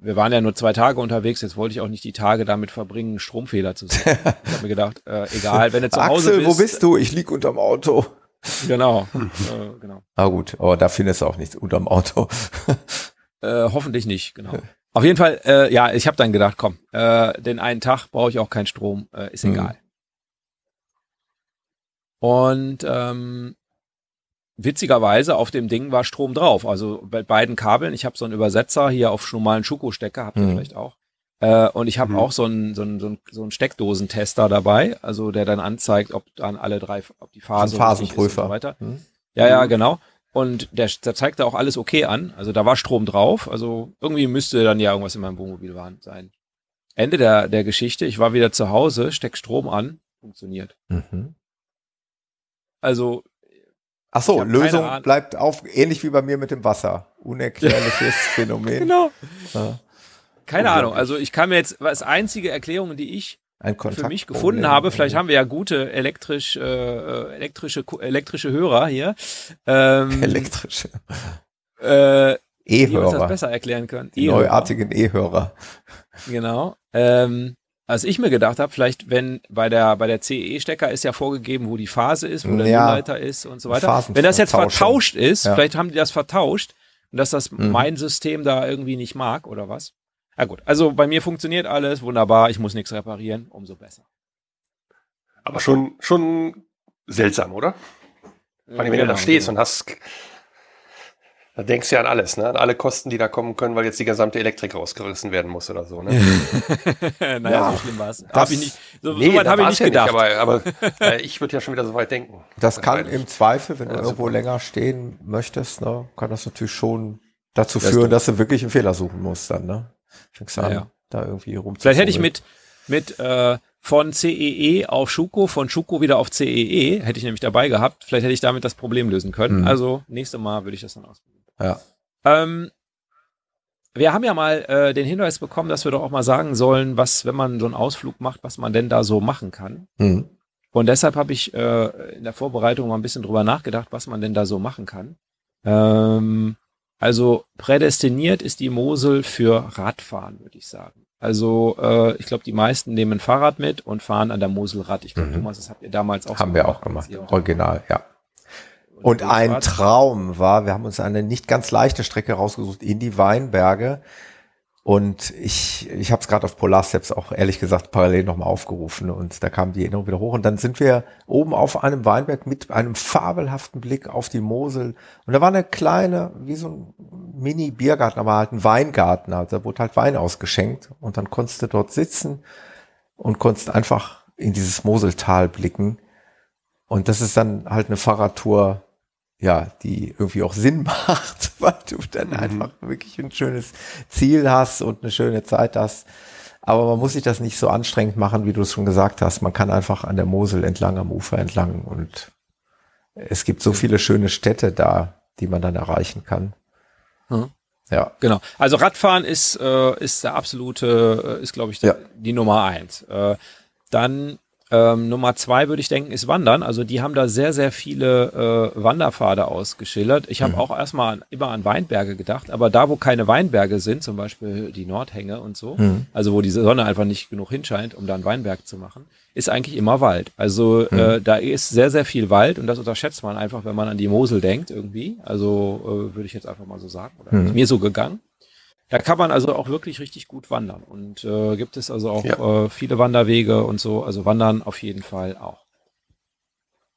wir waren ja nur zwei Tage unterwegs, jetzt wollte ich auch nicht die Tage damit verbringen, einen Stromfehler zu sehen. ich habe mir gedacht, äh, egal, wenn du zu Hause Axel, bist. wo bist du? Ich lieg unterm Auto. Genau, äh, genau. Ah gut, aber da findest du auch nichts unterm Auto. Äh, hoffentlich nicht, genau. Auf jeden Fall, äh, ja, ich habe dann gedacht, komm, äh, den einen Tag brauche ich auch keinen Strom, äh, ist Mhm. egal. Und ähm, witzigerweise auf dem Ding war Strom drauf. Also bei beiden Kabeln. Ich habe so einen Übersetzer hier auf normalen Schuko-Stecker, habt ihr Mhm. vielleicht auch. Äh, und ich habe Mhm. auch so einen, so, einen, so, einen, so einen Steckdosentester dabei, also der dann anzeigt, ob dann alle drei, ob die Phase richtig ist und Phasenprüfer. so weiter. Hm? Ja, ja, genau. Und der, der zeigte auch alles okay an. Also da war Strom drauf. Also irgendwie müsste dann ja irgendwas in meinem Wohnmobil waren- sein. Ende der, der Geschichte. Ich war wieder zu Hause, steck Strom an, funktioniert. Mhm. Also Ach so, Lösung bleibt auf, ähnlich wie bei mir mit dem Wasser. Unerklärliches Phänomen. genau. Ja. Keine. Ahnung. Also ich kann mir jetzt, was einzige Erklärung, die ich für mich gefunden habe, vielleicht haben wir ja gute elektrisch, äh, äh, elektrische, elektrische Hörer hier, ähm, elektrische äh, die uns das E-Hörer. besser erklären können. Die E-Hörer. neuartigen E-Hörer. Genau. Ähm, als ich mir gedacht habe, vielleicht wenn bei der bei der CE-Stecker ist ja vorgegeben, wo die Phase ist, wo der Ja. Nullleiter ist und so weiter. Wenn das jetzt vertauscht ist, Ja. vielleicht haben die das vertauscht und dass das Mhm. mein System da irgendwie nicht mag oder was? Ja gut, also bei mir funktioniert alles wunderbar, ich muss nichts reparieren, umso besser. Aber schon, schon seltsam, oder? Vor allem, wenn du da Genau, stehst genau. und hast, da denkst du ja an alles, ne? An alle Kosten, die da kommen können, weil jetzt die gesamte Elektrik rausgerissen werden muss oder so, ne? naja, Ja, so schlimm war es. das- Habe ich nicht, so, Nee, so weit habe ich nicht ja gedacht. aber, aber äh, ich würde ja schon wieder so weit denken. Das kann Wahrscheinlich. im Zweifel, wenn du Ja, irgendwo super. länger stehen möchtest, ne, kann das natürlich schon dazu führen, dass du wirklich einen Fehler suchen musst dann, ne? Fängst an, Ja, da irgendwie rum. Vielleicht hätte ich mit, mit äh, von CEE auf Schuko, von Schuko wieder auf CEE, hätte ich nämlich dabei gehabt. Vielleicht hätte ich damit das Problem lösen können. Mhm. Also, nächstes Mal würde ich das dann ausprobieren. Ja. Ähm, wir haben ja mal äh, den Hinweis bekommen, dass wir doch auch mal sagen sollen, was, wenn man so einen Ausflug macht, was man denn da so machen kann. Mhm. Und deshalb habe ich äh, in der Vorbereitung mal ein bisschen drüber nachgedacht, was man denn da so machen kann. Ähm, also prädestiniert ist die Mosel für Radfahren, würde ich sagen. Also äh, ich glaube, die meisten nehmen ein Fahrrad mit und fahren an der Mosel Rad. Ich glaube, Mhm. Thomas, das habt ihr damals auch Haben so wir auch gemacht. Original, ja. Und unterwegs ein. Traum war, wir haben uns eine nicht ganz leichte Strecke rausgesucht in die Weinberge. Und ich, ich habe es gerade auf Polarsteps auch ehrlich gesagt parallel nochmal aufgerufen und da kam die Erinnerung wieder hoch. Und dann sind wir oben auf einem Weinberg mit einem fabelhaften Blick auf die Mosel. Und da war eine kleine, wie so ein Mini-Biergarten, aber halt ein Weingarten. Also da wurde halt Wein ausgeschenkt und dann konntest du dort sitzen und konntest einfach in dieses Moseltal blicken. Und das ist dann halt eine Fahrradtour, ja, die irgendwie auch Sinn macht, weil du dann einfach wirklich ein schönes Ziel hast und eine schöne Zeit hast. Aber man muss sich das nicht so anstrengend machen, wie du es schon gesagt hast. Man kann einfach an der Mosel entlang, am Ufer entlang und es gibt so viele schöne Städte da, die man dann erreichen kann. Hm. Ja. Genau. Also Radfahren ist, äh, ist der absolute, äh, ist glaube ich der, Ja. die Nummer eins. Äh, dann ähm, Nummer zwei würde ich denken, ist Wandern. Also die haben da sehr, sehr viele äh, Wanderpfade ausgeschildert. Ich habe auch erstmal an, immer an Weinberge gedacht, aber da, wo keine Weinberge sind, zum Beispiel die Nordhänge und so, also wo die Sonne einfach nicht genug hinscheint, um da einen Weinberg zu machen, ist eigentlich immer Wald. Also äh, da ist sehr, sehr viel Wald und das unterschätzt man einfach, wenn man an die Mosel denkt irgendwie. Also äh, würde ich jetzt einfach mal so sagen. Oder ist mir so gegangen. Da kann man also auch wirklich richtig gut wandern und äh, gibt es also auch Ja. äh, viele Wanderwege und so. Also wandern auf jeden Fall auch.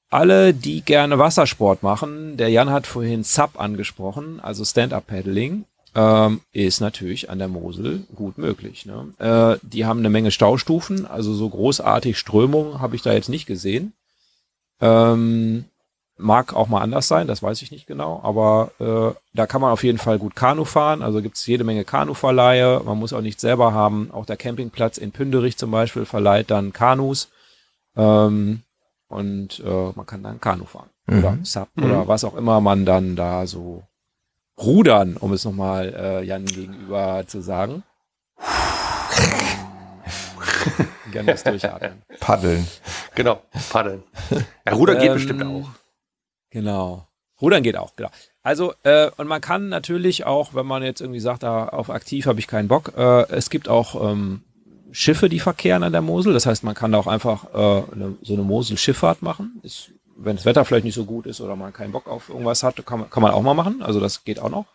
Alle, die gerne Wassersport machen, der Jan hat vorhin SUP angesprochen, also Stand-Up-Paddling, ähm, ist natürlich an der Mosel gut möglich. Ne? Äh, die haben eine Menge Staustufen, also so großartig Strömung habe ich da jetzt nicht gesehen. Ähm, mag auch mal anders sein, das weiß ich nicht genau, aber äh, da kann man auf jeden Fall gut Kanu fahren, also gibt es jede Menge Kanuverleihe, man muss auch nicht selber haben, auch der Campingplatz in Pünderich zum Beispiel verleiht dann Kanus ähm, und äh, man kann dann Kanu fahren oder Sub oder was auch immer man dann da so rudern, um es nochmal äh, Jan gegenüber zu sagen. Gerne das durchatmen. Paddeln. Genau, paddeln. Ja, Ruder geht Ähm, bestimmt auch. Genau. Rudern geht auch, genau. Also, äh, und man kann natürlich auch, wenn man jetzt irgendwie sagt, da auf aktiv habe ich keinen Bock, äh, es gibt auch ähm, Schiffe, die verkehren an der Mosel. Das heißt, man kann da auch einfach äh, eine, so eine Mosel-Schifffahrt machen. Ist, wenn das Wetter vielleicht nicht so gut ist oder man keinen Bock auf irgendwas hat, kann man, kann man auch mal machen. Also das geht auch noch.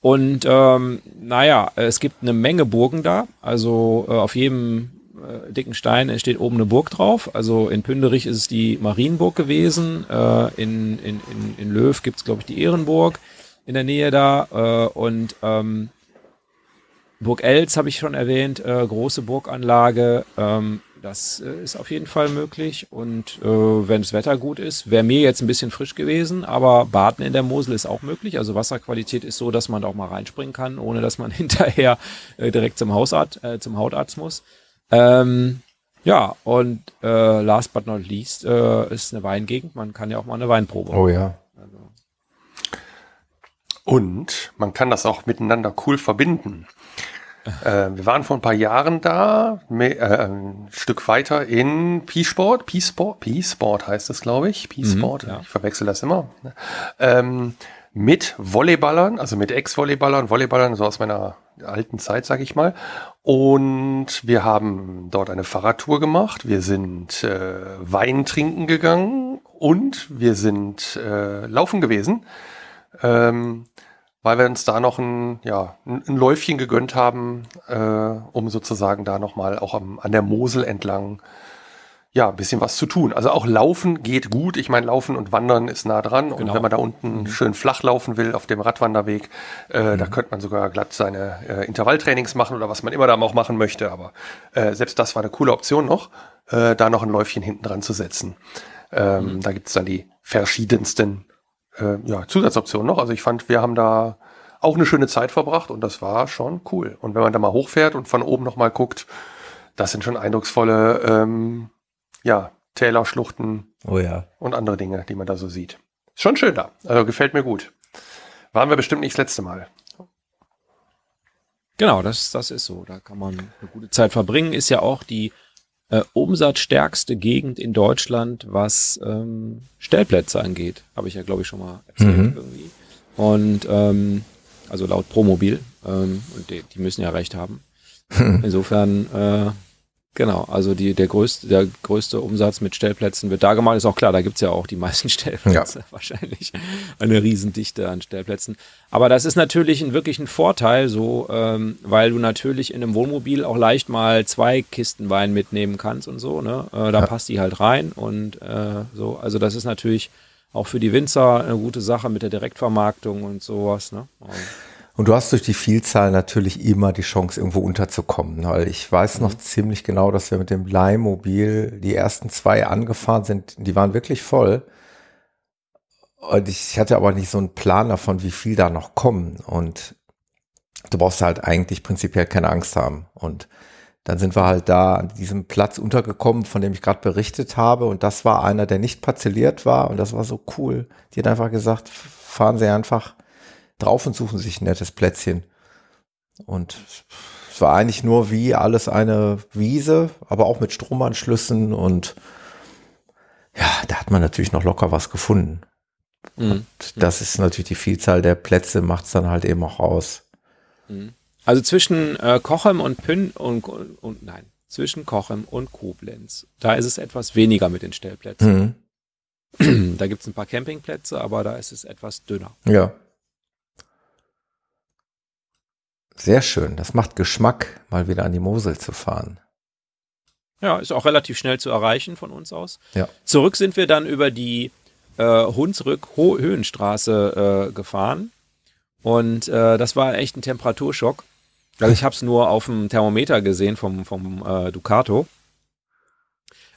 Und ähm, naja, es gibt eine Menge Burgen da. Also äh, auf jedem äh, dicken Stein steht oben eine Burg drauf. Also in Pünderich ist es die Marienburg gewesen. Äh, in, in, in, in Löw gibt es, glaube ich, die Ehrenburg in der Nähe da. Äh, und ähm, Burg Elz habe ich schon erwähnt, äh, große Burganlage. Ähm, das äh, ist auf jeden Fall möglich. Und äh, wenn das Wetter gut ist, wäre mir jetzt ein bisschen frisch gewesen, aber Baden in der Mosel ist auch möglich. Also Wasserqualität ist so, dass man da auch mal reinspringen kann, ohne dass man hinterher äh, direkt zum Hausarzt, äh, zum Hautarzt muss. Ähm, ja, und äh, last but not least äh, ist eine Weingegend. Man kann ja auch mal eine Weinprobe. Oh ja. Also, Und man kann das auch miteinander cool verbinden. äh, wir waren vor ein paar Jahren da, äh, ein Stück weiter in P-Sport. P-Sport, P-Sport heißt es, glaube ich. P-Sport, ja. ich verwechsel das immer. Ähm, mit Volleyballern, also mit Ex-Volleyballern, Volleyballern so aus meiner alten Zeit, sag ich mal. Und wir haben dort eine Fahrradtour gemacht. Wir sind äh, Wein trinken gegangen und wir sind äh, laufen gewesen, ähm, weil wir uns da noch ein, ja, ein, Läufchen gegönnt haben, äh, um sozusagen da nochmal auch am, an der Mosel entlang ja, ein bisschen was zu tun. Also auch Laufen geht gut. Ich meine, Laufen und Wandern ist nah dran. Und Genau. wenn man da unten Mhm. schön flach laufen will auf dem Radwanderweg, äh, da könnte man sogar glatt seine äh, Intervalltrainings machen oder was man immer da auch machen möchte. Aber äh, selbst das war eine coole Option noch, äh, da noch ein Läufchen hinten dran zu setzen. Ähm, Da gibt's dann die verschiedensten äh, ja, Zusatzoptionen noch. Also ich fand, wir haben da auch eine schöne Zeit verbracht und das war schon cool. Und wenn man da mal hochfährt und von oben noch mal guckt, das sind schon eindrucksvolle ähm, ja, Täler, Schluchten Oh ja. und andere Dinge, die man da so sieht. Ist schon schön da. Also gefällt mir gut. Waren wir bestimmt nicht das letzte Mal. Genau, das, das ist so. Da kann man eine gute Zeit verbringen. Ist ja auch die äh, umsatzstärkste Gegend in Deutschland, was ähm, Stellplätze angeht. Habe ich ja, glaube ich, schon mal erzählt Mhm. irgendwie. Und ähm, also laut Promobil. Ähm, und die, die müssen ja recht haben. Insofern, äh, genau, also die, der, größte, der größte Umsatz mit Stellplätzen wird da gemacht. Ist auch klar, da gibt's ja auch die meisten Stellplätze. Wahrscheinlich eine Riesendichte an Stellplätzen. Aber das ist natürlich ein, wirklich ein Vorteil, so, ähm, weil du natürlich in einem Wohnmobil auch leicht mal zwei Kisten Wein mitnehmen kannst und so. Ne? Äh, da passt die halt rein und äh, so. Also das ist natürlich auch für die Winzer eine gute Sache mit der Direktvermarktung und sowas. Ne? Und Und du hast durch die Vielzahl natürlich immer die Chance, irgendwo unterzukommen. Weil ich weiß noch ziemlich genau, dass wir mit dem Leihmobil die ersten zwei angefahren sind. Die waren wirklich voll. Und ich hatte aber nicht so einen Plan davon, wie viel da noch kommen. Und du brauchst halt eigentlich prinzipiell keine Angst haben. Und dann sind wir halt da an diesem Platz untergekommen, von dem ich gerade berichtet habe. Und das war einer, der nicht parzelliert war. Und das war so cool. Die hat einfach gesagt, fahren Sie einfach drauf und suchen sich ein nettes Plätzchen. Und es war eigentlich nur wie alles eine Wiese, aber auch mit Stromanschlüssen und ja, da hat man natürlich noch locker was gefunden. Mhm. Das ist natürlich die Vielzahl der Plätze, macht es dann halt eben auch aus. Also zwischen äh, Kochem und Pünn und, und, und nein, zwischen Kochem und Koblenz. Da ist es etwas weniger mit den Stellplätzen. Mhm. Da gibt es ein paar Campingplätze, aber da ist es etwas dünner. Ja. Sehr schön. Das macht Geschmack, mal wieder an die Mosel zu fahren. Ja, ist auch relativ schnell zu erreichen von uns aus. Ja. Zurück sind wir dann über die äh, Hunsrück-Höhenstraße äh, gefahren. Und äh, das war echt ein Temperaturschock. Also ich habe es nur auf dem Thermometer gesehen vom, vom äh, Ducato.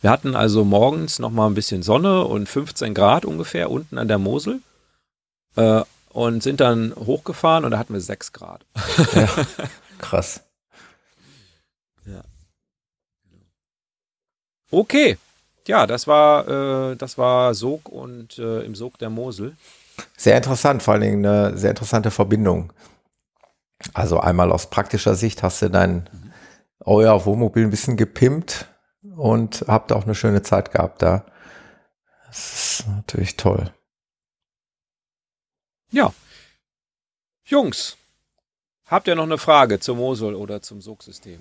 Wir hatten also morgens noch mal ein bisschen Sonne und 15 Grad ungefähr unten an der Mosel. Äh, und sind dann hochgefahren und da hatten wir 6 Grad. Ja, krass. Okay. Ja, das war, äh, das war Sog und äh, im Sog der Mosel. Sehr interessant, vor allen Dingen eine sehr interessante Verbindung. Also einmal aus praktischer Sicht hast du dein euer Wohnmobil ein bisschen gepimpt und habt auch eine schöne Zeit gehabt da. Das ist natürlich toll. Ja. Jungs, habt ihr noch eine Frage zur Mosel oder zum Sogsystem?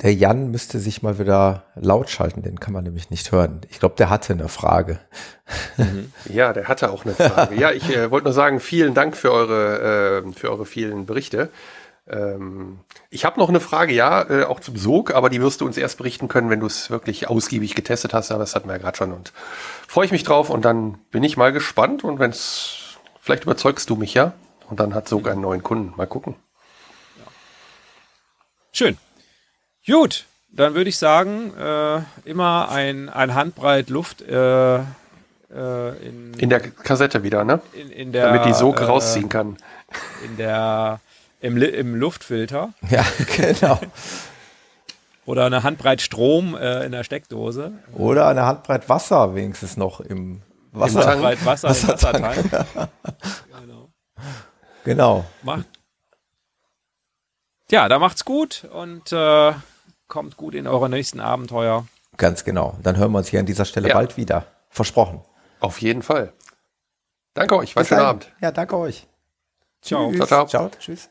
Der Jan müsste sich mal wieder laut schalten, den kann man nämlich nicht hören. Ich glaube, der hatte eine Frage. Ja, der hatte auch eine Frage. ja, ich äh, wollte nur sagen, vielen Dank für eure, äh, für eure vielen Berichte. Ähm, ich habe noch eine Frage, ja, äh, auch zum Sog, aber die wirst du uns erst berichten können, wenn du es wirklich ausgiebig getestet hast. Aber das hatten wir ja gerade schon und freue ich mich drauf und dann bin ich mal gespannt und wenn es, vielleicht überzeugst du mich ja und dann hat Sog einen neuen Kunden. Mal gucken. Schön. Gut, dann würde ich sagen, äh, immer ein, ein Handbreit Luft äh, äh, in, In der Kassette wieder, ne? in, in der, Damit die Sog äh, rausziehen kann. In der, im, im Luftfilter Ja, genau. oder eine Handbreit Strom äh, in der Steckdose. Oder eine Handbreit Wasser wenigstens noch im Wasser. Tank. Handbreit Wasser im Wassertank. genau. Genau. Macht. Ja, da macht's gut und äh, kommt gut in eure nächsten Abenteuer. Ganz genau. Dann hören wir uns hier an dieser Stelle Ja. bald wieder. Versprochen. Auf jeden Fall. Danke euch. Was Bis schönen dahin. Abend. Ja, danke euch. Ciao. Tschüss. Ciao, ciao. Ciao. Tschüss.